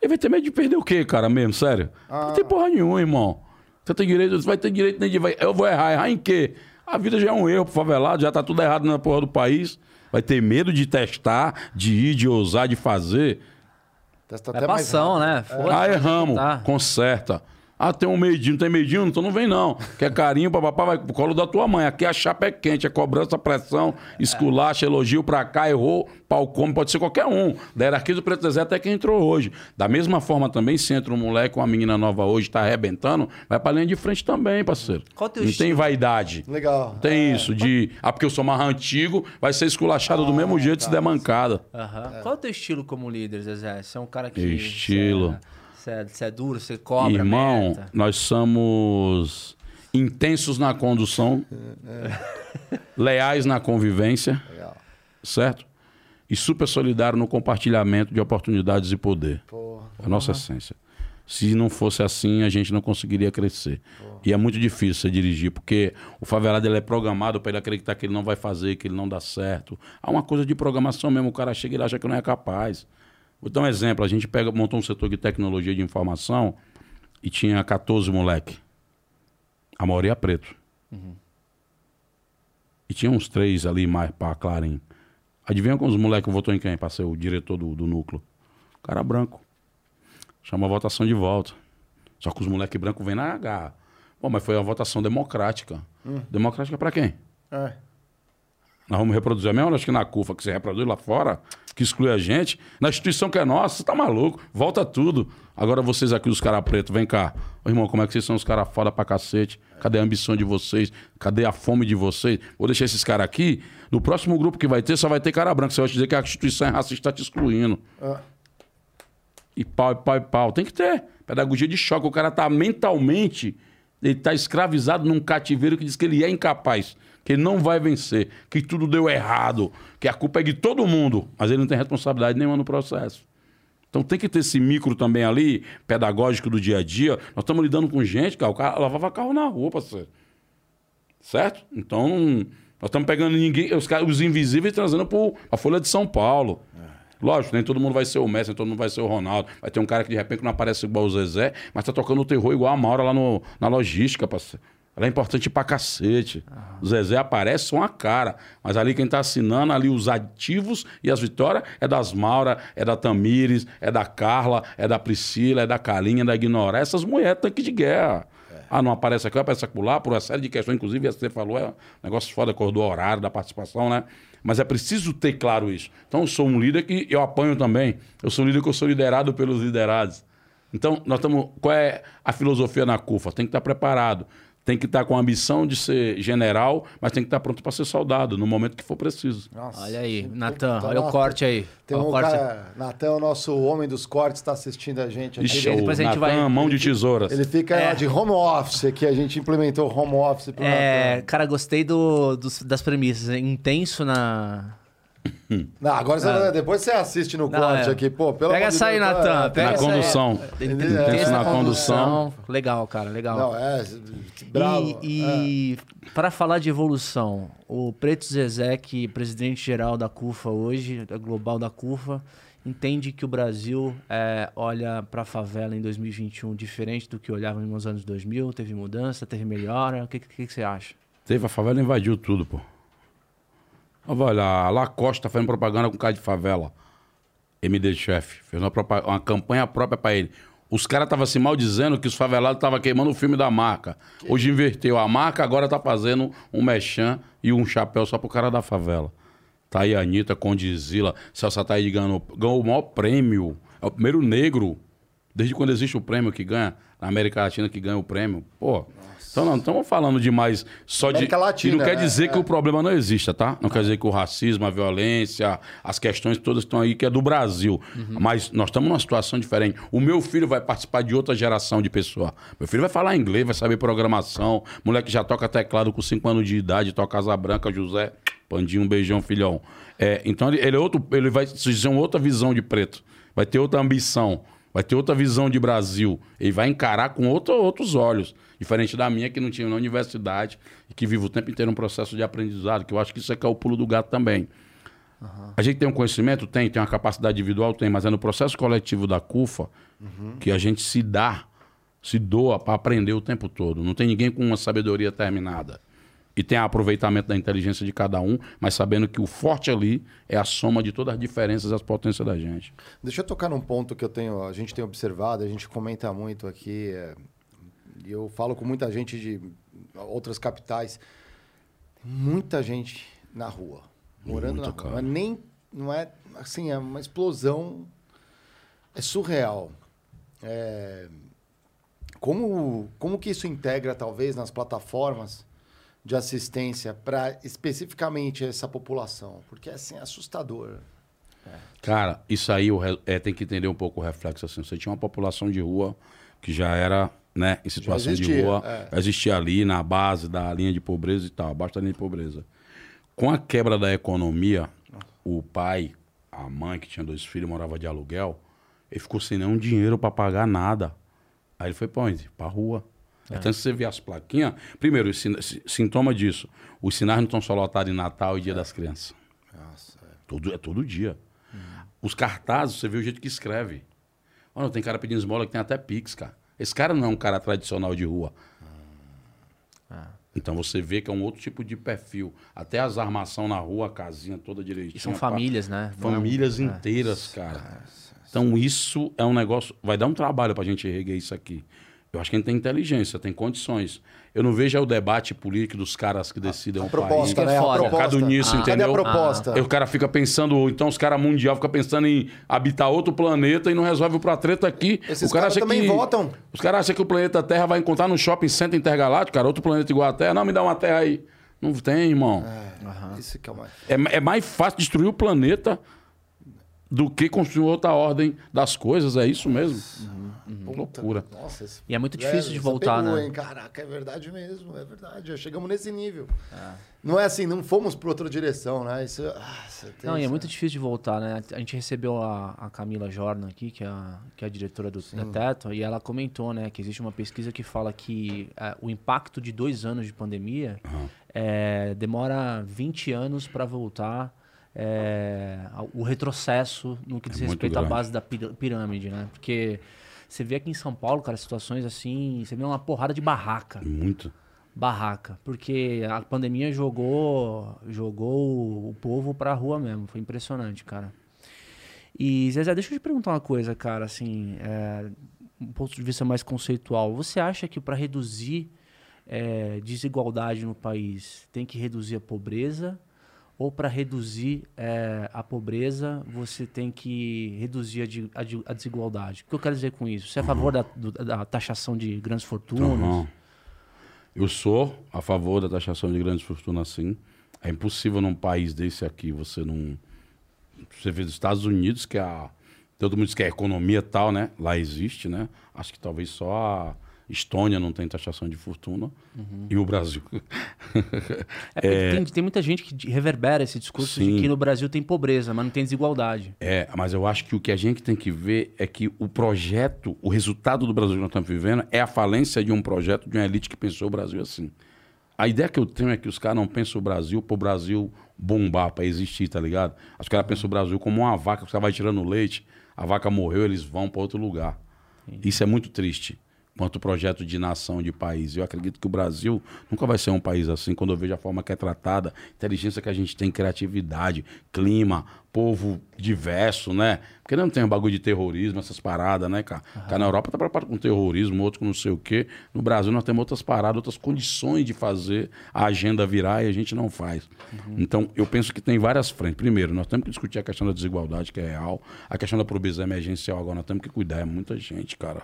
Ele vai ter medo de perder o quê, cara, mesmo? Sério? Não tem porra nenhuma, irmão. Você tem direito, você vai ter direito nem de. vai- Eu vou errar. Errar em quê? A vida já é um erro pro favelado, já tá tudo errado na porra do país. Vai ter medo de testar, de ir, de ousar, de fazer. Testa É passão, né? Foda-se, ah, erramos. tá. Conserta. Ah, tem um medinho, tem medinho? Então não vem não. Quer carinho, papapá, vai pro colo da tua mãe. Aqui a chapa é quente, é cobrança, pressão, esculacha, elogio pra cá, errou, pau come, pode ser qualquer um. Da hierarquia do Preto Zé até quem entrou hoje. Da mesma forma também, se entra um moleque ou uma menina nova hoje, tá arrebentando, vai pra linha de frente também, parceiro. Qual teu não estilo? tem vaidade. Legal. Não tem isso de, ah, porque eu sou mais antigo, vai ser esculachado do mesmo jeito se der mancada. Aham. Qual é o teu estilo como líder, Zezé? Você é um cara que. Estilo. É, você é duro, você cobra. Irmão, meta. nós somos intensos na condução, leais na convivência, Legal. certo? E super solidário no compartilhamento de oportunidades e poder. Porra. É a nossa essência. Se não fosse assim, a gente não conseguiria crescer. E é muito difícil você dirigir, porque o favelado ele é programado para ele acreditar que ele não vai fazer, que ele não dá certo. Há uma coisa de programação mesmo, o cara chega e acha que não é capaz. Vou dar um exemplo, a gente pega, montou um setor de tecnologia de informação e tinha 14 moleque. A maioria preto. E tinha uns três ali mais para clarim. Adivinha como os moleques votou em quem para ser o diretor do, do núcleo? Cara branco. Chama a votação de volta. Só que os moleques brancos vêm na H. Bom, mas foi uma votação democrática. Democrática para quem? É. Nós vamos reproduzir a mesma lógica na CUFA, que você reproduz lá fora, que exclui a gente. Na instituição que é nossa, você tá maluco. Volta tudo. Agora vocês aqui, os caras pretos, vem cá. Ô, irmão, como é que vocês são os caras foda pra cacete? Cadê a ambição de vocês? Cadê a fome de vocês? Vou deixar esses caras aqui. No próximo grupo que vai ter, só vai ter cara branco. Você vai dizer que a instituição é racista, tá te excluindo. Ah. E pau, e pau, e pau. Tem que ter. Pedagogia de choque. O cara tá mentalmente, ele tá escravizado num cativeiro que diz que ele é incapaz, que ele não vai vencer, que tudo deu errado, que a culpa é de todo mundo, mas ele não tem responsabilidade nenhuma no processo. Então tem que ter esse micro também ali, pedagógico do dia a dia. Nós estamos lidando com gente, cara, o cara lavava carro na rua, parceiro. Certo? Então, nós estamos pegando ninguém, os, caras- os invisíveis trazendo para a Folha de São Paulo. Lógico, nem todo mundo vai ser o Messi, nem todo mundo vai ser o Ronaldo. Vai ter um cara que de repente não aparece igual o Zezé, mas tá tocando o terror igual a Maura lá no, na logística, parceiro. Ela é importante pra cacete. O Zezé aparece só uma cara. Mas ali quem tá assinando ali os ativos e as vitórias é das Maura, é da Tamires, é da Carla, é da Priscila, é da Calinha, é da Ignorá. Essas mulheres tanque de guerra. Ah, não aparece aqui, aparece acolá, por uma série de questões, inclusive, você falou, é um negócio foda, cor do horário, da participação, né? Mas é preciso ter claro isso. Então, eu sou um líder que eu apanho também. Eu sou um líder que eu sou liderado pelos liderados. Então, nós estamos. Qual é a filosofia na CUFA? Tem que estar preparado. Tem que estar com a ambição de ser general, mas tem que estar pronto para ser soldado no momento que for preciso. Nossa. Olha aí, Natan, olha o corte aí. Tem Olha um corte. cara, Natan, o nosso homem dos cortes, está assistindo a gente aqui. Ixi, Ele- o depois a gente Natan, vai- mão de tesouras. Ele fica É. de home office aqui, a gente implementou home office pro É, Natan. cara, gostei do, dos- das premissas. Intenso na. Não, agora você- depois você assiste no Não, corte é. aqui, pô. Pelo Pega essa aí, Natan. é, Pega Na aí. condução. Intenso é, na na condução. Legal, cara, legal. Não, é. Bravo. E, e para falar de evolução, o Preto Zezé, que é presidente geral da CUFA hoje, da global da CUFA, entende que o Brasil é, olha para a favela em 2021 diferente do que olhava nos anos 2000? Teve mudança, teve melhora? O que, que, que você acha? Teve, a favela invadiu tudo, pô. Olha, a Lacoste tá fazendo propaganda com cara de favela. MD chefe. Fez uma, uma campanha própria pra ele. Os caras estavam se maldizendo que os favelados estavam queimando o filme da marca. Hoje inverteu a marca, agora tá fazendo um mechan e um chapéu só pro cara da favela. Tá aí a Anitta, Condizila, Celso Ataíde ganhou, ganhou o maior prêmio. É o primeiro negro, desde quando existe o prêmio que ganha, na América Latina que ganha o prêmio. Pô, então não estamos falando de mais só América de... Latina, e não quer né? dizer É. que o problema não exista, tá? Não quer dizer que o racismo, a violência, as questões todas estão aí, que é do Brasil. Mas nós estamos numa situação diferente. O meu filho vai participar de outra geração de pessoa. Meu filho vai falar inglês, vai saber programação. Moleque já toca teclado com 5 anos de idade, toca asa branca, José. Pandinho, um beijão, filhão. É, então ele, ele é outro, ele vai ser uma outra visão de preto. Vai ter outra ambição. Vai ter outra visão de Brasil. Ele vai encarar com outro- outros olhos. Diferente da minha, que não tinha na universidade e que vive o tempo inteiro um processo de aprendizado, que eu acho que isso é que é o pulo do gato também. A gente tem um conhecimento? Tem. Tem uma capacidade individual? Tem. Mas é no processo coletivo da CUFA que a gente se dá, se doa para aprender o tempo todo. Não tem ninguém com uma sabedoria terminada. E tem aproveitamento da inteligência de cada um, mas sabendo que o forte ali é a soma de todas as diferenças e as potências da gente. Deixa eu tocar num ponto que eu tenho, a gente tem observado, a gente comenta muito aqui, é, e eu falo com muita gente de outras capitais, muita gente na rua, morando Muito, na rua. Não é nem, não é assim, é uma explosão, é surreal. É, como, como que isso integra, talvez, nas plataformas de assistência para especificamente essa população? Porque assim, é assustador. Cara, isso aí é, tem que entender um pouco o reflexo assim. Você tinha uma população de rua que já era, né, em situação de existia, rua, é. existia ali na base da linha de pobreza e tal, abaixo da linha de pobreza. Com a quebra da economia, o pai, a mãe que tinha dois filhos, morava de aluguel, ele ficou sem nenhum dinheiro para pagar nada. Aí ele foi pra onde? Pra rua. Então, se você vê as plaquinhas. Primeiro, sintoma disso. Os sinais não estão só lotados em Natal e Dia das Crianças. Nossa, é. Todo, é todo dia. Os cartazes, você vê o jeito que escreve. Olha, tem cara pedindo esmola que tem até Pix, cara. Esse cara não é um cara tradicional de rua. Então você vê que é um outro tipo de perfil. Até as armação na rua, a casinha toda direitinha. E são famílias, né? Não é um- Famílias é. inteiras, cara. Então isso é um negócio. Vai dar um trabalho pra gente erguer isso aqui. Eu acho que a gente tem inteligência, tem condições. Eu não vejo é o debate político dos caras que decidem A o proposta, é né? A foda. proposta. Focado nisso, Cadê entendeu? a proposta? Aí o cara fica pensando, ou então os caras mundial ficam pensando em habitar outro planeta e não resolve o treta aqui. Esses o cara caras acha também que, votam. Os caras acham que o planeta Terra vai encontrar no shopping center intergaláctico, cara, outro planeta igual a Terra. Não, me dá uma Terra aí. Não tem, irmão. Isso que é mais. É, é mais fácil destruir o planeta do que construir outra ordem das coisas. É isso mesmo. Puta, Loucura. Nossa, esse- E é muito difícil de essa voltar, pegou, né? Hein? Caraca, é verdade mesmo, é verdade. Já chegamos nesse nível. Não é assim, não fomos para outra direção, né? Isso, ah, Não, e é muito difícil de voltar, né? A gente recebeu a, a Camila Jorna aqui, que é a, que é a diretora do da Teto, e ela comentou, né, que existe uma pesquisa que fala que eh, o impacto de dois anos de pandemia eh, demora 20 anos para voltar ao- o retrocesso no que diz É respeito à base da pirâmide, né? Porque você vê aqui em São Paulo, cara, situações assim, você vê uma porrada de barraca Muito. barraca, porque a pandemia jogou jogou o povo pra rua mesmo, foi impressionante, cara. E Zezé, deixa eu te perguntar uma coisa, cara, assim, é, um ponto de vista mais conceitual. Você acha que para reduzir é, desigualdade no país tem que reduzir a pobreza? Ou para reduzir é, a pobreza você tem que reduzir a, a a desigualdade? O que eu quero dizer com isso? Você é a favor da, do- da taxação de grandes fortunas? Uhum. Eu sou a favor da taxação de grandes fortunas, sim. É impossível num país desse aqui você não. Você vê dos Estados Unidos, que é a. Todo mundo diz que a economia tal, né? Lá existe, né? Acho que talvez só a Estônia não tem taxação de fortuna. E o Brasil. É, porque Tem, tem muita gente que reverbera esse discurso Sim. de que no Brasil tem pobreza, mas não tem desigualdade. É, mas eu acho que o que a gente tem que ver é que o projeto, o resultado do Brasil que nós estamos vivendo é a falência de um projeto de uma elite que pensou o Brasil assim. A ideia que eu tenho é que os caras não pensam o Brasil para o Brasil bombar, para existir, tá ligado? Os caras pensam o Brasil como uma vaca, os caras vai tirando leite, a vaca morreu, eles vão para outro lugar. Isso é muito triste. Quanto projeto de nação, de país. Eu acredito que o Brasil nunca vai ser um país assim, quando eu vejo a forma que é tratada, inteligência que a gente tem, criatividade, clima, povo diverso, né? Porque não tem um bagulho de terrorismo, essas paradas, né, cara? Cara, na Europa tá preparado com terrorismo, outro com não sei o quê. No Brasil nós temos outras paradas, outras condições de fazer a agenda virar e a gente não faz. Então, eu penso que tem várias frentes. Primeiro, nós temos que discutir a questão da desigualdade, que é real. A questão da pobreza emergencial, agora nós temos que cuidar. É muita gente, cara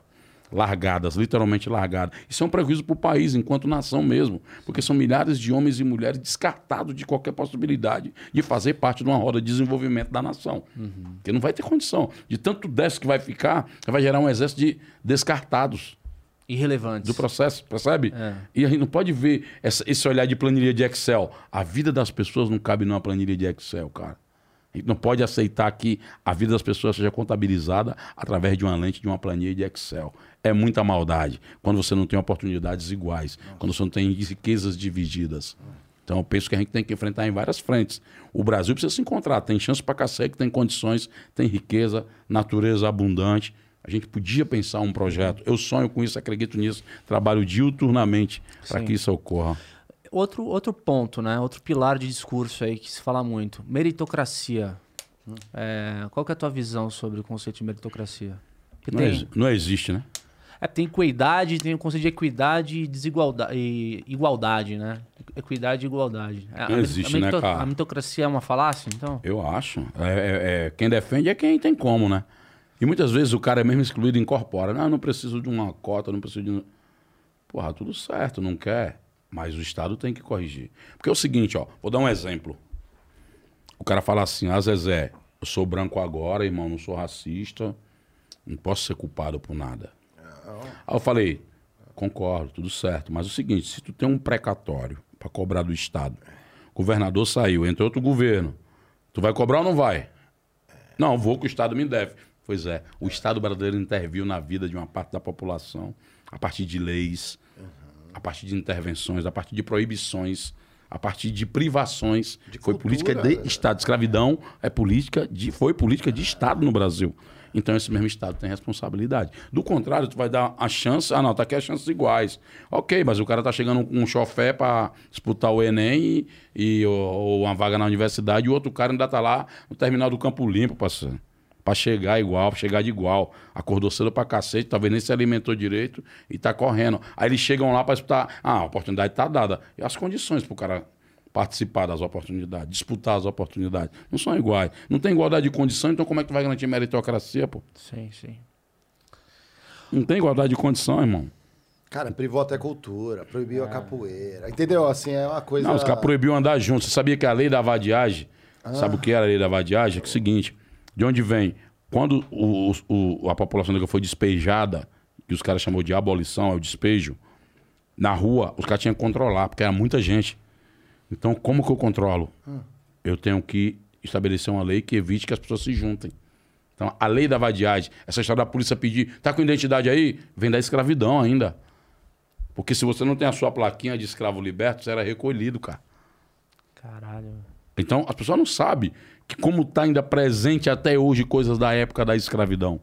largadas, literalmente largadas. Isso é um prejuízo para o país, enquanto nação mesmo, porque são milhares de homens e mulheres descartados de qualquer possibilidade de fazer parte de uma roda de desenvolvimento da nação. Porque não vai ter condição. De tanto déficit que vai ficar, vai gerar um exército de descartados Irrelevantes. do processo, percebe? É. E a gente não pode ver essa- esse olhar de planilha de Excel. A vida das pessoas não cabe numa planilha de Excel, cara. A gente não pode aceitar que a vida das pessoas seja contabilizada através de uma lente de uma planilha de Excel. É muita maldade quando você não tem oportunidades iguais, quando você não tem riquezas divididas. Então eu penso que a gente tem que enfrentar em várias frentes. O Brasil precisa se encontrar, tem chance pra cacete, tem condições, tem riqueza, natureza abundante. A gente podia pensar um projeto. Eu sonho com isso, acredito nisso, trabalho diuturnamente para que isso ocorra. Outro, outro ponto, né? Outro pilar de discurso aí que se fala muito. Meritocracia. É, qual que é a tua visão sobre o conceito de meritocracia? Não, tem- exi- não existe, né? É, tem equidade, tem o conceito de equidade e desigualdade e igualdade, né? Equidade e igualdade. É, Não existe, a, né, cara? A meritocracia é uma falácia, então? Eu acho. É, é- é- quem defende é quem tem como, né? E muitas vezes o cara é mesmo excluído e incorpora. Não, eu não preciso de uma cota, não preciso de. Porra, tudo certo, não quer. Mas o Estado tem que corrigir. Porque é o seguinte, ó, vou dar um exemplo. O cara fala assim, ah, Zezé, eu sou branco agora, irmão, não sou racista, não posso ser culpado por nada. Aí eu falei, concordo, tudo certo. Mas é o seguinte, se tu tem um precatório para cobrar do Estado, o governador saiu, entrou outro governo, tu vai cobrar ou não vai? Não, vou que o Estado me deve. Pois é, o Estado brasileiro interviu na vida de uma parte da população a partir de leis, a partir de intervenções, a partir de proibições, a partir de privações. foi política de Estado. Escravidão é política de, foi política de Estado no Brasil. Então esse mesmo Estado tem responsabilidade. Do contrário, tu vai dar a chance. Ah, não, tá aqui as chances iguais. Ok, mas o cara tá chegando com um chofé para disputar o Enem e, e- ou, ou uma vaga na universidade, e o outro cara ainda tá lá no terminal do Campo Limpo, parceiro. Pra chegar igual, pra chegar de igual. Acordou cedo pra cacete, talvez nem se alimentou direito e tá correndo. Aí eles chegam lá pra disputar. Ah, a oportunidade tá dada. E as condições pro cara participar das oportunidades, disputar as oportunidades, não são iguais. Não tem igualdade de condição, então como é que tu vai garantir meritocracia, pô? Sim, sim. Não tem igualdade de condição, irmão. Cara, privou até cultura, proibiu a capoeira. Entendeu? Assim, é uma coisa. Não, os caras proibiu andar junto. Você sabia que a lei da vadiagem, sabe o que era a lei da vadiagem? É, que é o seguinte, de onde vem? Quando o, o- a população negra foi despejada, que os caras chamou de abolição, é o despejo, na rua, os caras tinham que controlar, porque era muita gente. Então, como que eu controlo? Eu tenho que estabelecer uma lei que evite que as pessoas se juntem. Então, a lei da vadiagem, essa história da polícia pedir, tá com identidade aí? Vem da escravidão ainda. Porque se você não tem a sua plaquinha de escravo liberto, você era recolhido, cara. Caralho. Então, as pessoas não sabem que como está ainda presente até hoje coisas da época da escravidão.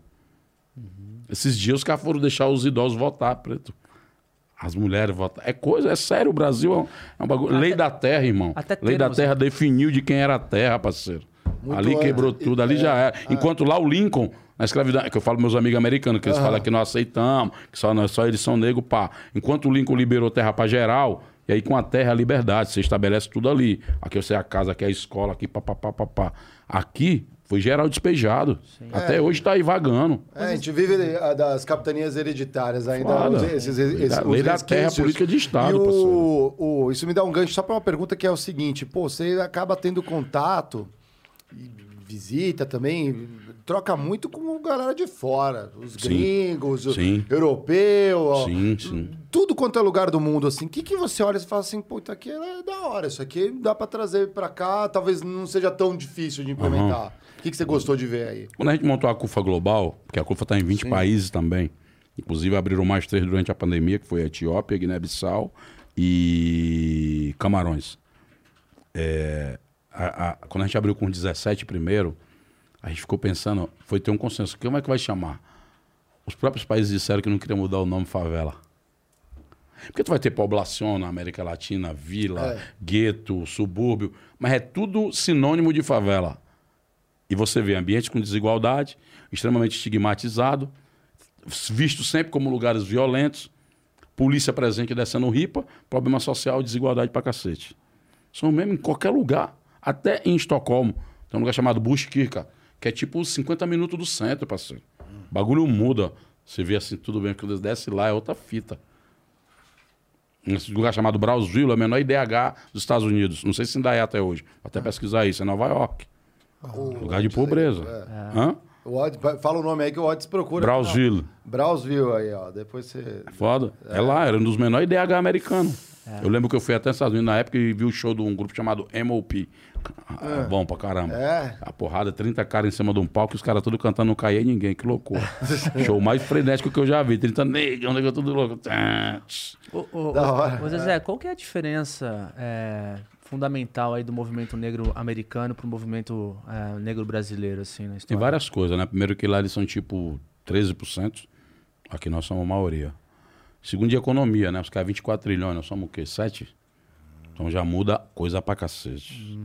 Esses dias os caras foram deixar os idosos votar, preto. As mulheres votar. É coisa, é sério, o Brasil é um, é um bagulho. Lei da terra, irmão. até Lei da termos, terra definiu de quem era a terra, parceiro. Muito ali antes. quebrou tudo, ali já era. Ah. Enquanto lá o Lincoln, na escravidão, é que eu falo meus amigos americanos, que eles falam que não aceitamos, que só, nós, só eles são negros, pá. Enquanto o Lincoln liberou terra pra geral, e aí com a terra a liberdade, você estabelece tudo ali. Aqui você é a casa, aqui é a escola, aqui papapá, papá. Aqui foi geral despejado. Até hoje tá aí vagando. É, a gente vive das capitanias hereditárias ainda. Foda. os- esses, esses, Lei da- os lei da terra, política de Estado, E o, o- isso me dá um gancho só para uma pergunta que é o seguinte: pô, você acaba tendo contato, e visita também, troca muito com galera de fora. Os Sim. gringos, o europeu. Sim, sim. Tudo quanto é lugar do mundo, assim. O que, que você olha e fala assim, pô, isso aqui é da hora, isso aqui dá para trazer para cá, talvez não seja tão difícil de implementar. O que, que você gostou de ver aí? Quando a gente montou a CUFA Global, porque a CUFA está em 20 países também, inclusive abriram mais três durante a pandemia, que foi a Etiópia, Guiné-Bissau e Camarões. É, a- a- quando a gente abriu com 17 primeiro, a gente ficou pensando, foi ter um consenso, como é que vai chamar? Os próprios países disseram que não queriam mudar o nome favela. Porque tu vai ter poblação na América Latina, vila, gueto, subúrbio, mas é tudo sinônimo de favela. E você vê ambiente com desigualdade, extremamente estigmatizado, visto sempre como lugares violentos, polícia presente descendo ripa, problema social, desigualdade pra cacete. São mesmo em qualquer lugar, até em Estocolmo. Tem um lugar chamado Bushkirka, que é tipo 50 minutos do centro, parceiro. O bagulho muda. Você vê assim, tudo bem, quando desce lá é outra fita. Nesse lugar chamado Brownsville, é o menor IDH dos Estados Unidos. Não sei se ainda é até hoje. Vou até pesquisar isso. É Nova York. lugar de pobreza. Hã? O fala o nome aí que o Odds procura. Brownsville. Brownsville aí, ó. Depois você. Foda. É. lá, era um dos menores IDH americano. Eu lembro que eu fui até nos Estados Unidos na época e vi o show de um grupo chamado MOP. É. Bom pra caramba. É. A porrada, 30 caras em cima de um palco e os caras tudo cantando não caía ninguém. Que loucura. show mais frenético que eu já vi. 30 negros, negro tudo louco. Ô, ô, Da hora. ô, Zezé, qual que é a diferença é, fundamental aí do movimento negro americano pro movimento é, negro brasileiro, assim, na Tem história? várias coisas, né? Primeiro que lá eles são tipo 13%. Aqui nós somos a maioria. Segundo de economia, né? Os caras 24 trilhões, nós somos o quê? 7? Então já muda coisa pra cacete.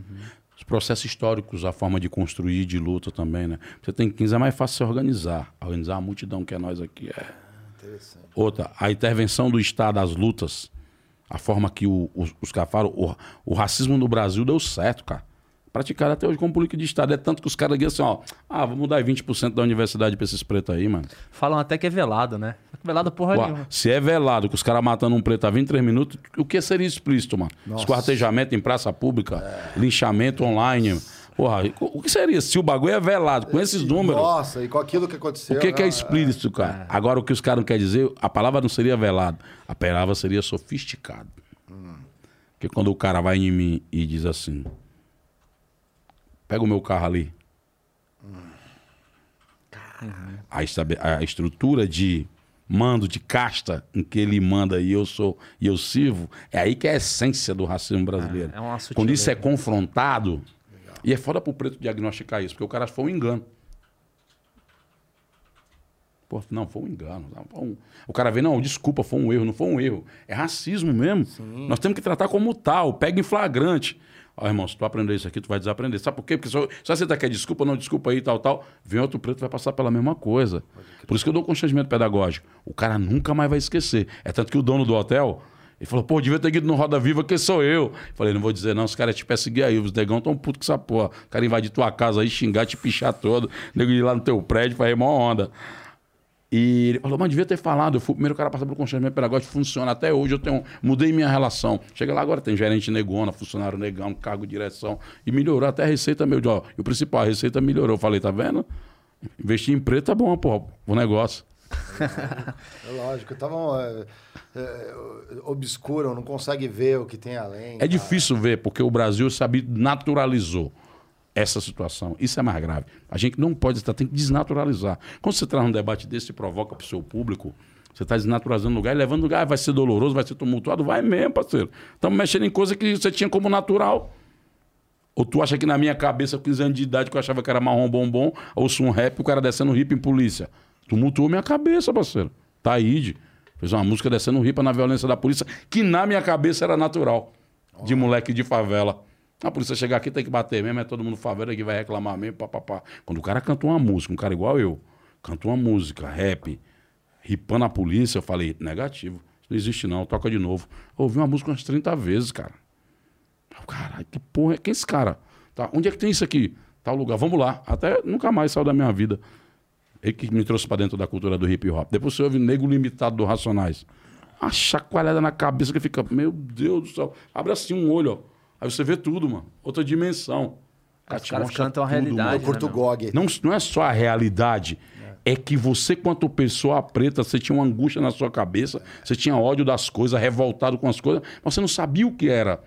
Os processos históricos, a forma de construir, de luta também, né? Você tem 15, é mais fácil se organizar. Organizar a multidão que é nós aqui. É. Outra, a intervenção do Estado às lutas, a forma que o, os, os caras falam, o, o racismo no Brasil deu certo, cara. Praticado até hoje como política de Estado. É tanto que os caras dizem assim, ó, ah, vamos dar 20% da universidade pra esses pretos aí, mano. Falam até que é velado, né? Velado porra Ué, nenhuma. se é velado, que os caras matando um preto a 23 minutos, o que seria explícito, mano? Esquartejamento em praça pública, linchamento online. Porra, o que seria? Se o bagulho é velado, com esses números. Nossa, e com aquilo que aconteceu. O que, que é né? explícito, cara? Agora, o que os caras não querem dizer, a palavra não seria velado, a palavra seria sofisticado. Porque quando o cara vai em mim e diz assim: pega o meu carro ali. A, estabe- a estrutura de mando, de casta em que ele manda e eu sou e eu sirvo, é aí que é a essência do racismo brasileiro. é uma Quando isso é confrontado, e é foda pro preto diagnosticar isso, porque o cara foi um engano. Pô, não, foi um engano. foi um- O cara vê, não, desculpa, foi um erro, não foi um erro. É racismo mesmo. Nós temos que tratar como tal, pega em flagrante. Ó, irmão, se tu aprender isso aqui, tu vai desaprender. Sabe por quê? Porque só, só você tá quer desculpa, não, desculpa aí, tal, tal. Vem outro preto, vai passar pela mesma coisa. Por isso que eu dou constrangimento pedagógico. O cara nunca mais vai esquecer. É tanto que o dono do hotel, ele falou, pô, devia ter ido no Roda Viva, que sou eu. Falei, não vou dizer não, os caras te perseguir aí. Os negão tão putos com essa porra. O cara invadir tua casa aí, xingar, te pichar todo. Nego ir lá no teu prédio, fazer mó onda. E ele falou, mas devia ter falado. Eu fui o primeiro cara a passar pelo constrangimento pedagógico, funciona. Até hoje eu tenho, mudei minha relação. Chega lá agora, tem gerente negona, funcionário negão, cargo de direção. E melhorou até a receita meu. Ó, e o principal, a receita melhorou. Eu falei, tá vendo? Investir em preto é bom, pô, o negócio. É lógico, estavam é, é, obscuram, não consegue ver o que tem além. É difícil ver, porque o Brasil sabe, naturalizou essa situação. Isso é mais grave. A gente não pode estar, tem que desnaturalizar. Quando você traz um debate desse e provoca para o seu público, você está desnaturalizando o lugar e levando o lugar, vai ser doloroso, vai ser tumultuado, vai mesmo, parceiro. Estamos mexendo em coisa que você tinha como natural. Ou tu acha que na minha cabeça, com 15 anos de idade, que eu achava que era marrom bombom, ouço um rap, o cara descendo hip em polícia. Tumultuou minha cabeça, parceiro. Taíde. Fez uma música descendo ripa na violência da polícia, que na minha cabeça era natural. De moleque de favela. A polícia chegar aqui tem que bater mesmo, é todo mundo favela que vai reclamar mesmo, papapá. Quando o cara canta uma música, um cara igual eu, canta uma música, rap, ripando a polícia, eu falei, negativo. Não existe não, toca de novo. Eu ouvi uma música umas 30 vezes, cara. Caralho, que porra é? Quem é esse cara? Tá, onde é que tem isso aqui? Tal lugar, vamos lá. Até nunca mais saiu da minha vida. Ele que me trouxe pra dentro da cultura do hip hop. Depois você ouve Nego Limitado do Racionais. Uma chacoalhada na cabeça que fica, meu Deus do céu. Abre assim um olho, ó. Aí você vê tudo, mano. Outra dimensão. Os caras cantam a tudo, realidade. mano. Eu curto né? GOG. Não, não é só a realidade. É que você, quanto pessoa preta, você tinha uma angústia na sua cabeça, você tinha ódio das coisas, revoltado com as coisas, mas você não sabia o que era.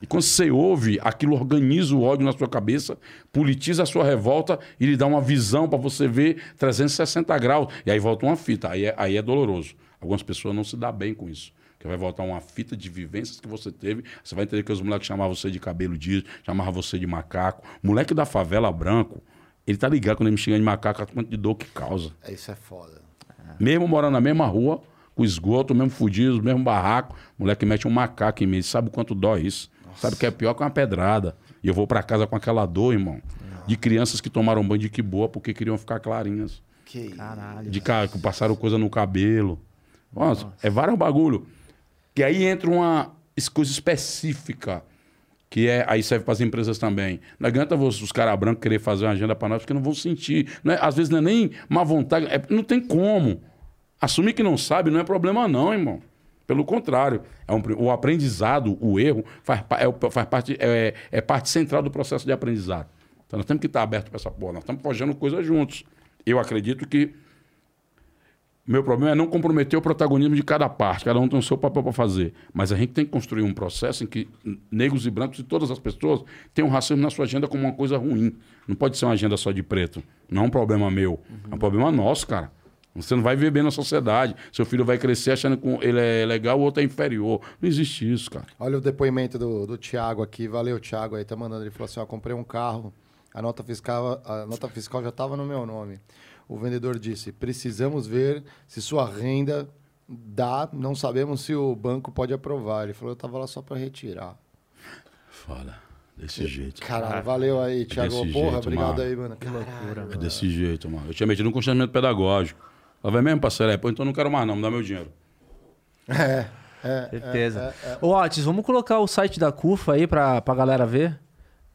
E quando você ouve, aquilo organiza o ódio na sua cabeça, politiza a sua revolta e lhe dá uma visão para você ver 360 graus. E aí volta uma fita, aí é, aí é doloroso. Algumas pessoas não se dão bem com isso. Que vai voltar uma fita de vivências que você teve. Você vai entender que os moleques chamavam você de cabelo dias, chamavam você de macaco. Moleque da favela branco, ele tá ligado quando ele me xinga de macaco, a quanto de dor que causa. É, Isso é foda. Mesmo morando na mesma rua, com esgoto, mesmo fudido, mesmo barraco, o moleque mete um macaco em mim. Sabe o quanto dói isso? Sabe que é pior que uma pedrada. E eu vou pra casa com aquela dor, irmão. De crianças que tomaram banho de que boa porque queriam ficar clarinhas. Que Caralho. De cara que passaram coisa no cabelo. Nossa, é vários bagulho. Que aí entra uma coisa específica. Que é, aí serve para as empresas também. Não adianta os, caras brancos querer fazer uma agenda para nós, porque não vão sentir. Não é- às vezes não é nem má vontade, é- não tem como. Assumir que não sabe não é problema, não, irmão. Pelo contrário, é um o aprendizado, o erro, faz, é, faz parte, é, é parte central do processo de aprendizado. Então nós temos que estar abertos para essa porra. Nós estamos forjando coisas juntos. Eu acredito que meu problema é não comprometer o protagonismo de cada parte. Cada um tem o seu papel para fazer. Mas a gente tem que construir um processo em que negros e brancos e todas as pessoas tenham racismo na sua agenda como uma coisa ruim. Não pode ser uma agenda só de preto. Não é um problema meu. É um problema nosso, cara. Você não vai viver bem na sociedade. Seu filho vai crescer achando que ele é legal, o outro é inferior. Não existe isso, cara. Olha o depoimento do, do Thiago aqui. Valeu, Thiago. Aí tá mandando. Ele falou assim: ó, comprei um carro. A nota fiscal, a nota fiscal já estava no meu nome. O vendedor disse: precisamos ver se sua renda dá. Não sabemos se o banco pode aprovar. Ele falou: eu tava lá só para retirar. Foda. Desse jeito. Caralho, valeu aí, Thiago. desse Porra, jeito, obrigado mano. aí, mano. Que loucura. É desse jeito, mano. Eu tinha metido um constrangimento pedagógico. Ela vai mesmo, parceiro? É, pô, então não quero mais não, me dá meu dinheiro. É, é. Certeza. Ô, Otis, vamos colocar o site da CUFA aí pra, pra galera ver.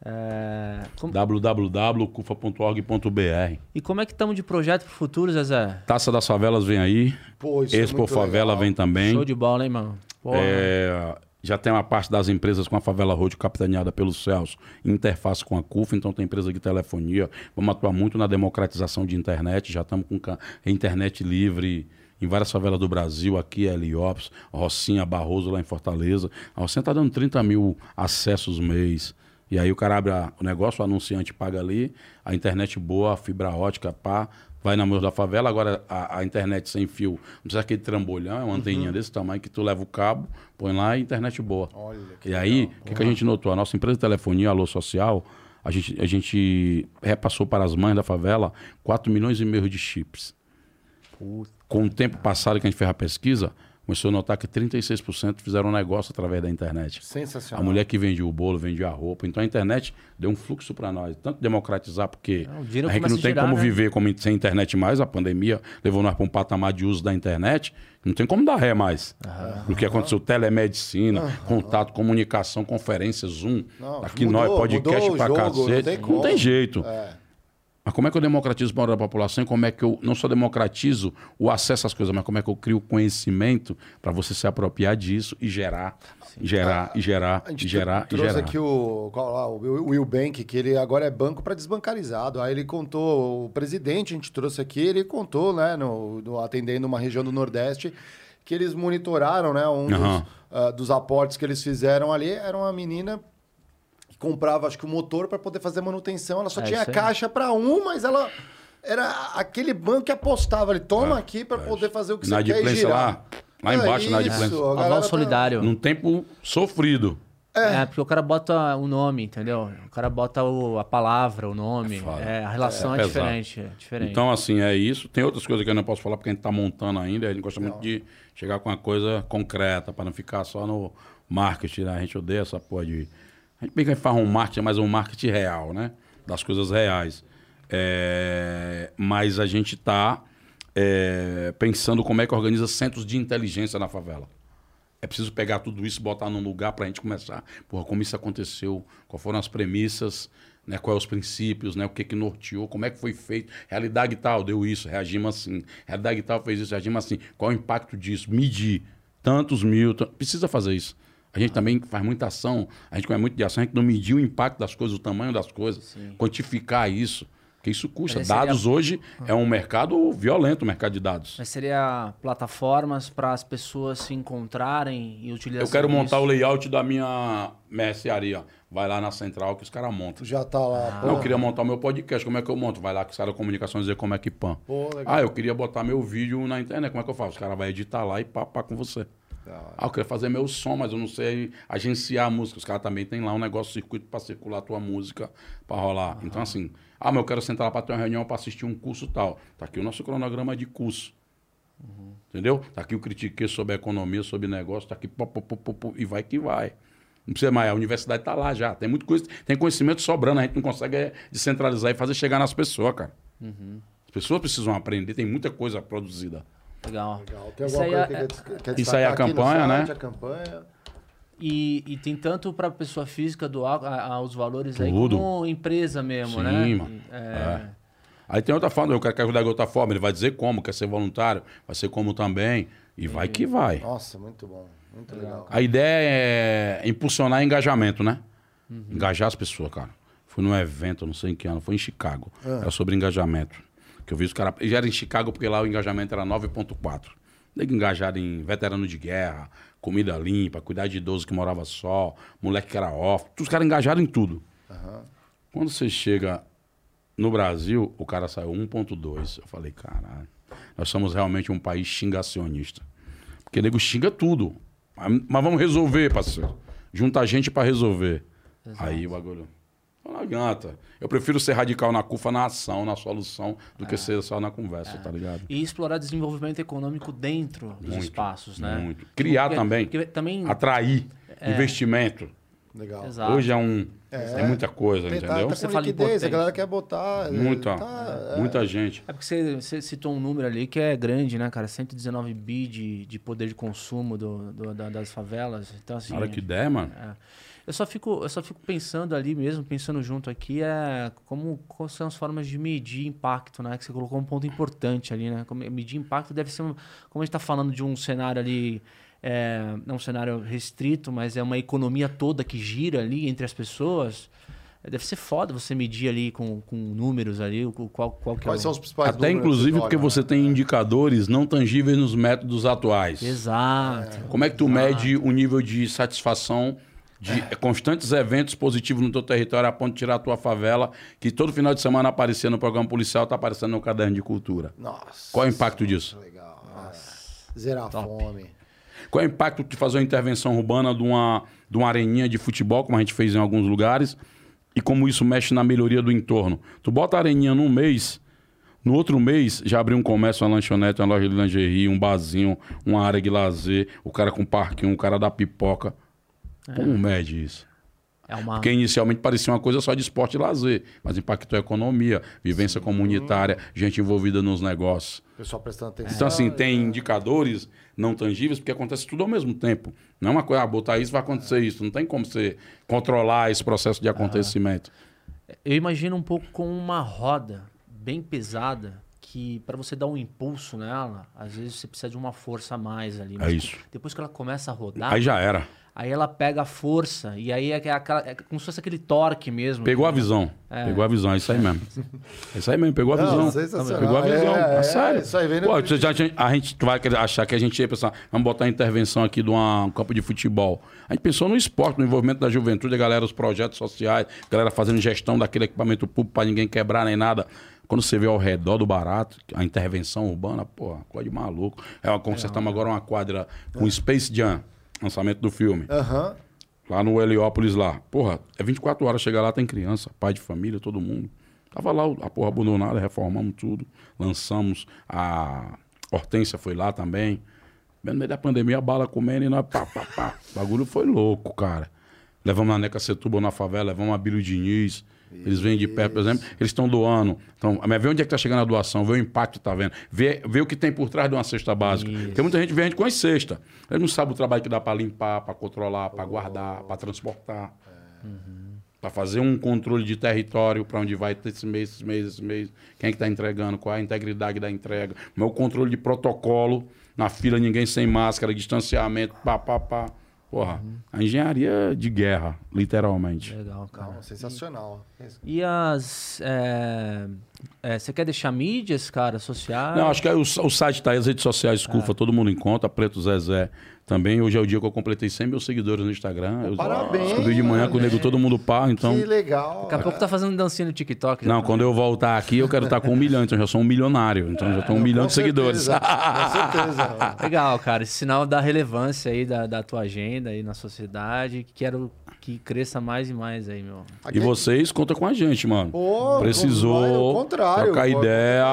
É, como- www.cufa.org.br E como é que estamos de projeto pro futuro, Zezé? Taça das Favelas vem aí. Pô, isso é Expo muito Favela legal. vem também. Show de bola, hein, mano? É, já tem uma parte das empresas com a Favela Road capitaneada pelo Celso, interface com a CUF, então tem empresa de telefonia. Vamos atuar muito na democratização de internet, já estamos com internet livre em várias favelas do Brasil, aqui é Heliópolis, Rocinha, Barroso lá em Fortaleza. A Rocinha está dando 30 mil acessos mês. E aí o cara abre a- o negócio, o anunciante paga ali, a internet boa, a fibra ótica, pá, vai na mão da favela. Agora a, a internet sem fio, não precisa aquele trambolhão, é uma anteninha desse tamanho que tu leva o cabo, põe lá e internet boa. Olha, e aí, o que, que a gente notou? A nossa empresa de telefonia, Alô Social, a gente, a gente repassou para as mães da favela 4 milhões e meio de chips. Com o tempo passado que a gente fez a pesquisa, começou a notar que 36% fizeram negócio através da internet. Sensacional. A mulher que vendia o bolo, vendia a roupa. Então a internet deu um fluxo para nós. Tanto democratizar, porque o dinheiro a gente não tem girar, como né? viver como sem internet mais. A pandemia levou nós para um patamar de uso da internet. Não tem como dar ré mais. O que aconteceu, telemedicina, contato, comunicação, conferência, Zoom. Não, aqui mudou, nós, podcast pra jogo, não cacete. tem Não tem jeito. É. Mas como é que eu democratizo para a população? E como é que eu não só democratizo o acesso às coisas, mas como é que eu crio conhecimento para você se apropriar disso e gerar, e gerar, e gerar, A gente e gerar, e trouxe gerar. aqui o, lá, o Will Bank, que ele agora é banco para desbancarizado. Aí ele contou, o presidente, a gente trouxe aqui, ele contou, né, no, no- atendendo uma região do Nordeste, que eles monitoraram, né, um Aham. dos, ah, dos aportes que eles fizeram ali, era uma menina comprava, acho que o motor para poder fazer manutenção. Ela só É tinha caixa para um, mas ela era aquele banco que apostava ali, toma aqui para poder fazer o que você quer e girar. lá, lá embaixo, é inadimplência. isso, a galera Aval tá- solidário. Num tempo sofrido. É. porque o cara bota o nome, entendeu? O cara bota o- a palavra, o nome. É. É, a relação É é, diferente, é diferente. Então, assim, é isso. Tem outras coisas que eu não posso falar porque a gente está montando ainda. A gente gosta muito de chegar com uma coisa concreta, para não ficar só no marketing. Né? A gente odeia essa porra de. A gente bem que faz um marketing, mas um marketing real, né? Das coisas reais. É, Mas a gente está pensando como é que organiza centros de inteligência na favela. É preciso pegar tudo isso botar num lugar para a gente começar. Porra, como isso aconteceu? Quais foram as premissas? Né? Quais os princípios? Né? O que que norteou? Como é que foi feito? Realidade tal deu isso, reagimos assim. Realidade tal fez isso, reagimos assim. Qual o impacto disso? Medir. Tantos mil. Precisa fazer isso. A gente também faz muita ação, a gente conhece muito de ação, a gente não mediu o impacto das coisas, o tamanho das coisas, quantificar isso. Porque isso custa. Seria- Dados hoje é um mercado violento, o mercado de dados. Mas seria plataformas para as pessoas se encontrarem e utilizar Eu quero montar o serviço? layout da minha mercearia. Vai lá na central que os caras montam. Já tá lá. Não, eu queria montar o meu podcast. Como é que eu monto? Vai lá que os caras da comunicação dizer como é que pan. Pô, legal. Ah, eu queria botar meu vídeo na internet. Como é que eu faço? Os caras vão editar lá e pá com você. Ah, eu queria fazer meu som, mas eu não sei agenciar a música. Os caras também tem lá um negócio, circuito para circular a tua música, para rolar. Então, assim, ah, mas eu quero sentar lá para ter uma reunião para assistir um curso tal. Tá aqui o nosso cronograma de curso. Entendeu? Tá aqui o critiquei sobre economia, sobre negócio, tá aqui pô, pô, pô, pô, pô, e vai que vai. Não precisa mais, a universidade tá lá já. Tem muito coisa, tem conhecimento sobrando, a gente não consegue é, descentralizar e fazer chegar nas pessoas, cara. As pessoas precisam aprender, tem muita coisa produzida. Legal. Legal. Tem Isso alguma aí coisa é- que quer, quer Isso aí é a campanha, site, né? A campanha. E, e tem tanto para pessoa física doar a- a- os valores aí, Tudo. como empresa mesmo, Sim, né? mano. É, Aí tem outra forma, eu quero que ajudar de outra forma, ele vai dizer como, quer ser voluntário, vai ser como também, e vai que vai. Nossa, muito bom. Muito legal. A ideia é impulsionar engajamento, né? Engajar as pessoas, cara. Fui num evento, não sei em que ano, foi em Chicago. Era sobre engajamento. Que eu vi os caras. Já era em Chicago porque lá o engajamento era 9,4. Nego engajado em veterano de guerra, comida limpa, cuidar de idoso que morava só, moleque que era off. Os caras engajaram em tudo. Quando você chega no Brasil, o cara saiu 1,2. Eu falei, caralho, nós somos realmente um país xingacionista. Porque nego xinga tudo. Mas vamos resolver, parceiro. Junta gente pra resolver. Aí o bagulho. Não adianta. Eu prefiro ser radical na CUFA, na ação, na solução, do que ser só na conversa, tá ligado? E explorar desenvolvimento econômico dentro dos Muito, espaços, né? muito. Criar Porque- também. porque também Atrair investimento. Legal. Exato. Hoje é um. É, muita coisa, tá- entendeu? Tá, Você com fala liquidez, a galera quer botar. Muita, tá, é. muita gente. É porque você, você citou um número ali que é grande, né, cara? 119 bi de, de poder de consumo do, do- da- das favelas. Então, assim. Na hora que der, mano. é. Eu só, fico, eu só fico pensando ali mesmo, pensando junto aqui, é como quais são as formas de medir impacto, né? Que você colocou um ponto importante ali, né? Como- Medir impacto deve ser, um, como a gente está falando de um cenário ali, é, não um cenário restrito, mas é uma economia toda que gira ali entre as pessoas. Deve ser foda você medir ali com, com números ali, o- qual, qual que Quais é são o... os principais Até números inclusive que porque olha, você né? tem indicadores não tangíveis nos métodos atuais. Exato. Como é que tu mede o nível de satisfação de constantes eventos positivos no teu território a ponto de tirar a tua favela, que todo final de semana aparecia no programa policial, tá aparecendo no caderno de cultura. Nossa. Qual é o impacto disso? Legal. é. Zerar a fome. Qual é o impacto de fazer uma intervenção urbana de uma, de uma areninha de futebol, como a gente fez em alguns lugares, e como isso mexe na melhoria do entorno? Tu bota a areninha num mês, no outro mês já abriu um comércio, uma lanchonete, uma loja de lingerie, um barzinho, uma área de lazer, o cara com parquinho, o cara da pipoca. Como mede isso? É uma... Porque inicialmente parecia uma coisa só de esporte e lazer, mas impactou a economia, vivência comunitária, gente envolvida nos negócios. Pessoal prestando atenção. Então, assim, tem indicadores não tangíveis, porque acontece tudo ao mesmo tempo. Não é uma coisa, ah, botar isso, vai acontecer isso. Não tem como você controlar esse processo de acontecimento. Eu imagino um pouco com uma roda bem pesada que para você dar um impulso nela, às vezes você precisa de uma força a mais ali. Mas É isso. Depois que ela começa a rodar, Aí já era. Aí ela pega a força e aí é, aquela, é como se fosse aquele torque mesmo. Pegou a visão. Pegou a visão, é isso aí mesmo. É isso aí mesmo, pegou a Não, visão. sensacional. Pegou a visão. É, É, é, sério. isso aí vem Pô, já- a gente vai achar que a gente ia pensar, vamos botar a intervenção aqui de uma- um campo de futebol. A gente pensou no esporte, no envolvimento da juventude, a galera, os projetos sociais, a galera fazendo gestão daquele equipamento público para ninguém quebrar nem nada. Quando você vê ao redor do barato, a intervenção urbana, pô, coisa de maluco. É, consertamos agora uma quadra com Space Jam, lançamento do filme. Aham. Lá no Heliópolis lá. Porra, é 24 horas, chega lá, tem criança, pai de família, todo mundo. Tava lá, a porra abandonada, reformamos tudo. Lançamos. A Hortência foi lá também. No meio da pandemia, a bala comendo e nós pá, pá, pá. O bagulho foi louco, cara. Levamos a Neca Setúbal na favela, levamos a Bílio Diniz. Eles vêm de perto, por exemplo, eles estão doando. Então, mas vê onde é que tá chegando a doação, vê o impacto que tá vendo, vê, vê o que tem por trás de uma cesta básica. Porque muita gente gente com as cestas. Ele não sabe o trabalho que dá para limpar, para controlar, para guardar, para transportar. Para fazer um controle de território, para onde vai esse mês, esse mês, esse mês, quem é que está entregando, qual é a integridade da entrega, o meu controle de protocolo, na fila ninguém sem máscara, distanciamento, pá, pá, pá. Porra, a engenharia de guerra, literalmente. Legal, cara. Não, sensacional. E as. é, é, você quer deixar mídias, cara, sociais? Não, acho que aí o, o site tá aí, as redes sociais, Scufa, todo mundo encontra, Preto Zezé também. Hoje é o dia que eu completei 100 mil seguidores no Instagram. Eu Parabéns, Descobri de manhã que o nego todo mundo pá, então... Que legal. Daqui a pouco tá fazendo dancinha no TikTok. Não, já. quando eu voltar aqui, eu quero estar com um milhão, então eu já sou um milionário. Então eu já tô um milhão Com de seguidores. certeza, Com certeza. Legal, cara. Esse sinal da relevância aí da, da tua agenda aí na sociedade. Quero que cresça mais e mais aí, meu. E vocês contam com a gente, mano. Pô, Precisou vai, ao contrário, trocar ideia.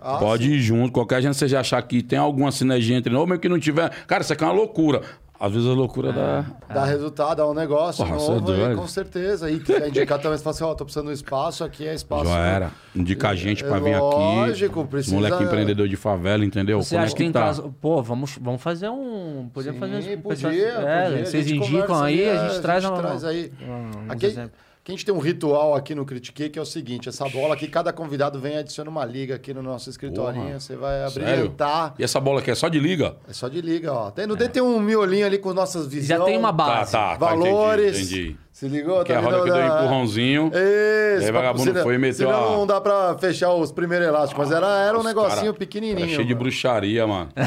Ah, Pode sim. ir junto. Qualquer gente você já achar que tem alguma sinergia entre nós, ou mesmo que não tiver. Cara, isso aqui é uma loucura. Às vezes a loucura dá. Dá resultado, dá um negócio Porra, é novo, aí, doido. com certeza. E quiser indicar também, você fala assim, ó, tô precisando de um espaço, aqui é espaço. Já era. Indica a gente pra É vir aqui. lógico, precisa- Moleque empreendedor de favela, entendeu? Você acha que tem Conectar. caso. Pô, vamos, vamos fazer um. Podemos Sim, fazer um. podia, é, podia. Vocês A gente indicam aí, a gente é, traz uma- traz aí. um- Aqui, exemplos. A gente tem um ritual aqui no Critique que é o seguinte: essa bola aqui, cada convidado vem e adiciona uma liga aqui no nosso escritorinho. Porra. Você vai abrilhantar. E essa bola aqui é só de liga? É só de liga, ó. Tem, no dedo tem um miolinho ali com nossas visões. Já tem uma Tá, base. tá, tá. valores. Entendi. entendi. Se ligou? Que é a Tá roda vendo que deu da- empurrãozinho. Isso, Aí vagabundo senão- foi e meteu senão a- não dá pra fechar os primeiros elásticos, mas era, era um negocinho cara- pequenininho. Era cheio de mano. bruxaria, mano.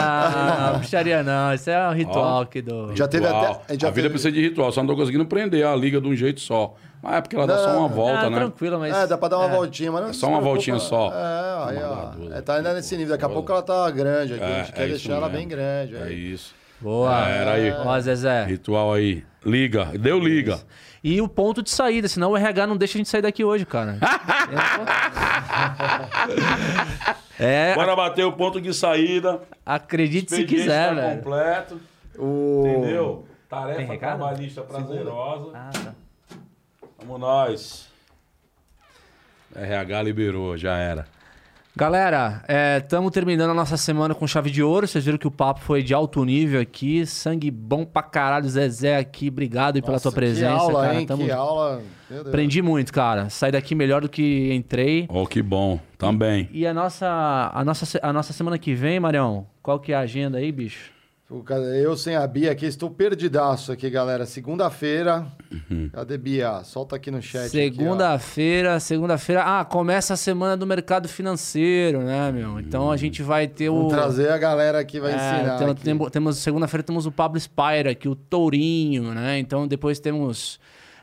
Ah, não, bruxaria não. Isso é um ritual Ó, aqui do. Já teve até. a já a vida teve- precisa de ritual, só não tô conseguindo prender a liga de um jeito só. Mas é porque ela dá só uma volta, ah, né? Tranquilo, mas. É, dá pra dar uma voltinha, mas não É só uma voltinha só. É, aí, ó. É, tá ainda nesse nível. Daqui a pouco ela tá grande aqui. a gente quer é deixar ela bem grande. É isso. Boa. Era aí. Ó, Zezé. Ritual aí. Liga. Deu liga. E o ponto de saída, senão o RH não deixa a gente sair daqui hoje, cara. é, Bora bater o ponto de saída. acredite se quiser, tá velho. completo. O... Entendeu? Tarefa trabalhista prazerosa. Ah, tá. Vamos nós. RH liberou, já era. Galera, estamos terminando a nossa semana com chave de ouro. Vocês viram que o papo foi de alto nível aqui. Sangue bom pra caralho, Zezé aqui. Obrigado aí pela tua presença, que aula, cara. Hein? Tamo- Que aula. Aprendi muito, cara. Saí daqui melhor do que entrei. Oh, que bom. Também. E a nossa, a nossa, a nossa semana que vem, Marião, qual que é a agenda aí, bicho? O Eu sem a Bia aqui, estou perdidaço aqui, galera. Segunda-feira. Uhum. Cadê Bia? Solta aqui no chat. Segunda-feira, segunda-feira. Ah, começa a semana do mercado financeiro, né, meu? Então a gente vai ter o. Vamos trazer a galera que vai É, ensinar. aqui. tem- temos segunda-feira temos o Pablo Spire aqui, o Tourinho, né? Então depois temos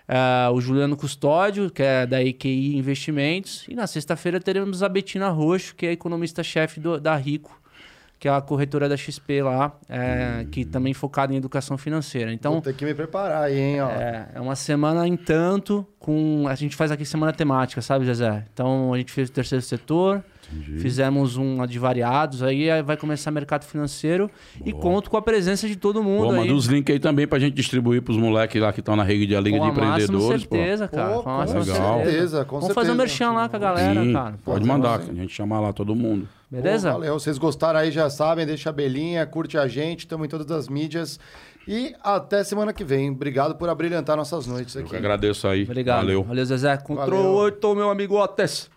ah, o Juliano Custódio, que é da EQI Investimentos, e na sexta-feira teremos a Betina Roxo, que é economista-chefe da Rico, que é a corretora da XP lá, é, que também focada em educação financeira. Então Vou ter que me preparar aí, hein, ó. é, é uma semana em tanto com. A gente faz aqui semana temática, sabe, Zezé? Então a gente fez o terceiro setor, fizemos uma de variados, aí aí vai começar mercado financeiro e conto com a presença de todo mundo. Pô, aí. manda os links aí também pra gente distribuir pros moleques lá que estão na rede de Liga com de Empreendedores. pô. certeza, cara. Pô, com legal. certeza, com Vamos fazer um certeza. merchan lá com a galera, Sim, cara. Pode Pô, mandar, a gente chama lá todo mundo. Beleza? Pô, valeu. Vocês gostaram aí, já sabem, deixa a belinha, curte a gente, estamos em todas as mídias. E até semana que vem. Obrigado por abrilhantar nossas noites Eu aqui. que agradeço aí. Obrigado. Valeu. Valeu, Zezé. Control Valeu. 8, meu amigo Otes.